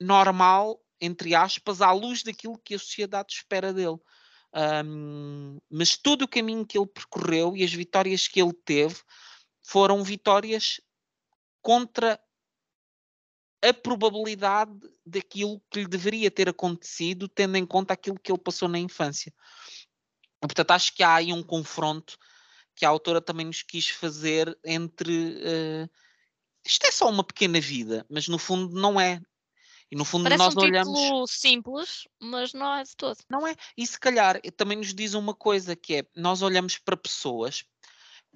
normal, entre aspas, à luz daquilo que a sociedade espera dele. Um, mas todo o caminho que ele percorreu e as vitórias que ele teve foram vitórias contra a probabilidade daquilo que lhe deveria ter acontecido, tendo em conta aquilo que ele passou na infância. Portanto, acho que há aí um confronto que a autora também nos quis fazer entre. Uh, isto é só uma pequena vida, mas no fundo não é. E no fundo Parece nós um olhamos. título simples, mas não é de todo. Não é? E se calhar eh, também nos diz uma coisa que é, nós olhamos para pessoas,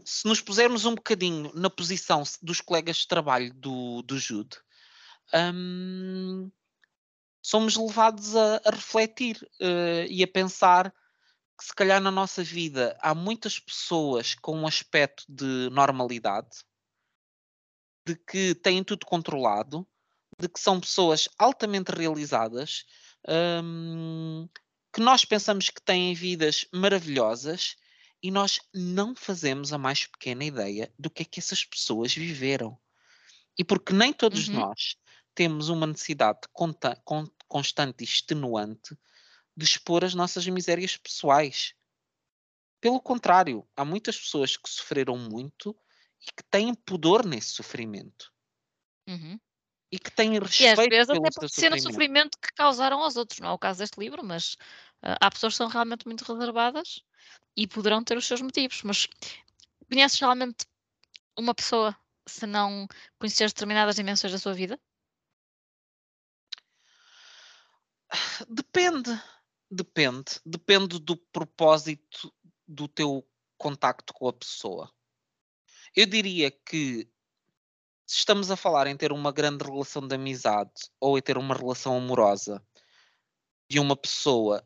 se nos pusermos um bocadinho na posição dos colegas de trabalho do, do Jude, hum, somos levados a, a refletir eh, e a pensar que se calhar na nossa vida há muitas pessoas com um aspecto de normalidade, de que têm tudo controlado, de que são pessoas altamente realizadas, hum, que nós pensamos que têm vidas maravilhosas e nós não fazemos a mais pequena ideia do que é que essas pessoas viveram. E porque nem todos Uhum. nós temos uma necessidade constante e extenuante de expor as nossas misérias pessoais. Pelo contrário, há muitas pessoas que sofreram muito e que têm pudor nesse sofrimento Uhum. E que têm E às respeito vezes até pode ser o sofrimento. que causaram aos outros. Não é o caso deste livro, mas ah, há pessoas que são realmente muito reservadas e poderão ter os seus motivos. Mas conheces realmente uma pessoa se não conheceres determinadas dimensões da sua vida? Depende, depende, depende do propósito do teu contacto com a pessoa. Eu diria que se estamos a falar em ter uma grande relação de amizade ou em ter uma relação amorosa de uma pessoa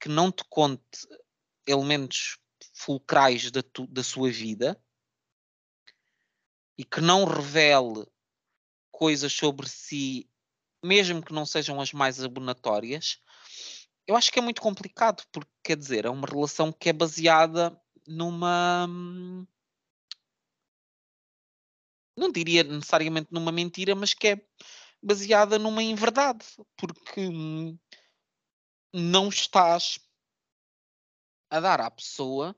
que não te conte elementos fulcrais da, tu- da sua vida e que não revele coisas sobre si, mesmo que não sejam as mais abonatórias, eu acho que é muito complicado, porque quer dizer, é uma relação que é baseada numa. Não diria necessariamente numa mentira, mas que é baseada numa inverdade, porque hum, não estás a dar à pessoa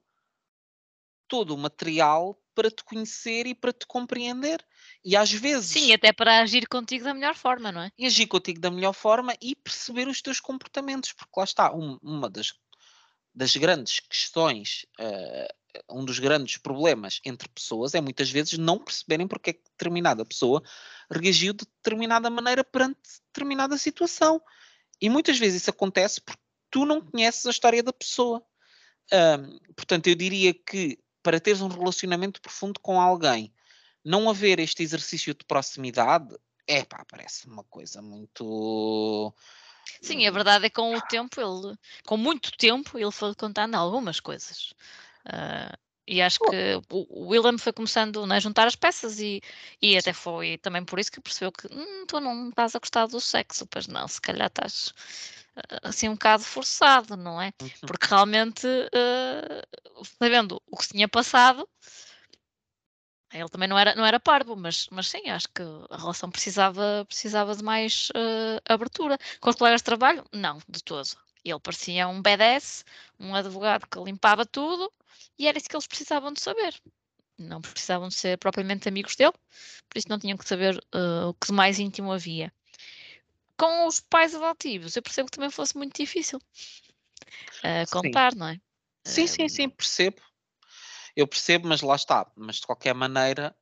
todo o material para te conhecer e para te compreender. E às vezes Sim, até para agir contigo da melhor forma, não é? e agir contigo da melhor forma e perceber os teus comportamentos, porque lá está, um- uma das, das grandes questões, eh, um dos grandes problemas entre pessoas é muitas vezes não perceberem porque é que determinada pessoa reagiu de determinada maneira perante determinada situação. E muitas vezes isso acontece porque tu não conheces a história da pessoa. Portanto, eu diria que para teres um relacionamento profundo com alguém, não haver este exercício de proximidade, é pá, parece uma coisa muito. Sim, a verdade é que com o tempo, ele, com muito tempo, ele foi contando algumas coisas. Ah, e acho que o, William foi começando né, a juntar as peças e, e até foi também por isso que percebeu que "Hum, tu não estás a gostar do sexo, pois não, se calhar estás ah, assim um bocado forçado, não é? Uhum. Porque realmente, ah, sabendo o que se tinha passado, ele também não era, não era parvo, mas, mas sim, acho que a relação precisava, precisava de mais eh, abertura. Com os colegas de trabalho, não, de todo. Ele parecia um BDS, um advogado que limpava tudo e era isso que eles precisavam de saber. Não precisavam de ser propriamente amigos dele, por isso não tinham que saber eh, o que de mais íntimo havia. Com os pais adotivos, eu percebo que também fosse muito difícil eh, Sim. contar, não é? Sim, sim, sim, percebo. Eu percebo, mas lá está. Mas de qualquer maneira,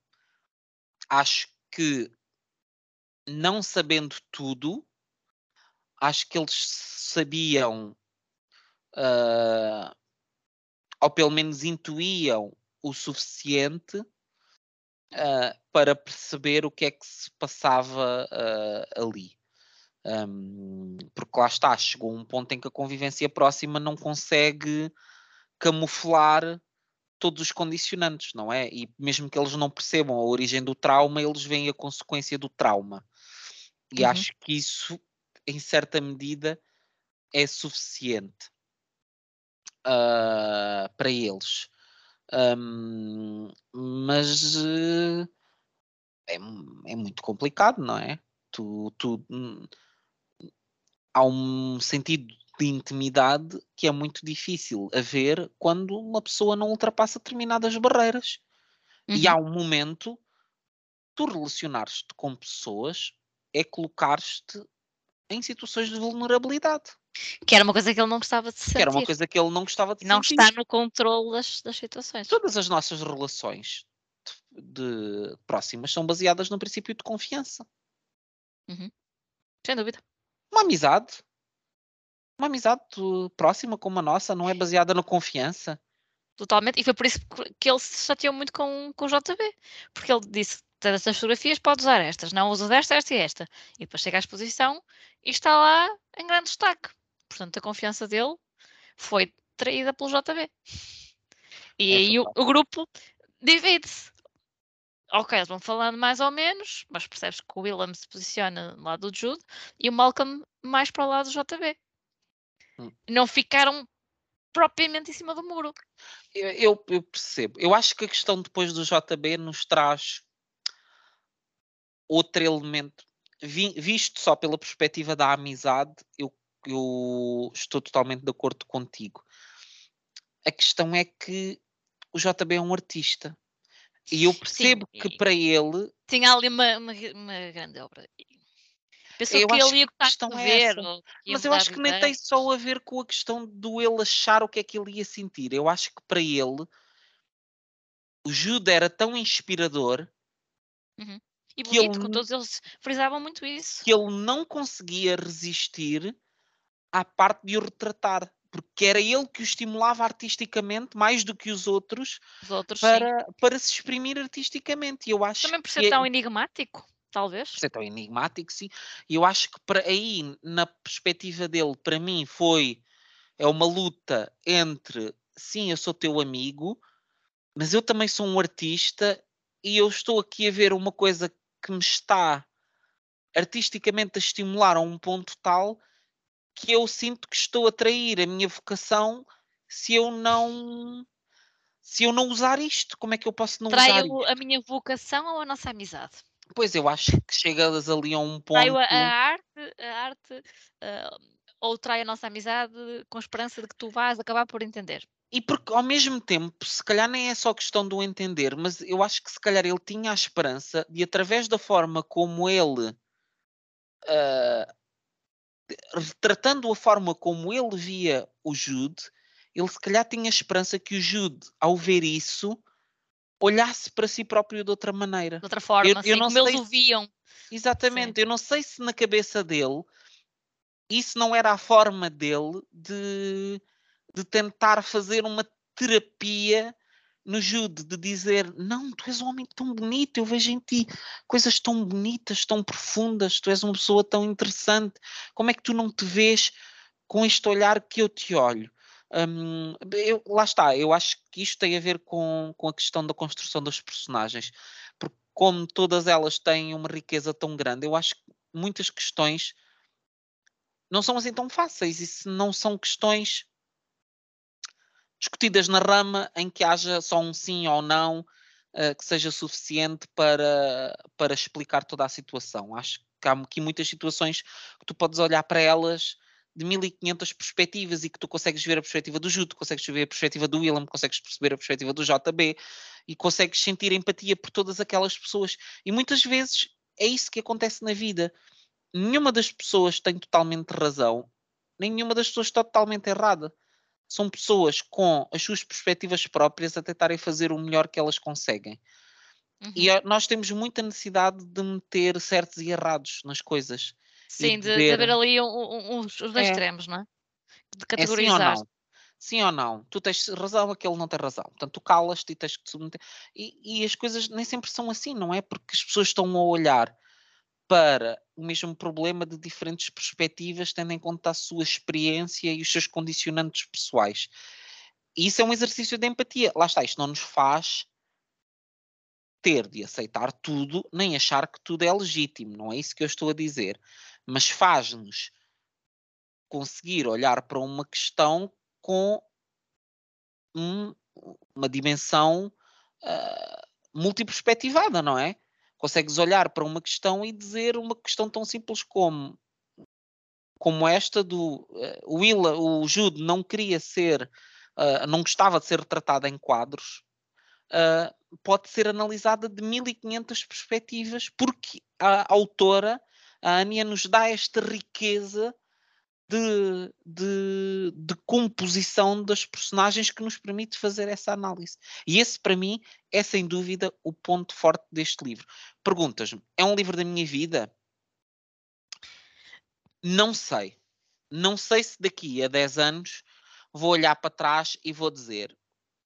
acho que não sabendo tudo, acho que eles sabiam, ah, ou pelo menos intuíam o suficiente ah, para perceber o que é que se passava ah, ali. Ahm, porque lá está, chegou um ponto em que a convivência próxima não consegue camuflar todos os condicionantes, não é? E mesmo que eles não percebam a origem do trauma, eles veem a consequência do trauma. E Uhum. acho que isso, em certa medida, é suficiente ah, para eles. Ahm, mas eh, é, é muito complicado, não é? Tu, tu, hum, há um sentido de intimidade que é muito difícil haver quando uma pessoa não ultrapassa determinadas barreiras. E Uhum. há um momento, tu relacionares-te com pessoas é colocar-te em situações de vulnerabilidade. Que era uma coisa que ele não gostava de sentir. Que era uma coisa que ele não gostava de não sentir. está no controle das, das situações. Todas as nossas relações de, de próximas são baseadas no princípio de confiança. Sem dúvida. uma amizade. Uma amizade próxima como a nossa, não é baseada na confiança. Totalmente, e foi por isso que ele se chateou muito com, com o JB, porque ele disse: estas fotografias pode usar estas, não usa desta, esta e esta. E depois chega à exposição e está lá em grande destaque. Portanto, a confiança dele foi traída pelo JB. E é aí o, o, grupo divide-se. Ok, eles vão falando mais ou menos, mas percebes que o Willem se posiciona lá do Jude e o Malcolm mais para o lado do JB. Hum. Não ficaram propriamente em cima do muro. Eu, eu, percebo. Eu acho que a questão depois do JB nos traz outro elemento. Vi, visto só pela perspectiva da amizade, eu, eu estou totalmente de acordo contigo. A questão é que o JB é um artista. E eu percebo Sim, que para ele. Tinha ali uma, uma, uma grande obra. Pensou eu que ele ia gostar de é ver. Mas eu acho que nem tem só a ver com a questão do ele achar o que é que ele ia sentir. Eu acho que para ele o Jude era tão inspirador. Uhum. E bonito, ele, todos eles frisavam muito isso. Que ele não conseguia resistir à parte de o retratar porque era ele que o estimulava artisticamente mais do que os outros, os outros para, para se exprimir artisticamente. E eu acho Também por ser tão é, enigmático, talvez. Por ser tão enigmático, sim. E eu acho que para aí, na perspectiva dele, para mim foi é uma luta entre sim, eu sou teu amigo, mas eu também sou um artista e eu estou aqui a ver uma coisa que me está artisticamente a estimular a um ponto tal que eu sinto que estou a trair a minha vocação se eu não se eu não usar isto, como é que eu posso não Traio usar isto? a minha vocação ou a nossa amizade? Pois eu acho que chegas ali a um ponto. Traio a, a arte, a arte uh, ou trai a nossa amizade com a esperança de que tu vás acabar por entender. E porque ao mesmo tempo, se calhar nem é só questão do entender, mas eu acho que se calhar ele tinha a esperança de, através da forma como ele uh, retratando a forma como ele via o Jude, ele se calhar tinha esperança que o Jude, ao ver isso, olhasse para si próprio de outra maneira. De outra forma, eu, assim, eu não como sei eles o viam. Exatamente, Sim. eu não sei se na cabeça dele isso não era a forma dele de, de tentar fazer uma terapia no Jude de dizer: Não, tu és um homem tão bonito, eu vejo em ti coisas tão bonitas, tão profundas, tu és uma pessoa tão interessante. Como é que tu não te vês com este olhar que eu te olho? Um, eu, lá está, eu acho que isto tem a ver com, com a questão da construção dos personagens, porque, como todas elas têm uma riqueza tão grande, eu acho que muitas questões não são assim tão fáceis e se não são questões discutidas na rama em que haja só um sim ou não uh, que seja suficiente para, para explicar toda a situação. Acho que há aqui muitas situações que tu podes olhar para elas de 1500 perspectivas e que tu consegues ver a perspectiva do Juto, consegues ver a perspectiva do William, consegues perceber a perspectiva do JB e consegues sentir empatia por todas aquelas pessoas. E muitas vezes é isso que acontece na vida. Nenhuma das pessoas tem totalmente razão, nenhuma das pessoas está totalmente errada são pessoas com as suas perspectivas próprias a tentarem fazer o melhor que elas conseguem. Uhum. E nós temos muita necessidade de meter certos e errados nas coisas. Sim, de, de, haver ali um, um, os dois é. extremos, não é? De categorizar. É sim ou não? Sim ou não? Tu tens razão, aquele não tem razão. Portanto, tu calas-te e tens que te submeter. E, e as coisas nem sempre são assim, não é? Porque as pessoas estão a olhar para o mesmo problema de diferentes perspectivas, tendo em conta a sua experiência e os seus condicionantes pessoais. Isso é um exercício de empatia. Lá está, isto não nos faz ter de aceitar tudo, nem achar que tudo é legítimo, não é isso que eu estou a dizer. Mas faz-nos conseguir olhar para uma questão com um, uma dimensão uh, multiperspectivada, não é? Consegues olhar para uma questão e dizer uma questão tão simples como como esta do uh, o Jude não queria ser, uh, não gostava de ser retratado em quadros, uh, pode ser analisada de 1500 perspectivas, porque a autora, a Ania, nos dá esta riqueza de, de, de, composição das personagens que nos permite fazer essa análise. E esse, para mim, é sem dúvida o ponto forte deste livro. Perguntas-me: é um livro da minha vida? Não sei. Não sei se daqui a 10 anos vou olhar para trás e vou dizer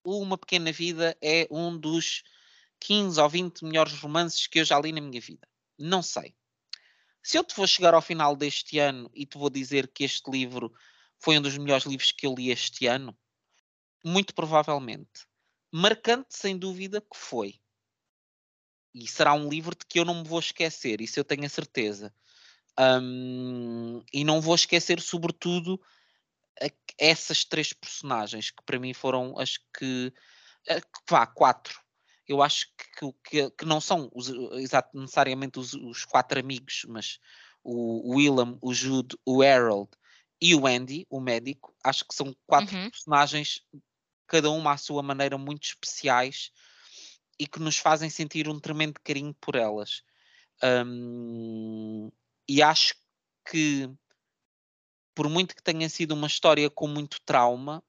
Uma Pequena Vida é um dos 15 ou 20 melhores romances que eu já li na minha vida. Não sei. Se eu te vou chegar ao final deste ano e te vou dizer que este livro foi um dos melhores livros que eu li este ano, muito provavelmente. Marcante, sem dúvida, que foi. E será um livro de que eu não me vou esquecer, isso eu tenho a certeza. Um, e não vou esquecer, sobretudo, essas três personagens que para mim foram as que. Vá, quatro. Eu acho que, que, que não são os, exato, necessariamente os, os, quatro amigos, mas o Willem, o Jude, o Harold e o Andy, o médico, acho que são quatro uhum. personagens, cada uma à sua maneira, muito especiais e que nos fazem sentir um tremendo carinho por elas. Um, e acho que, por muito que tenha sido uma história com muito trauma,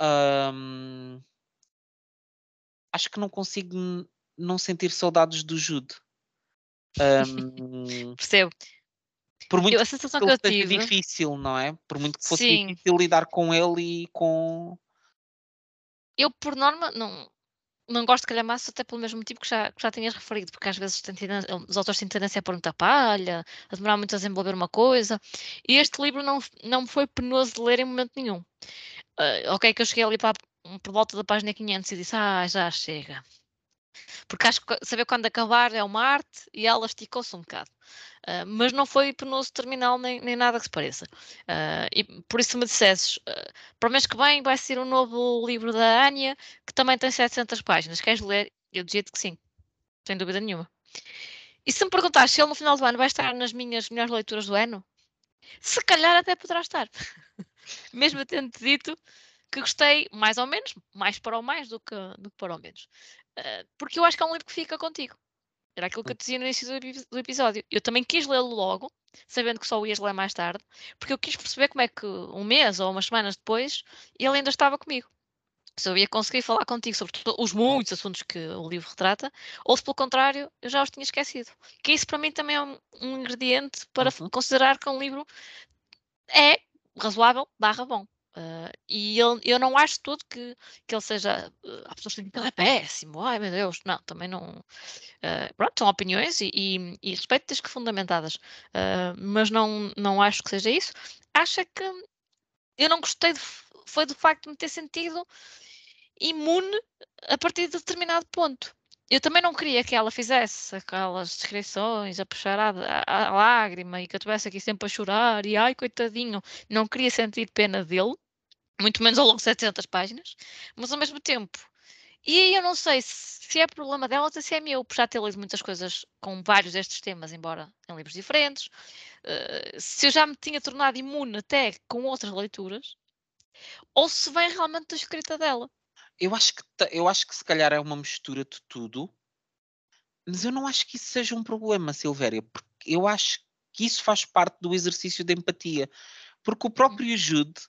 um, acho que não consigo não sentir saudades do Jude. Um, Percebo. Por muito eu, a sensação que, que eu tive... difícil, não é? Por muito que fosse Sim. difícil lidar com ele e com. Eu, por norma, não, não gosto de calhamaço até pelo mesmo motivo que já, que já tinhas referido, porque às vezes os autores têm tendência a pôr muita palha, a demorar muito a desenvolver uma coisa, e este livro não, não me foi penoso de ler em momento nenhum. Uh, ok, que eu cheguei ali para, por volta da página 500 e disse, ah, já chega. Porque acho que saber quando acabar é uma arte e ela esticou-se um bocado. Uh, mas não foi penoso terminal nem, nem nada que se pareça. Uh, e por isso me dissesses, uh, para o mês que vem vai ser um novo livro da Anya que também tem 700 páginas. Queres ler? Eu dizia-te que sim, sem dúvida nenhuma. E se me perguntares se ele no final do ano vai estar nas minhas melhores leituras do ano, se calhar até poderá estar. Mesmo tendo dito que gostei mais ou menos, mais para o mais do que, do que para o menos. Uh, porque eu acho que é um livro que fica contigo. Era aquilo que eu te dizia no início do, episódio. Eu também quis lê-lo logo, sabendo que só o ias ler mais tarde, porque eu quis perceber como é que um mês ou umas semanas depois ele ainda estava comigo. Se eu ia conseguir falar contigo sobre os muitos assuntos que o livro retrata, ou se pelo contrário eu já os tinha esquecido. Que isso para mim também é um, um ingrediente para uhum. considerar que um livro é razoável barra bom. Uh, e eu, eu não acho tudo que, que ele seja. Uh, há pessoas que dizem que ele é péssimo, ai meu Deus, não, também não. Uh, pronto, são opiniões e, e, e respeito desde que fundamentadas, mas não, não acho que seja isso. Acho que eu não gostei, de, foi do facto de me ter sentido imune a partir de determinado ponto. Eu também não queria que ela fizesse aquelas descrições a puxar a, a, a lágrima e que eu estivesse aqui sempre a chorar e ai coitadinho, não queria sentir pena dele muito menos ao longo de 700 páginas, mas ao mesmo tempo. E aí eu não sei se é problema dela ou se é meu, por já ter lido muitas coisas com vários destes temas, embora em livros diferentes, uh, se eu já me tinha tornado imune até com outras leituras, ou se vem realmente da escrita dela. Eu acho que, eu acho que se calhar é uma mistura de tudo, mas eu não acho que isso seja um problema, Silvéria, porque eu acho que isso faz parte do exercício de empatia. Porque o próprio Jude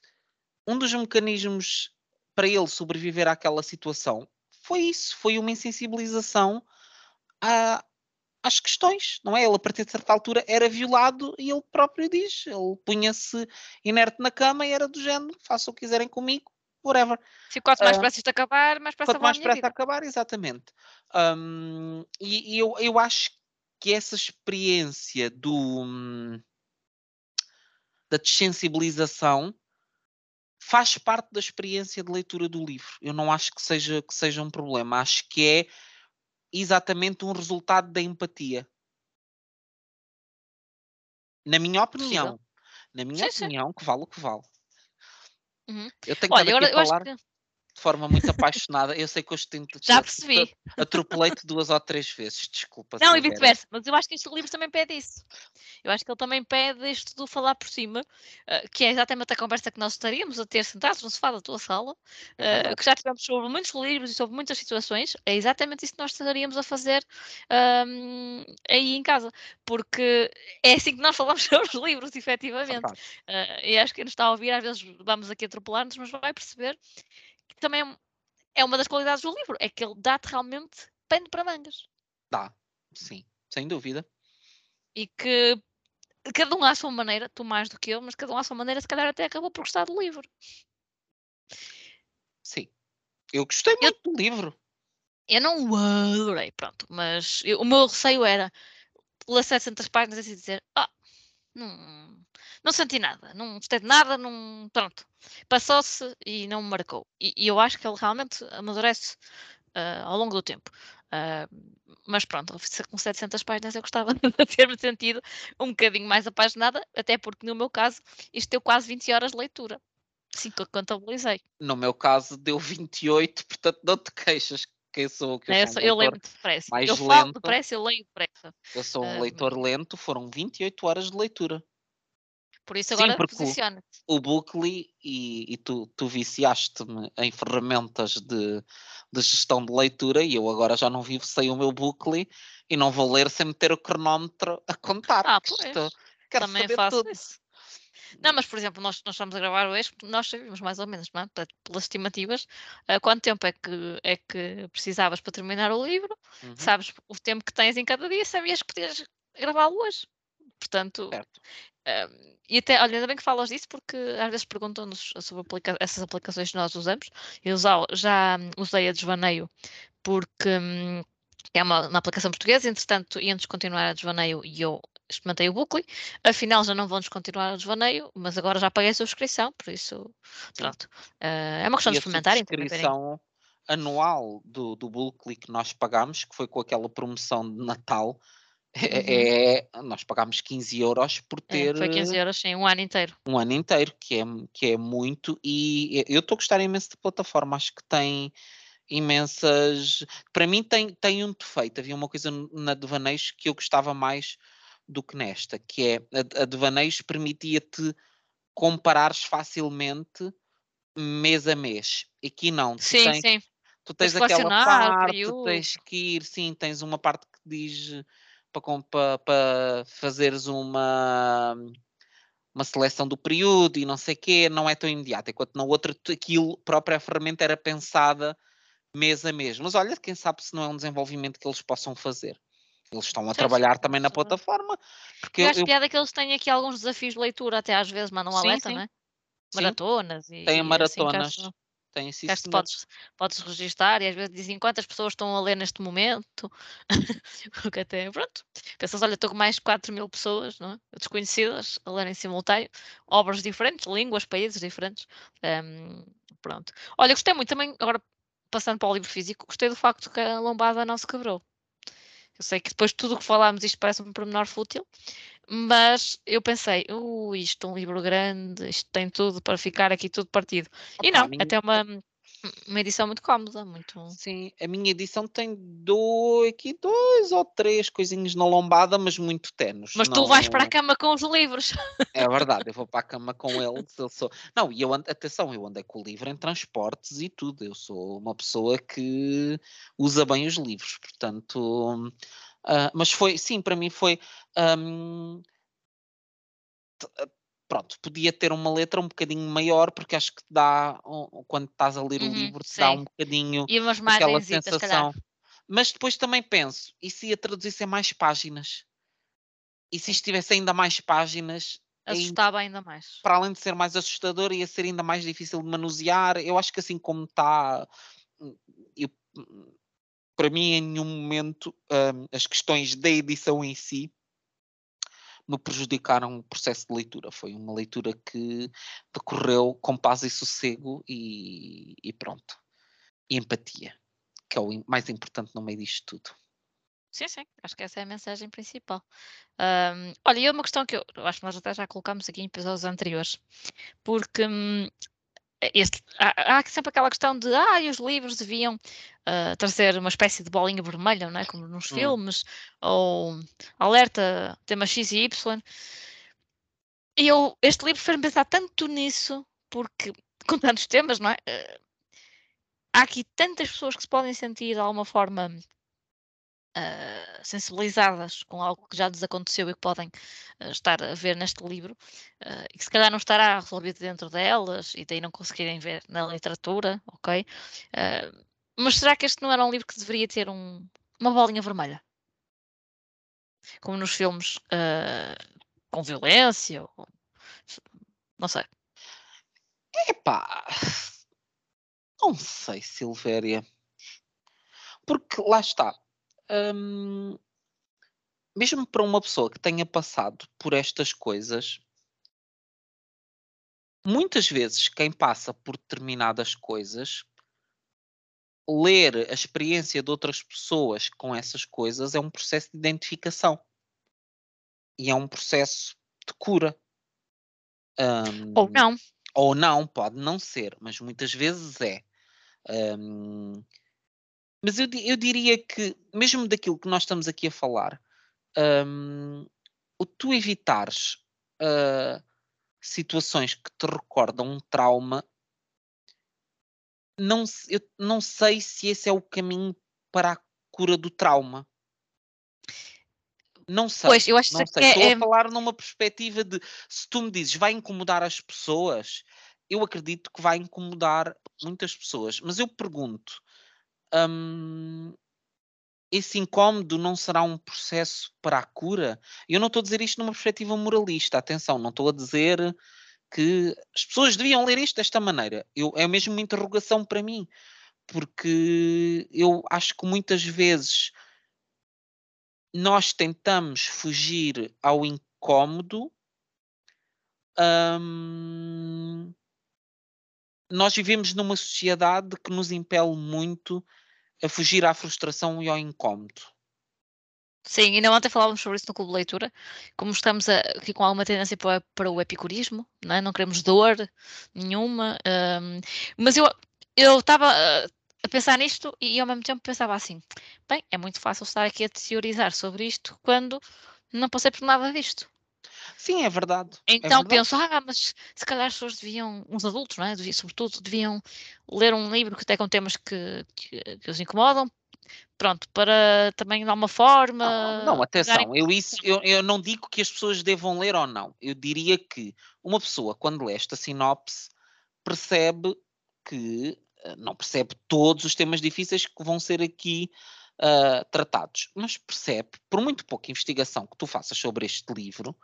um dos mecanismos para ele sobreviver àquela situação foi isso, foi uma insensibilização às questões, não é? Ele a partir de certa altura era violado e ele próprio diz, ele punha-se inerte na cama e era do género, façam o que quiserem comigo, whatever. Se quanto mais uh, pressa isto acabar, mais pressa Quanto mais pressa acabar, exatamente. Um, e, e eu, eu acho que essa experiência do da desensibilização faz parte da experiência de leitura do livro. Eu não acho que seja, que seja um problema. Acho que é exatamente um resultado da empatia. Na minha opinião. Na minha sim, opinião, sim. que vale o que vale. Uhum. Eu tenho Olha, que falar. Que de forma muito apaixonada. Eu sei que hoje tenho Já percebi. Atropelei-te duas ou três vezes, desculpa. Não, e vice-versa, mas eu acho que este livro também pede isso. Eu acho que ele também pede isto do falar por cima, uh, que é exatamente a conversa que nós estaríamos a ter sentados no sofá da tua sala, uh, que já tivemos sobre muitos livros e sobre muitas situações. É exatamente isso que nós estaríamos a fazer um, aí em casa, porque é assim que nós falamos sobre os livros, efetivamente. Uh, e acho que quem nos está a ouvir, às vezes vamos aqui atropelar-nos, mas vai perceber também é uma das qualidades do livro, é que ele dá-te realmente pano para mangas. Dá, sim, sem dúvida. E que cada um à sua maneira, tu mais do que eu, mas cada um à sua maneira, se calhar até acabou por gostar do livro. Sim. Eu gostei Eu- muito do livro. Eu não o adorei, pronto, mas eu- o meu receio era ler 700 páginas e dizer, ah, não, não senti nada, não gostei de nada, não, pronto, passou-se e não me marcou. E, e eu acho que ele realmente amadurece ah, ao longo do tempo. Ah, mas pronto, com 700 páginas eu gostava de ter-me sentido um bocadinho mais apaixonada, até porque no meu caso isto deu quase 20 horas de leitura. Sim, que eu contabilizei. No meu caso, deu 28, portanto, não te queixas. Que eu sou, que eu sou um eu leio muito depressa. mais eu falo lento. depressa, eu leio depressa. eu sou um Ah, leitor lento, foram 28 horas de leitura. Por isso agora posiciona-te. o Bookly e, e tu, tu viciaste-me em ferramentas de, de gestão de leitura e eu agora já não vivo sem o meu Bookly e não vou ler sem meter o cronómetro a contar. Ah, pois. isto- quero Também saber faço tudo. isso. Não, mas por exemplo, nós, nós estamos a gravar hoje, nós sabíamos mais ou menos, não é? Portanto, pelas estimativas, ah, quanto tempo é que, é que precisavas para terminar o livro, Uhum, sabes o tempo que tens em cada dia, sabias que podias gravá-lo hoje. Portanto, certo. Ah, e até, olha, ainda bem que falas disso, porque às vezes perguntam-nos sobre aplica- essas aplicações que nós usamos. Eu já, já hum, usei a Desvaneio porque hum, é uma, uma aplicação portuguesa, entretanto, iam descontinuar a Desvaneio e eu experimentei o Bookly. Afinal, já não vão descontinuar o Desvaneio, mas agora já paguei a subscrição, por isso, pronto. Ah, é uma questão E de a experimentarem também. verem. subscrição anual do, do Bookly que nós pagámos, que foi com aquela promoção de Natal, é, é- nós pagámos 15 euros por Uhum. É, ter foi 15 euros, sim, um ano inteiro. um ano inteiro, que é, que é muito, e eu estou a gostar imenso da plataforma, acho que tem imensas. Para mim tem, tem um defeito. Havia uma coisa na Devaneios que eu gostava mais do que nesta, que é a, a Devaneios permitia-te comparares facilmente mês a mês. Aqui não, tu Sim, tens, sim. tu Tens de aquela parte, período. tens que ir, sim, tens uma parte que diz para, para fazeres uma uma seleção do período e não sei o quê, não é tão imediato, enquanto na outra aquilo, a própria ferramenta era pensada mês a mês. Mas olha, quem sabe se não é um desenvolvimento que eles possam fazer. Eles estão a Sim, sim, trabalhar também na isso- plataforma, porque Eu acho eu- piada que eles têm aqui alguns desafios de leitura, até às vezes mandam alerta, sim. não é? Maratonas e, têm e assim, têm sim, senhor. podes, podes registar e às vezes dizem quantas pessoas estão a ler neste momento. o que até, pronto. Pensas, olha, estou com mais de 4 mil pessoas, não é? Desconhecidas, a ler em simultâneo, obras diferentes, línguas, países diferentes. Ahm, pronto. Olha, gostei muito também, agora passando para o livro físico, gostei do facto que a lombada não se quebrou. Eu sei que depois de tudo o que falámos, isto parece um pormenor fútil, mas eu pensei, uh, isto é um livro grande, isto tem tudo para ficar aqui tudo partido. E Opa, a não, minha- até uma, uma edição muito cómoda, muito. Sim, a minha edição tem dois, aqui dois ou três coisinhos na lombada, mas muito tenos. Mas tu vais para a não- cama com os livros. É verdade, eu vou para a cama com eles. Eu sou... Não, e eu ando, atenção, eu andei com o livro em transportes e tudo. Eu sou uma pessoa que usa bem os livros, portanto. Ah, mas foi, sim, para mim foi. t- ah, pronto, podia ter uma letra um bocadinho maior, porque acho que dá, um- quando estás a ler o Uhum, livro, te dá um bocadinho E umas aquela se sensação. Mas depois também penso, e se ia traduzir em mais páginas? E se isto tivesse ainda mais páginas, ainda Assustava ainda mais. para além de ser mais assustador, ia ser ainda mais difícil de manusear. Eu acho que assim como está, hum, eu- hum, para mim, em nenhum momento hum, as questões da edição em si me prejudicaram o processo de leitura. Foi uma leitura que decorreu com paz e sossego e, e pronto. E empatia, que é o mais importante no meio disto tudo. Sim, sim, acho que essa é a mensagem principal. Ahm, olha, e uma questão que eu, eu acho que nós até já colocámos aqui em episódios anteriores, porque hum, este- há, há sempre aquela questão de ah, os livros deviam ah, trazer uma espécie de bolinha vermelha, não é? Como nos Hum. filmes, ou alerta, tema X e Y. E eu, este livro fez-me pensar tanto nisso, porque com tantos temas, não é? Eh, há aqui tantas pessoas que se podem sentir de alguma forma ah, sensibilizadas com algo que já lhes aconteceu e que podem ah, estar a ver neste livro ah, e que se calhar não estará resolvido dentro delas e daí não conseguirem ver na literatura, ok? Mas será que este não era um livro que deveria ter um- uma bolinha vermelha? Como nos filmes com violência, ou... não sei. Epá, não sei, Silvéria. Porque lá está. Hum, mesmo para uma pessoa que tenha passado por estas coisas, muitas vezes quem passa por determinadas coisas, ler a experiência de outras pessoas com essas coisas é um processo de identificação. E é um processo de cura. Ou Hum, não. ou não, pode não ser, mas muitas vezes é. Hum, mas eu, eu diria que, mesmo daquilo que nós estamos aqui a falar, hum, o tu evitares ah, situações que te recordam um trauma, não, eu não sei se esse é o caminho para a cura do trauma. Não sei. Pois, eu acho Não que sei, é, estou é- a falar numa perspectiva de se tu me dizes vai incomodar as pessoas, eu acredito que vai incomodar muitas pessoas, mas eu pergunto: hum, esse incómodo não será um processo para a cura? Eu não estou a dizer isto numa perspectiva moralista, atenção, não estou a dizer que as pessoas deviam ler isto desta maneira. Eu, é mesmo uma interrogação para mim, porque eu acho que muitas vezes nós tentamos fugir ao incómodo. nós vivemos numa sociedade que nos impele muito a fugir à frustração e ao incómodo. Sim, ainda ontem falávamos sobre isso no Clube de Leitura, como estamos aqui com alguma tendência para, para o epicurismo, não, é? não queremos dor nenhuma, hum, mas eu estava ah, a pensar nisto e ao mesmo tempo pensava assim, bem, é muito fácil estar aqui a teorizar sobre isto quando não passei por nada disto. Sim, é verdade. é Então verdade. penso, ah, mas se calhar as pessoas deviam, uns adultos, não é? Sobretudo, deviam ler um livro que até com temas que, que, que os incomodam, pronto, para também de alguma forma. Não, não, darem atenção, eu, isso, eu, eu não digo que as pessoas devam ler ou não. Eu diria que uma pessoa, quando lê esta sinopse, percebe que eh, não percebe todos os temas difíceis que vão ser aqui ah, tratados, mas percebe, por muito pouca investigação que tu faças sobre este livro,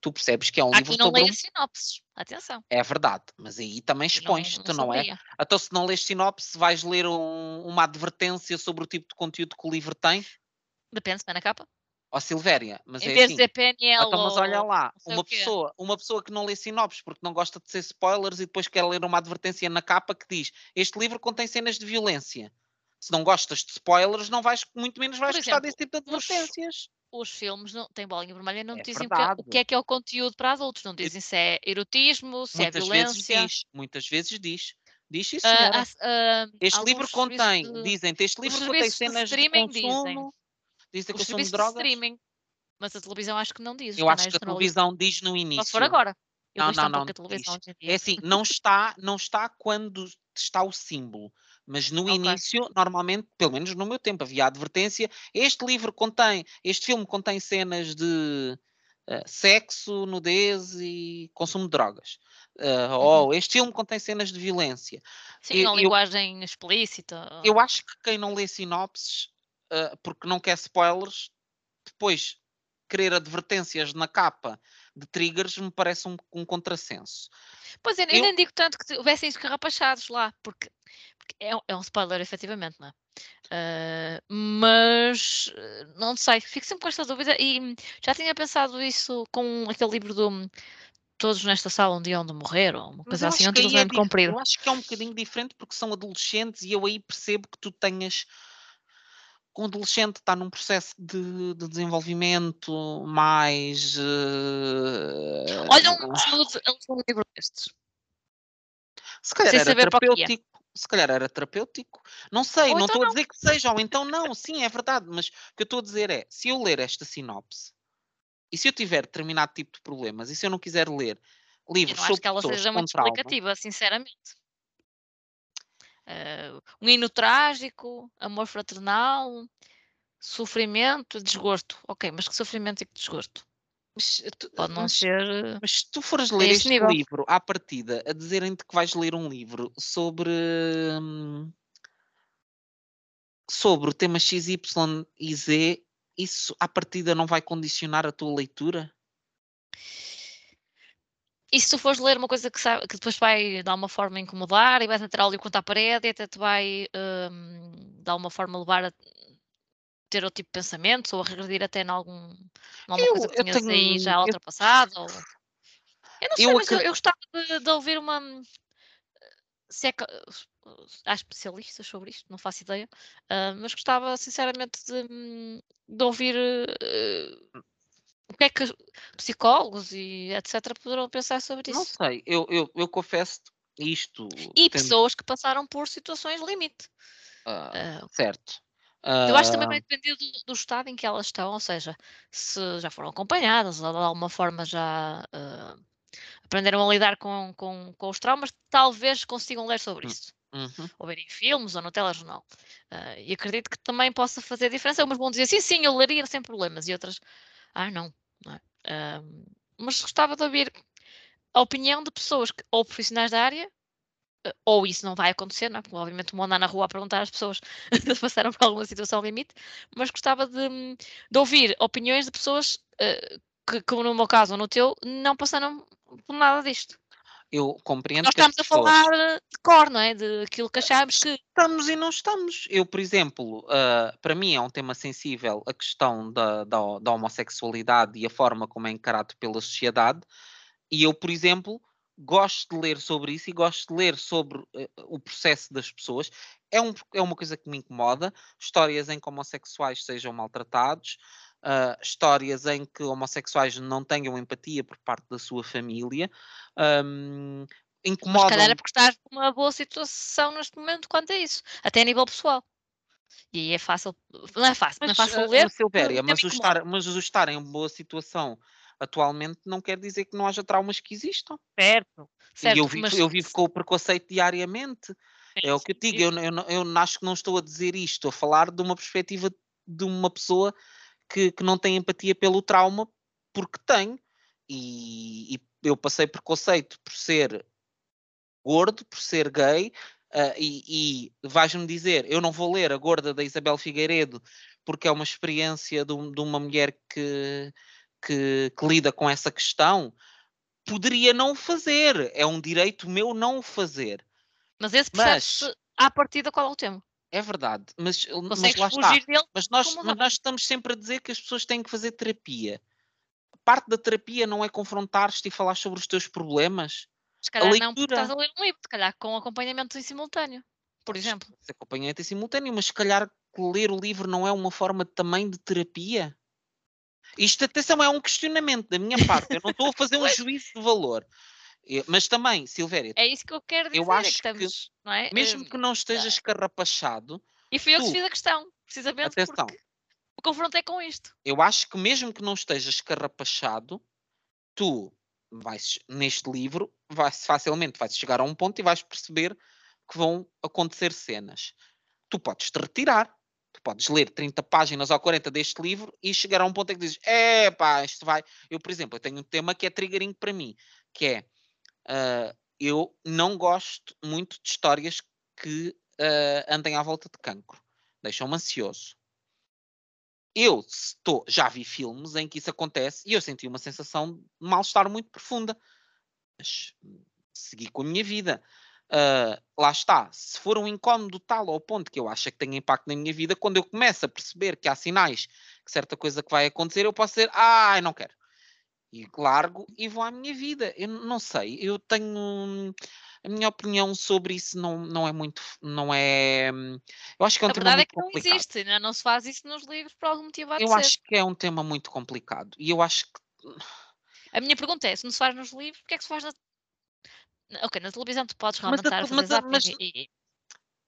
tu percebes que é um Há livro não sobre leia um... sinopses, atenção. É verdade, mas aí também expões-te, não, não, é? sabia. Então, se não lês sinopse, vais ler um- uma advertência sobre o tipo de conteúdo que o livro tem? Depende, se vai na capa. Ó Silvéria, mas Em é vez assim. de PNL Então, mas olha lá, não uma pessoa, uma pessoa que não lê sinopses porque não gosta de ser spoilers e depois quer ler uma advertência na capa que diz este livro contém cenas de violência. Se não gostas de spoilers, não vais, muito menos vais Por gostar exemplo, desse tipo de advertências. Os filmes não, têm bolinha vermelha não É dizem o que, é, o que é que é o conteúdo para adultos. Não dizem se é erotismo, se Muitas é vezes violência. diz, muitas vezes diz. Diz sim, senhora. há- ah, este livro contém, de- dizem-te, este livro contém cenas de streaming dizem. consumo, dizem os consumo de drogas. streaming. Mas a televisão acho que não diz. Eu acho canais que a televisão diz no Só início. se for agora. Eu Não, não, não. É assim, não está, não está quando está o símbolo, mas no Ok. início, normalmente, pelo menos no meu tempo, havia advertência: este livro contém, este filme contém cenas de eh, sexo, nudez e consumo de drogas. Eh, Uhum. Ou este filme contém cenas de violência. Sim, eu- eu- linguagem explícita. Eu acho que quem não lê sinopses, eh, porque não quer spoilers, depois querer advertências na capa de triggers me parece um, um contrassenso. Pois eu, eu eu- nem digo tanto que houvessem escarrapachados lá, porque, porque é, um- é um spoiler, efetivamente, não é? Ah, mas eh, não sei, fico sempre com esta dúvida e já tinha pensado isso com aquele livro do Todos nesta sala um dia onde morrer, ou uma Mas coisa eu assim, um é dif- comprido. Eu acho que é um bocadinho diferente porque são adolescentes e eu aí percebo que tu tenhas. Com o adolescente está num processo de, de desenvolvimento mais. eh, Olha um um livro destes. se calhar sem era é. terapêutico. Se calhar era terapêutico. Não sei, Ou não então estou a dizer que seja, ou então não, sim, é verdade, mas o que eu estou a dizer é: se eu ler esta sinopse e se eu tiver determinado tipo de problemas e se eu não quiser ler Eu livros não acho que ela seja muito explicativa, sinceramente. Ah, um hino trágico, amor fraternal, sofrimento, desgosto. Ok, mas que sofrimento e que desgosto? mas, eh, tu- Pode não mas ser. eh, Mas se tu fores a ler este nível. livro à partida, a dizerem-te que vais ler um livro sobre hum, sobre o tema X, Y e Z, isso à partida não vai condicionar a tua leitura? E se tu fores ler uma coisa que, sabe, que depois vai dar uma forma incomodar e vais entrar ali contra a parede e até te vai um, dar uma forma levar a ter outro tipo de pensamentos ou a regredir até em algum, alguma Eu- coisa que eu tinhas aí tenho- já eu- ultrapassado? Ou... Eu não sei, Eu mas eu, eu gostava de, de ouvir uma. Se é que há especialistas sobre isto, não faço ideia, ah, mas gostava sinceramente de, hum, de ouvir eh, o que é que os psicólogos e etc. poderão pensar sobre Não isso. sei, eu, eu, eu confesso isto. E tendo- pessoas que passaram por situações limite. ah, Ah, certo. eu acho que também Ah, vai depender do, do estado em que elas estão, ou seja, se já foram acompanhadas ou de alguma forma já ah, aprenderam a lidar com, com, com os traumas, talvez consigam ler sobre Hum. isso. uhum. ou verem filmes ou no telejornal. Ah, e acredito que também possa fazer diferença. Umas vão dizer sim, sim, eu leria sem problemas, e outras, ah, não. É? Ah, mas gostava de ouvir a opinião de pessoas que, ou profissionais da área, ah, ou isso não vai acontecer, não é? Porque obviamente vão andar na rua a perguntar às pessoas se passaram por alguma situação limite, mas gostava de, de ouvir opiniões de pessoas ah, que, como no meu caso ou no teu, não passaram por nada disto. Eu compreendo Nós estamos a pessoas- falar de cor, não é? De aquilo que achamos que Estamos e não estamos. Eu, por exemplo, ah, para mim é um tema sensível a questão da, da, da homossexualidade e a forma como é encarado pela sociedade. E eu, por exemplo, gosto de ler sobre isso e gosto de ler sobre eh, o processo das pessoas. É, um, é uma coisa que me incomoda. Histórias em que homossexuais sejam maltratados, ah, histórias em que homossexuais não tenham empatia por parte da sua família. Mas se incomodam calhar é porque estás numa boa situação neste momento quanto a isso, até a nível pessoal. E aí é fácil, não é fácil, não é Mas, fácil ah, ler. ah, Silvéria, mas o, estar, mas o estar em boa situação atualmente não quer dizer que não haja traumas que existam. Certo, certo. e eu vivo, mas eu vivo com o preconceito diariamente. É o que eu sim, digo, eu, eu, eu acho que não estou a dizer isto, estou a falar de uma perspectiva de uma pessoa que, que não tem empatia pelo trauma, porque tem. E, e eu passei preconceito por ser gordo, por ser gay, ah, e, e vais-me dizer, eu não vou ler a gorda da Isabel Figueiredo porque é uma experiência de, um- de uma mulher que, que, que lida com essa questão. Poderia não fazer, é um direito meu não o fazer. Mas esse Mas- percebe-se à partida qual é o tema. É verdade, mas, mas Consegues lá está. Mas nós, mas nós estamos sempre a dizer que as pessoas têm que fazer terapia. Parte da terapia não é confrontar-te e falar sobre os teus problemas. Se calhar não, porque leitura. estás a ler um livro, se calhar com acompanhamento em simultâneo, por exemplo. Se acompanhamento em simultâneo, mas se calhar ler o livro não é uma forma também de terapia. Isto, atenção, é um questionamento da minha parte. Eu não estou a fazer um juízo de valor. Mas também, Silvéria, É isso que eu quero dizer, Eu é acho que que estamos, não é? mesmo Hum, que não estejas escarrapachado, E fui eu que fiz a questão, precisamente atenção, porque me confrontei com isto. eu acho que mesmo que não estejas escarrapachado, tu vais, neste livro, vais, facilmente vais chegar a um ponto e vais perceber que vão acontecer cenas. Tu podes te retirar, tu podes ler 30 páginas ou 40 deste livro e chegar a um ponto em que dizes, é pá, isto vai. Eu, por exemplo, eu tenho um tema que é triggering para mim, que é ah, eu não gosto muito de histórias que ah, andem à volta de cancro. Deixam-me ansioso. Eu estou, já vi filmes em que isso acontece e eu senti uma sensação de mal-estar muito profunda. Mas segui com a minha vida. Ah, lá está. Se for um incómodo tal ao ponto que eu acho que tem impacto na minha vida, quando eu começo a perceber que há sinais que certa coisa que vai acontecer, eu posso dizer, ah, eu não quero. E largo e vou à minha vida. Eu não sei, eu tenho. A minha opinião sobre isso não, não é muito. Não é. Eu acho que é um a tema verdade é muito que não complicado. existe, ainda não se faz isso nos livros por algum motivo Eu ser. acho que é um tema muito complicado. E eu acho que. A minha pergunta é, se não se faz nos livros, porque é que se faz na... Ok, na televisão tu podes Mas realmente a mas a- zapping mas- e, e-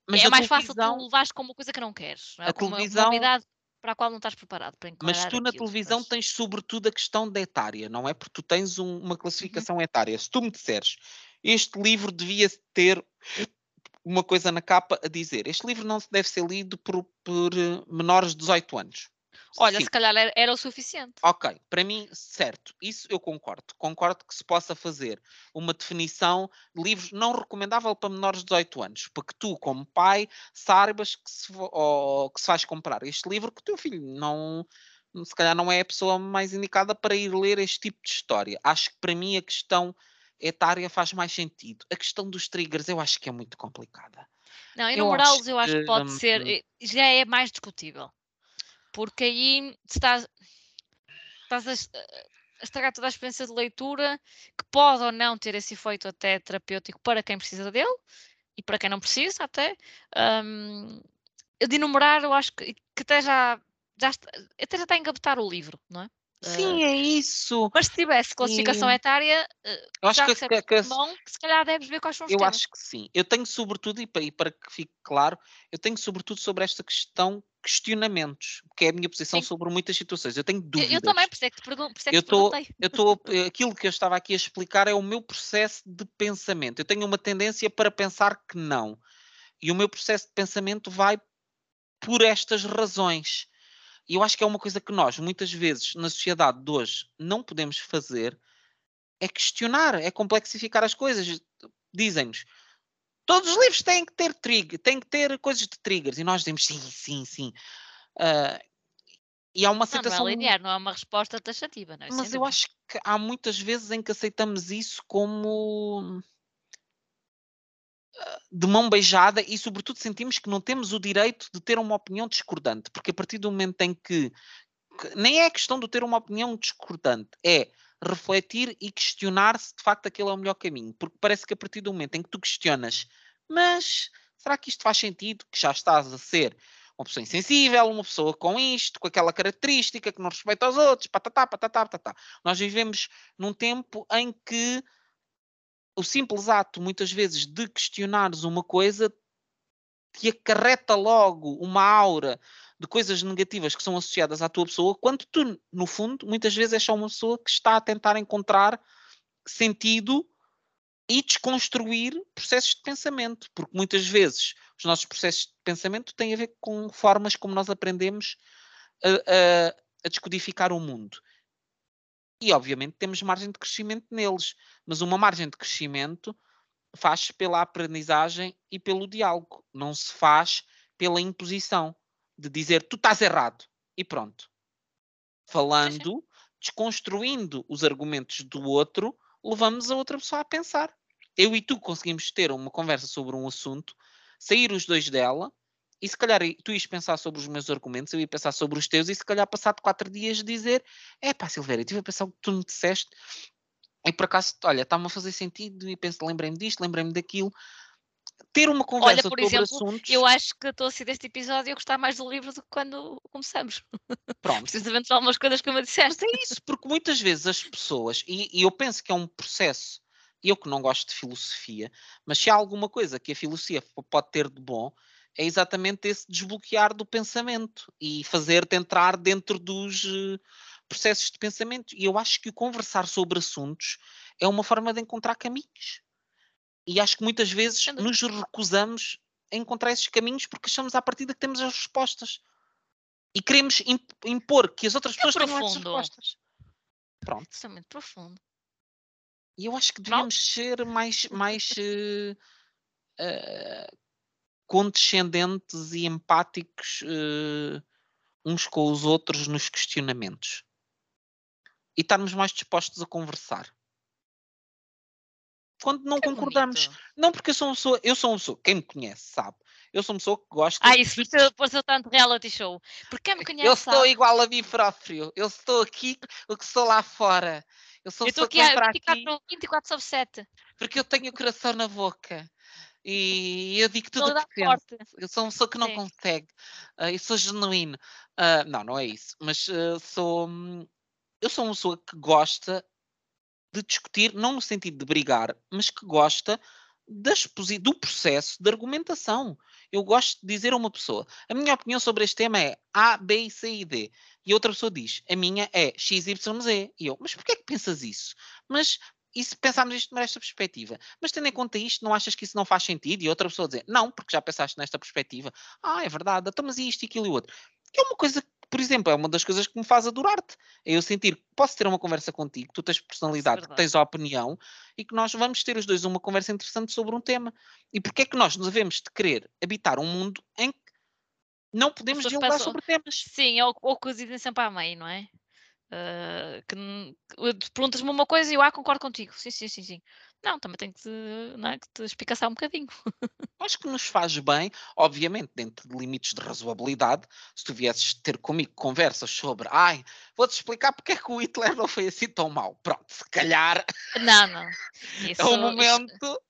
Mas é mais fácil televisão. tu levares com uma coisa que não queres, não é? A Com uma, uma televisão- para a qual não estás preparado para Mas encarar tu na aquilo, televisão mas- tens sobretudo a questão da etária, não é? Porque tu tens um- Uhum. uma classificação etária. Se tu me disseres este livro devia ter uma coisa na capa a dizer este livro não deve ser lido por, por eh, menores de 18 anos. Olha, Sim. se calhar era, era o suficiente. Ok, para mim, certo, isso eu concordo. Concordo que se possa fazer uma definição de livros não recomendável para menores de 18 anos, porque tu, como pai, saibas que se, ou que se vais comprar este livro, que o teu filho não, se calhar não é a pessoa mais indicada para ir ler este tipo de história. Acho que para mim a questão etária faz mais sentido. A questão dos triggers eu acho que é muito complicada. Não, Eu enumerá-los acho eu acho que pode ser, hum, eh, já é mais discutível. Porque aí estás, estás a, es- a estragar toda a experiência de leitura, que pode ou não ter esse efeito até terapêutico para quem precisa dele e para quem não precisa até. Eu de enumerar, eu acho que, que até já, já está, até já está a engavetar o livro, não é? Sim, é isso. Mas se tivesse classificação E- etária, eh, Eu acho que, que, que- que- bom, que se calhar deves ver quais são os eu temas. acho que sim. Eu tenho sobretudo, e para, e para que fique claro, eu tenho sobretudo sobre esta questão questionamentos, que é a minha posição Sim. sobre muitas situações. Eu tenho dúvidas. eu também, por isso é que te, pergun por é Eu tô- perguntei. Eu estou, aquilo que eu estava aqui a explicar é o meu processo de pensamento. Eu tenho uma tendência para pensar que não. E o meu processo de pensamento vai por estas razões. E eu acho que é uma coisa que nós, muitas vezes, na sociedade de hoje, não podemos fazer, é questionar, é complexificar as coisas. Dizem-nos, todos os livros têm que ter trigger, têm que ter coisas de triggers. E nós dizemos, sim, sim, sim. Ah, e há uma Não, não aceitação é linear, não é uma resposta taxativa, não é? mas eu acho que há muitas vezes em que aceitamos isso como de mão beijada e, sobretudo, sentimos que não temos o direito de ter uma opinião discordante, porque a partir do momento em que, nem é questão de ter uma opinião discordante, é refletir e questionar se de facto aquele é o melhor caminho, porque parece que a partir do momento em que tu questionas, mas será que isto faz sentido? Que já estás a ser uma pessoa insensível, uma pessoa com isto, com aquela característica que não respeita os outros, patatá, patatá, patatá. Nós vivemos num tempo em que o simples ato, muitas vezes, de questionares uma coisa te acarreta logo uma aura de coisas negativas que são associadas à tua pessoa, quando tu, no fundo, muitas vezes és só uma pessoa que está a tentar encontrar sentido e desconstruir processos de pensamento, porque muitas vezes os nossos processos de pensamento têm a ver com formas como nós aprendemos a, a- a descodificar o mundo. E, obviamente, temos margem de crescimento neles, mas uma margem de crescimento faz-se pela aprendizagem e pelo diálogo, não se faz pela imposição de dizer tu estás errado e pronto. Falando, desconstruindo os argumentos do outro, levamos a outra pessoa a pensar. Eu e tu conseguimos ter uma conversa sobre um assunto, sair os dois dela, e se calhar tu ias pensar sobre os meus argumentos, eu ia pensar sobre os teus, e se calhar passado quatro dias dizer: É pá, Silveira, eu estive a pensar o que tu me disseste, e por acaso, olha, está-me a fazer sentido, e penso, lembrei-me disto, lembrei-me daquilo. Ter uma conversa por sobre exemplo, assuntos. Eu acho que estou a ser deste episódio a gostar mais do livro do que quando começamos. Pronto. Precisamente de algumas coisas que me Mas disseste. é isso, porque muitas vezes as pessoas, e, e eu penso que é um processo, eu que não gosto de filosofia, mas se há alguma coisa que a filosofia pode ter de bom, é exatamente esse desbloquear do pensamento e fazer-te entrar dentro dos eh, processos de pensamento. E eu acho que o conversar sobre assuntos é uma forma de encontrar caminhos. E acho que muitas vezes nos recusamos a encontrar esses caminhos porque achamos à partida que temos as respostas. E queremos imp- impor que as outras É pessoas tenham profundo. respostas. Pronto. Isso é muito profundo. E eu acho que Pronto. devíamos ser mais, mais eh, eh, condescendentes e empáticos eh, uns com os outros nos questionamentos. E estarmos mais dispostos a conversar. Quando não Que concordamos. bonito. Não porque eu sou uma pessoa, eu sou uma pessoa, quem me conhece sabe, eu sou uma pessoa que gosta Ah, isso pareceu, pareceu tanto reality show. Porque quem me conhece Eu estou sabe, igual a mim próprio. Eu estou aqui o que sou lá fora. Eu sou eu estou aqui a entra aqui 24, 24 sobre 7. porque eu tenho o coração na boca. E eu digo tudo o que penso. Eu sou uma pessoa que não Sim. consegue. Ah, eu sou genuíno. Ah, não, não é isso. Mas ah, sou. hum, Eu sou uma pessoa que gosta de discutir, não no sentido de brigar, mas que gosta das do processo de argumentação. Eu gosto de dizer a uma pessoa: a minha opinião sobre este tema é A, B, C e D. E outra pessoa diz: a minha é X, Y, Z. E eu: mas porquê é que pensas isso? Mas e se pensarmos isto nesta perspectiva? Mas tendo em conta isto, não achas que isso não faz sentido? E outra pessoa dizer: não, porque já pensaste nesta perspectiva. Ah, é verdade, então, mas isto, aquilo e o outro. Que é uma coisa que, por exemplo, é uma das coisas que me faz adorar-te. É eu sentir que posso ter uma conversa contigo, tu tens personalidade, que verdade. tens opinião e que nós vamos ter os dois uma conversa interessante sobre um tema. E porque é que nós devemos de querer habitar um mundo em que não podemos dialogar pensam- sobre temas? Sim, ou, ou coisas sempre à meio, não é? Uh, que, perguntas-me uma coisa e eu ah, concordo contigo. Sim, sim, sim, sim. Não, também tenho que te, não é, que te espicaçar um bocadinho. Acho que nos faz bem, obviamente, dentro de limites de razoabilidade, se tu viesses ter comigo conversas sobre ai, vou-te explicar porque é que o Hitler não foi assim tão mau. Pronto, se calhar Não, não. é o momento.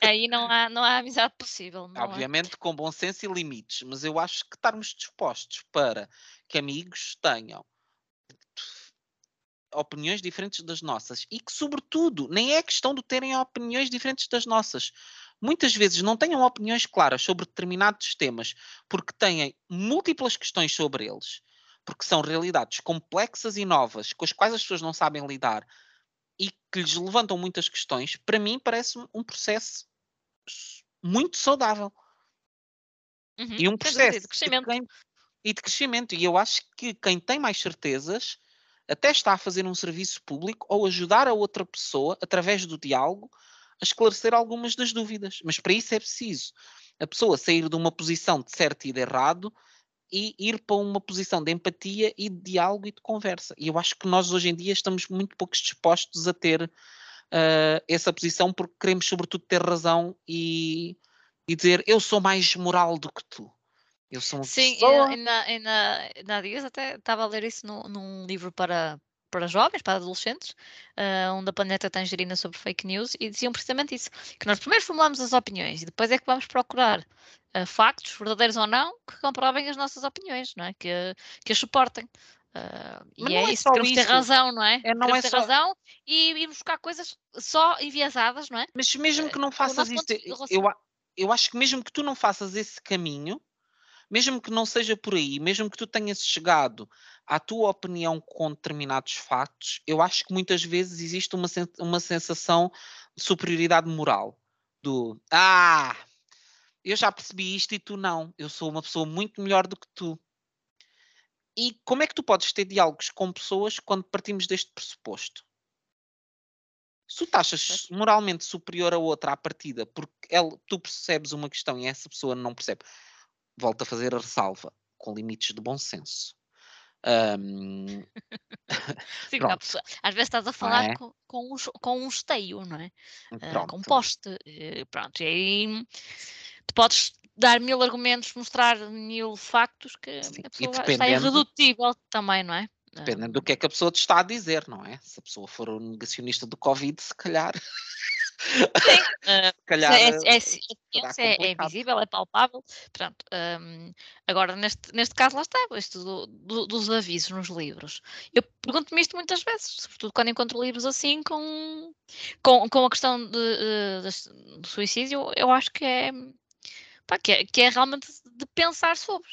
Aí não há, não há amizade possível. Não há. Obviamente com bom senso e limites, mas eu acho que estarmos dispostos para que amigos tenham opiniões diferentes das nossas e que, sobretudo, nem é questão de terem opiniões diferentes das nossas. Muitas vezes não tenham opiniões claras sobre determinados temas porque têm múltiplas questões sobre eles, porque são realidades complexas e novas com as quais as pessoas não sabem lidar e que lhes levantam muitas questões. Para mim, parece um processo muito saudável. Uhum, E um processo de crescimento. e de crescimento. E eu acho que quem tem mais certezas até está a fazer um serviço público ou ajudar a outra pessoa, através do diálogo, a esclarecer algumas das dúvidas. Mas para isso é preciso a pessoa sair de uma posição de certo e de errado e ir para uma posição de empatia e de diálogo e de conversa. E eu acho que nós hoje em dia estamos muito poucos dispostos a ter ah, essa posição porque queremos sobretudo ter razão e, e dizer eu sou mais moral do que tu. Eu sou uma Sim, e pessoa... na, e na, e na, e na dias até estava a ler isso num, num livro para, para jovens, para adolescentes, uh, onde a Planeta Tangerina sobre fake news, e diziam precisamente isso: que nós primeiro formulamos as opiniões e depois é que vamos procurar uh, factos, verdadeiros ou não, que comprovem as nossas opiniões, não é? Que, que as suportem. Uh, e é é isso, queremos ter isso. razão, não é? É, não queremos é ter só- razão e ir buscar coisas só enviesadas, não é? Mas mesmo que não o faças isso, eu, eu acho que mesmo que tu não faças esse caminho, mesmo que não seja por aí, mesmo que tu tenhas chegado à tua opinião com determinados factos, eu acho que muitas vezes existe uma, sen- uma sensação de superioridade moral. Do ah, eu já percebi isto e tu não. Eu sou uma pessoa muito melhor do que tu. E como é que tu podes ter diálogos com pessoas quando partimos deste pressuposto? Se tu te achas moralmente superior a outra à partida, porque ela- tu percebes uma questão e essa pessoa não percebe, volta a fazer a ressalva, com limites de bom senso. Ahm, Sim, às vezes estás a falar é? com, com, um, com um esteio, não é? Ah, com um poste. eh, pronto, e aí tu podes dar mil argumentos, mostrar mil factos que Sim, a pessoa está irredutível também, não é? Ah, Dependendo do que é que a pessoa te está a dizer, não é? Se a pessoa for um negacionista do Covid, se calhar. Sim, ah, se calhar é, é, eh, é, é, ciência, é, é visível, é palpável. Pronto. hum, agora, neste, neste caso, lá está, isto do- do- dos avisos nos livros. Eu pergunto-me isto muitas vezes, sobretudo quando encontro livros assim com, com, com a questão de, eh, das- do suicídio, eu acho que é, pá, que é, que é realmente de pensar sobre.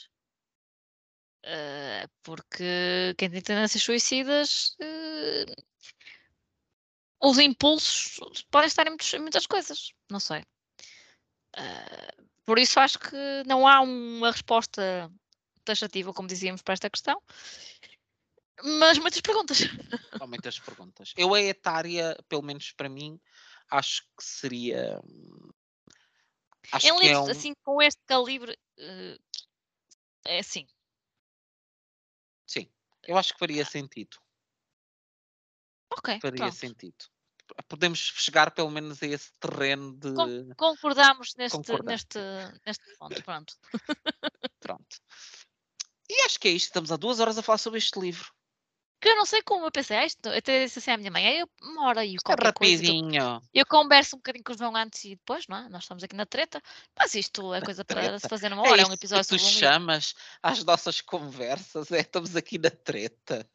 Eh, porque quem tem tendências suicidas, eh, os impulsos podem estar em, muitos- muitas coisas, não sei. Eh, por isso acho que não há uma resposta taxativa, como dizíamos, para esta questão, mas muitas perguntas. Há muitas perguntas. Eu, a etária, pelo menos para mim, acho que seria. Acho em que é livros um. assim com este calibre, eh, é assim. Sim, eu acho que faria sentido. Ok, Faria pronto. sentido. Podemos chegar pelo menos a esse terreno de. Con- Concordamos neste, Concordamos. neste, neste ponto, pronto. Pronto. E acho que é isto. Estamos há duas horas a falar sobre este livro. Que eu não sei como, eu pensei, ah, isto, eu até disse assim à minha mãe, "Ah, eu e Isto é qualquer coisa, eu, rapidinho. converso um bocadinho com o João antes e depois, não é? Nós estamos aqui na treta, mas isto é coisa para se fazer numa É hora, é um isso episódio que tu um chamas às nossas conversas. É, estamos aqui na treta.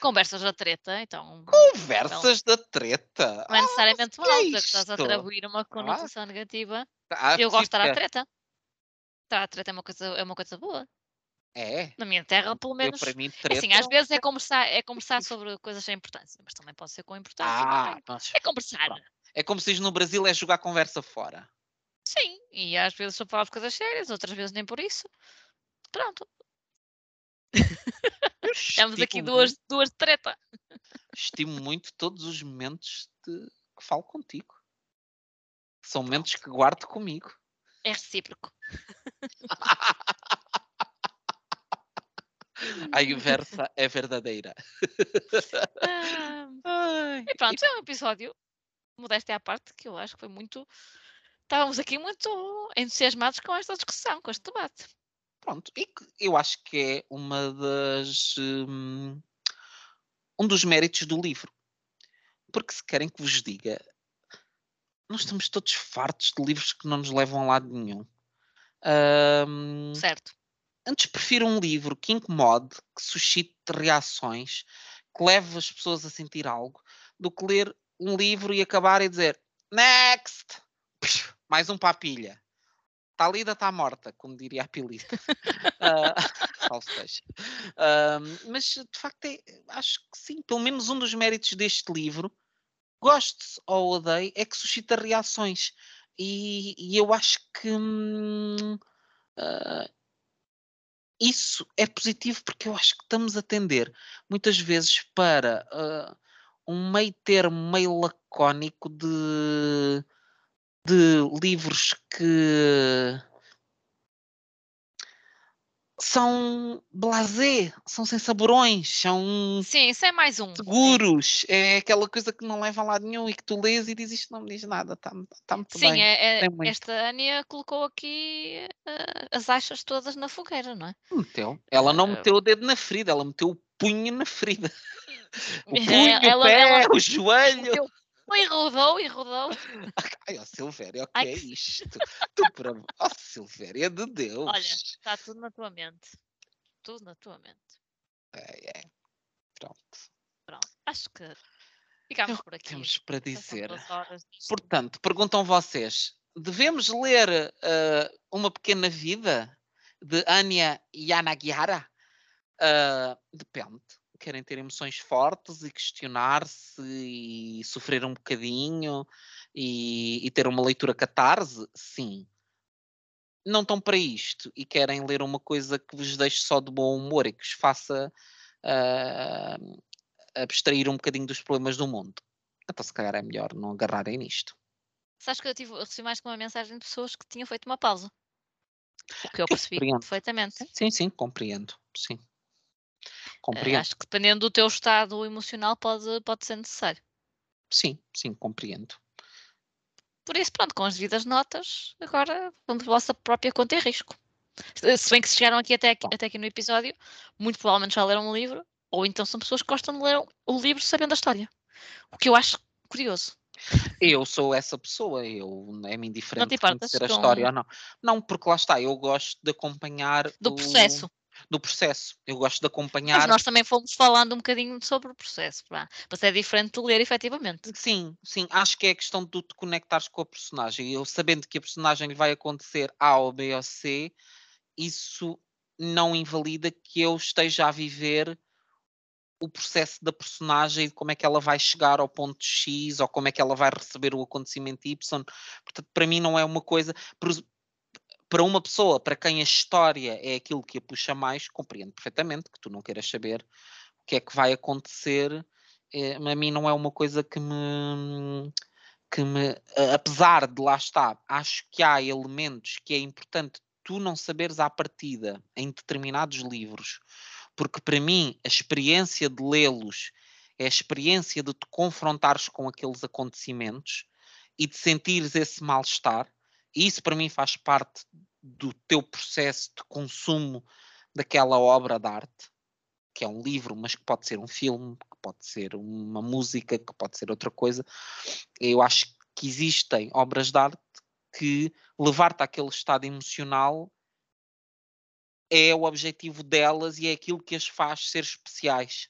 Conversas da treta, então Conversas da treta. não é necessariamente que é mal, que estás a atribuir uma conotação negativa. Ah, Eu gosto de estar à treta. Estar à treta é uma coisa, é uma coisa boa. É. Na minha terra, pelo Eu, menos. para mim, É treta. assim, às vezes é conversar, é conversar sobre coisas sem importância, mas também pode ser com importância. Ah, mas É conversar. é como se diz no Brasil é jogar conversa fora. Sim, e às vezes só falar de coisas sérias, outras vezes nem por isso. Pronto, Eu temos aqui duas, duas de treta. muito- Estimo muito todos os momentos de- que falo contigo. São momentos que guardo comigo. É recíproco. A inversa é verdadeira. Ah, e pronto, é um episódio, modéstia à parte, que eu acho que foi muito. Estávamos aqui muito entusiasmados com esta discussão, com este debate. Pronto, e eu acho que é uma das. hum, um dos méritos do livro. Porque se querem que vos diga, nós estamos todos fartos de livros que não nos levam a lado nenhum. Hum, Certo. Antes prefiro um livro que incomode, que suscite reações, que leve as pessoas a sentir algo, do que ler um livro e acabar e dizer next! Mais um para a pilha. Está lida, está morta, como diria a pilita. Seja. Ahm, mas de facto é- acho que sim, pelo menos um dos méritos deste livro, goste ou odeie, é que suscita reações. E, e eu acho que hum, ah, isso é positivo porque eu acho que estamos a tender muitas vezes para ah, um meio termo meio lacónico de, de livros que são blasé, são sem saborões, são Sim, isso é mais um. sim. seguros, é aquela coisa que não leva a lado nenhum e que tu lês e dizes isto não me diz nada, está tá muito Sim, bem. é, é- muito. esta Ania colocou aqui eh, as achas todas na fogueira, não é? Meteu. Ela não Ah. meteu o dedo na ferida, ela meteu o punho na ferida. O É, punho, ela- o pé, ela- o joelho. Meteu- E rodou, e rodou. Ai, ó Silvéria, o que Ai, é que- isto? Tu para... Ó Silvéria de Deus. Olha, está tudo na tua mente. Tudo na tua mente. É, é. Pronto. Pronto, acho que ficamos por aqui. temos para dizer. Portanto, perguntam vocês: devemos ler ah, Uma Pequena Vida de Anya Yanagiara? Ah, depende. Querem ter emoções fortes e questionar-se e sofrer um bocadinho e, e ter uma leitura catarse? Sim. Não estão para isto e querem ler uma coisa que vos deixe só de bom humor e que vos faça ah, abstrair um bocadinho dos problemas do mundo. Então, se calhar é melhor não agarrarem nisto. Sabes que eu, tive, eu recebi mais que uma mensagem de pessoas que tinham feito uma pausa. O que eu Que eu percebi compreendo. perfeitamente. Sim, sim, compreendo. Sim. Compreendo. acho que dependendo do teu estado emocional pode, pode ser necessário. Sim, sim, compreendo. Por isso, pronto, com as devidas notas, agora vamos à vossa própria conta e risco. Se bem que se chegaram aqui até, aqui até aqui no episódio, muito provavelmente já leram um livro, ou então são pessoas que gostam de ler o livro sabendo a história. O que eu acho curioso. Eu sou essa pessoa, eu é-me indiferente importas conhecer a com- história ou não. Não, porque lá está, eu gosto de acompanhar Do o- processo. Do processo. Eu gosto de Mas acompanhar. nós também fomos falando um bocadinho sobre o processo. pá. Mas é diferente de ler, efetivamente. Sim, sim, acho que é a questão de tu te conectares com a personagem. Eu sabendo que a personagem lhe vai acontecer A ou B ou C, isso não invalida que eu esteja a viver o processo da personagem e como é que ela vai chegar ao ponto X ou como é que ela vai receber o acontecimento Y. Portanto, para mim não é uma coisa. Para uma pessoa para quem a história é aquilo que a puxa mais, compreendo perfeitamente que tu não queiras saber o que é que vai acontecer. eh, a mim não é uma coisa que me que me, apesar de lá estar, acho que há elementos que é importante tu não saberes à partida em determinados livros, porque para mim a experiência de lê-los é a experiência de te confrontares com aqueles acontecimentos e de sentires esse mal-estar, e isso para mim faz parte do teu processo de consumo daquela obra de arte, que é um livro, mas que pode ser um filme, que pode ser uma música, que pode ser outra coisa. Eu acho que existem obras de arte que levar-te àquele estado emocional é o objetivo delas e é aquilo que as faz ser especiais.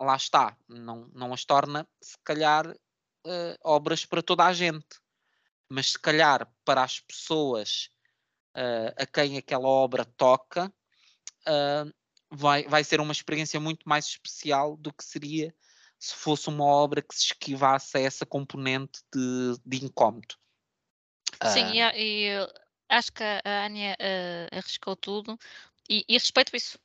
Lá está, não, não as torna, se calhar, eh, obras para toda a gente, mas se calhar para as pessoas eh, a quem aquela obra toca, ah, vai, vai ser uma experiência muito mais especial do que seria se fosse uma obra que se esquivasse a essa componente de, de incómodo. Sim, Ah, e, e acho que a Ania eh, arriscou tudo e, e respeito isso.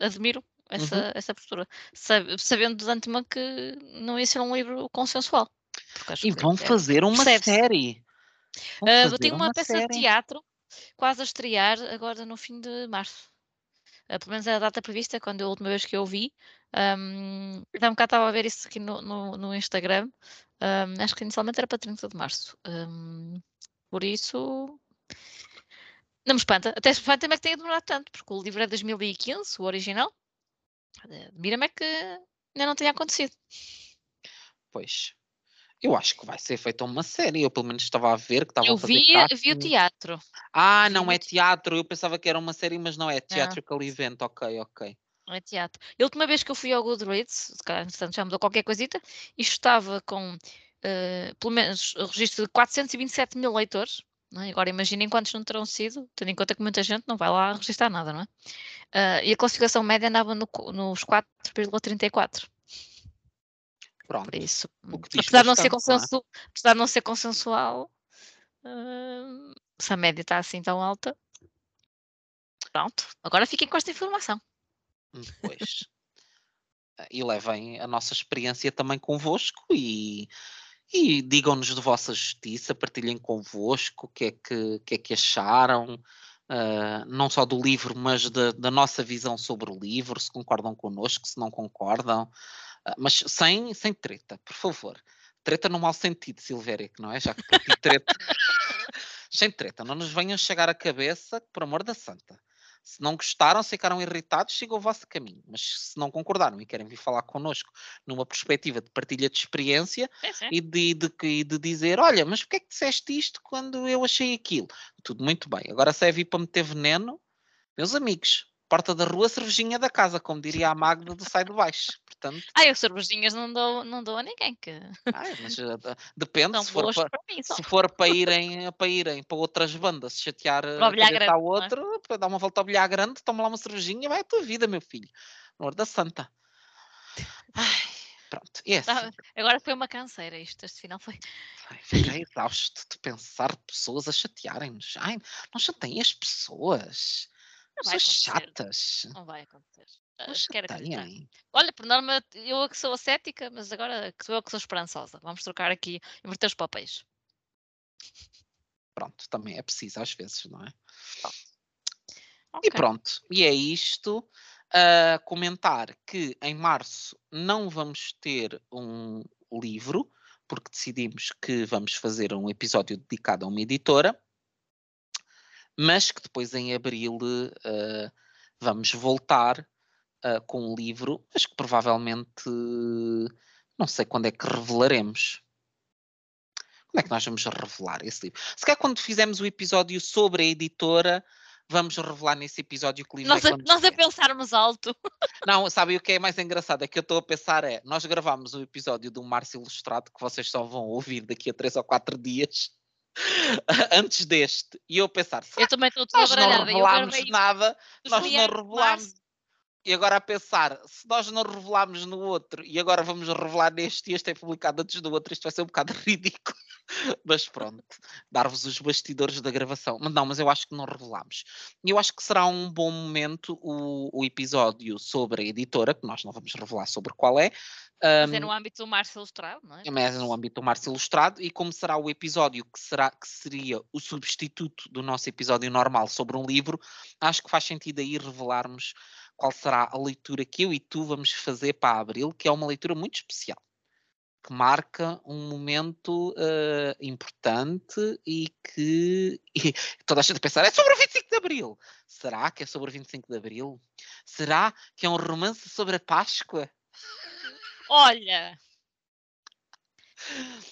admiro essa, Uhum. essa postura. Sab- sabendo de antemão que não ia ser um livro consensual. E vão é- fazer uma série. Fazer eu tenho uma, peça de série. teatro quase a estrear agora no fim de março. Uh, pelo menos é a data prevista, quando a última vez que eu vi. Um, um bocado estava a ver isso aqui no, no, no Instagram. Um, acho que inicialmente era para 30 de março. Um, por isso. Não me espanta. Até se espanta é que tenha demorado tanto, porque o livro é de 2015, o original. Mira-me é que ainda não tenha acontecido. Pois. Eu acho que vai ser feita uma série. Eu pelo menos estava a ver que estava eu a fazer vi, casting. vi o teatro. Ah, não é te- teatro. Eu pensava que era uma série, mas não é Não. theatrical event. Ok, ok. Não é teatro. A última vez que eu fui ao Goodreads, se calhar, entretanto, já mudou qualquer coisita, isto estava com eh, pelo menos o registro de 427 mil leitores. Não é? Agora imaginem quantos não terão sido, tendo em conta que muita gente não vai lá registrar nada, não é? Ah, e a classificação média andava no nos 4,34. Pronto. Por isso, diz apesar de, não ser é? consensu... apesar de não ser consensual, ah, se a média está assim tão alta, pronto. Agora fiquem com esta informação. Hum, Pois. e levem a nossa experiência também convosco e, e digam-nos de vossa justiça, partilhem convosco o que é que, que, é que acharam, ah, não só do livro, mas da, da nossa visão sobre o livro, se concordam connosco, se não concordam, mas sem, sem treta, por favor. Treta no mau sentido, Silvéria, que não é? Já que ti treta. sem treta, não nos venham chegar à cabeça, por amor da santa. Se não gostaram, se ficaram irritados, sigam o vosso caminho. Mas se não concordaram e querem vir falar connosco numa perspectiva de partilha de experiência É, e de, de, e de dizer: Olha, mas porquê é que disseste isto quando eu achei aquilo? Tudo muito bem. Agora se é vir para meter veneno, meus amigos, porta da rua, cervejinha da casa, como diria a Magda do Sai de Baixo. Portanto, Ah, eu cervejinhas não dou, não dou a ninguém, que ai, mas, eh, de- depende, se for, para, para mim. Se for para irem, para irem para outras bandas, se chatear Para o a é? outro, para dar uma volta ao bilhar grande, toma lá uma cervejinha, vai a tua vida, meu filho. No da santa. Ai, pronto, é assim. Tá, Agora foi uma canseira isto, este final foi. Ai, fiquei exausto de pensar pessoas a chatearem-nos. Ai, não chateiem as pessoas. Não vai Pessoas acontecer. chatas. Não vai acontecer. Ah, Quero acreditar. Olha, por norma, eu é que sou a cética, mas agora sou eu que sou esperançosa. Vamos trocar aqui, inverter os papéis. Pronto, também é preciso às vezes, não é? Ok. E pronto, e é isto. a comentar que em março não vamos ter um livro, porque decidimos que vamos fazer um episódio dedicado a uma editora, mas que depois em abril eh, vamos voltar eh, com um livro, mas que provavelmente não sei quando é que revelaremos. Quando é que nós vamos revelar esse livro? Se calhar quando fizermos o episódio sobre a editora, vamos revelar nesse episódio que livro Nós, é a, que vamos nós a pensarmos alto. Não, sabe o que é mais engraçado? É que eu estou a pensar é, nós gravámos o episódio do Márcio Ilustrado, que vocês só vão ouvir daqui a três ou quatro dias, antes deste, e eu pensar, Eu também estou nós não revelámos nada, nós não revelámos. E agora a pensar, se nós não revelámos no outro e agora vamos revelar neste e este é publicado antes do outro, isto vai ser um bocado ridículo. Mas pronto, dar-vos os bastidores da gravação. Mas não, mas eu acho que não revelámos. E eu acho que será um bom momento o, o episódio sobre a editora, que nós não vamos revelar sobre qual é, Mas é um, no âmbito do Márcio Ilustrado, não é? mas no âmbito do Márcio Ilustrado, e como será o episódio que, será, que seria o substituto do nosso episódio normal sobre um livro, acho que faz sentido aí revelarmos qual será a leitura que eu e tu vamos fazer para abril, que é uma leitura muito especial, que marca um momento eh, importante e que e toda a gente a pensar, é sobre o 25 de Abril. Será que é sobre o 25 de Abril? Será que é um romance sobre a Páscoa? Olha!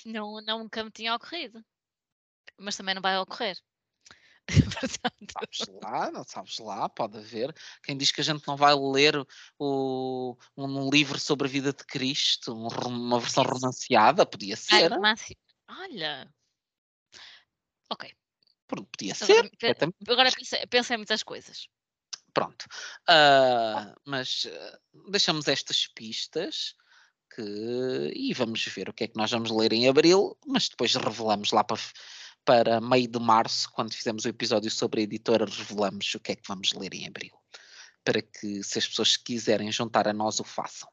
Não, nunca me tinha ocorrido. Mas também não vai ocorrer. Portanto, Sabes lá, não sabes lá, pode haver. Quem diz que a gente não vai ler o, um livro sobre a vida de Cristo, um uma versão romanceada, podia ai, ser. romance- Olha! Ok. Podia Então, ser. pe- perfeitamente. Agora pensei, pensei em muitas coisas. Pronto. Ah, mas ah, deixamos estas pistas que, e vamos ver o que é que nós vamos ler em abril, mas depois revelamos lá para, para meio de março, quando fizemos o episódio sobre a editora, revelamos o que é que vamos ler em abril. Para que, se as pessoas se quiserem juntar a nós, o façam.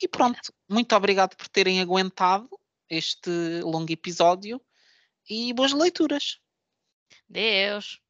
E pronto, muito obrigado por terem aguentado este longo episódio e boas leituras. Deus!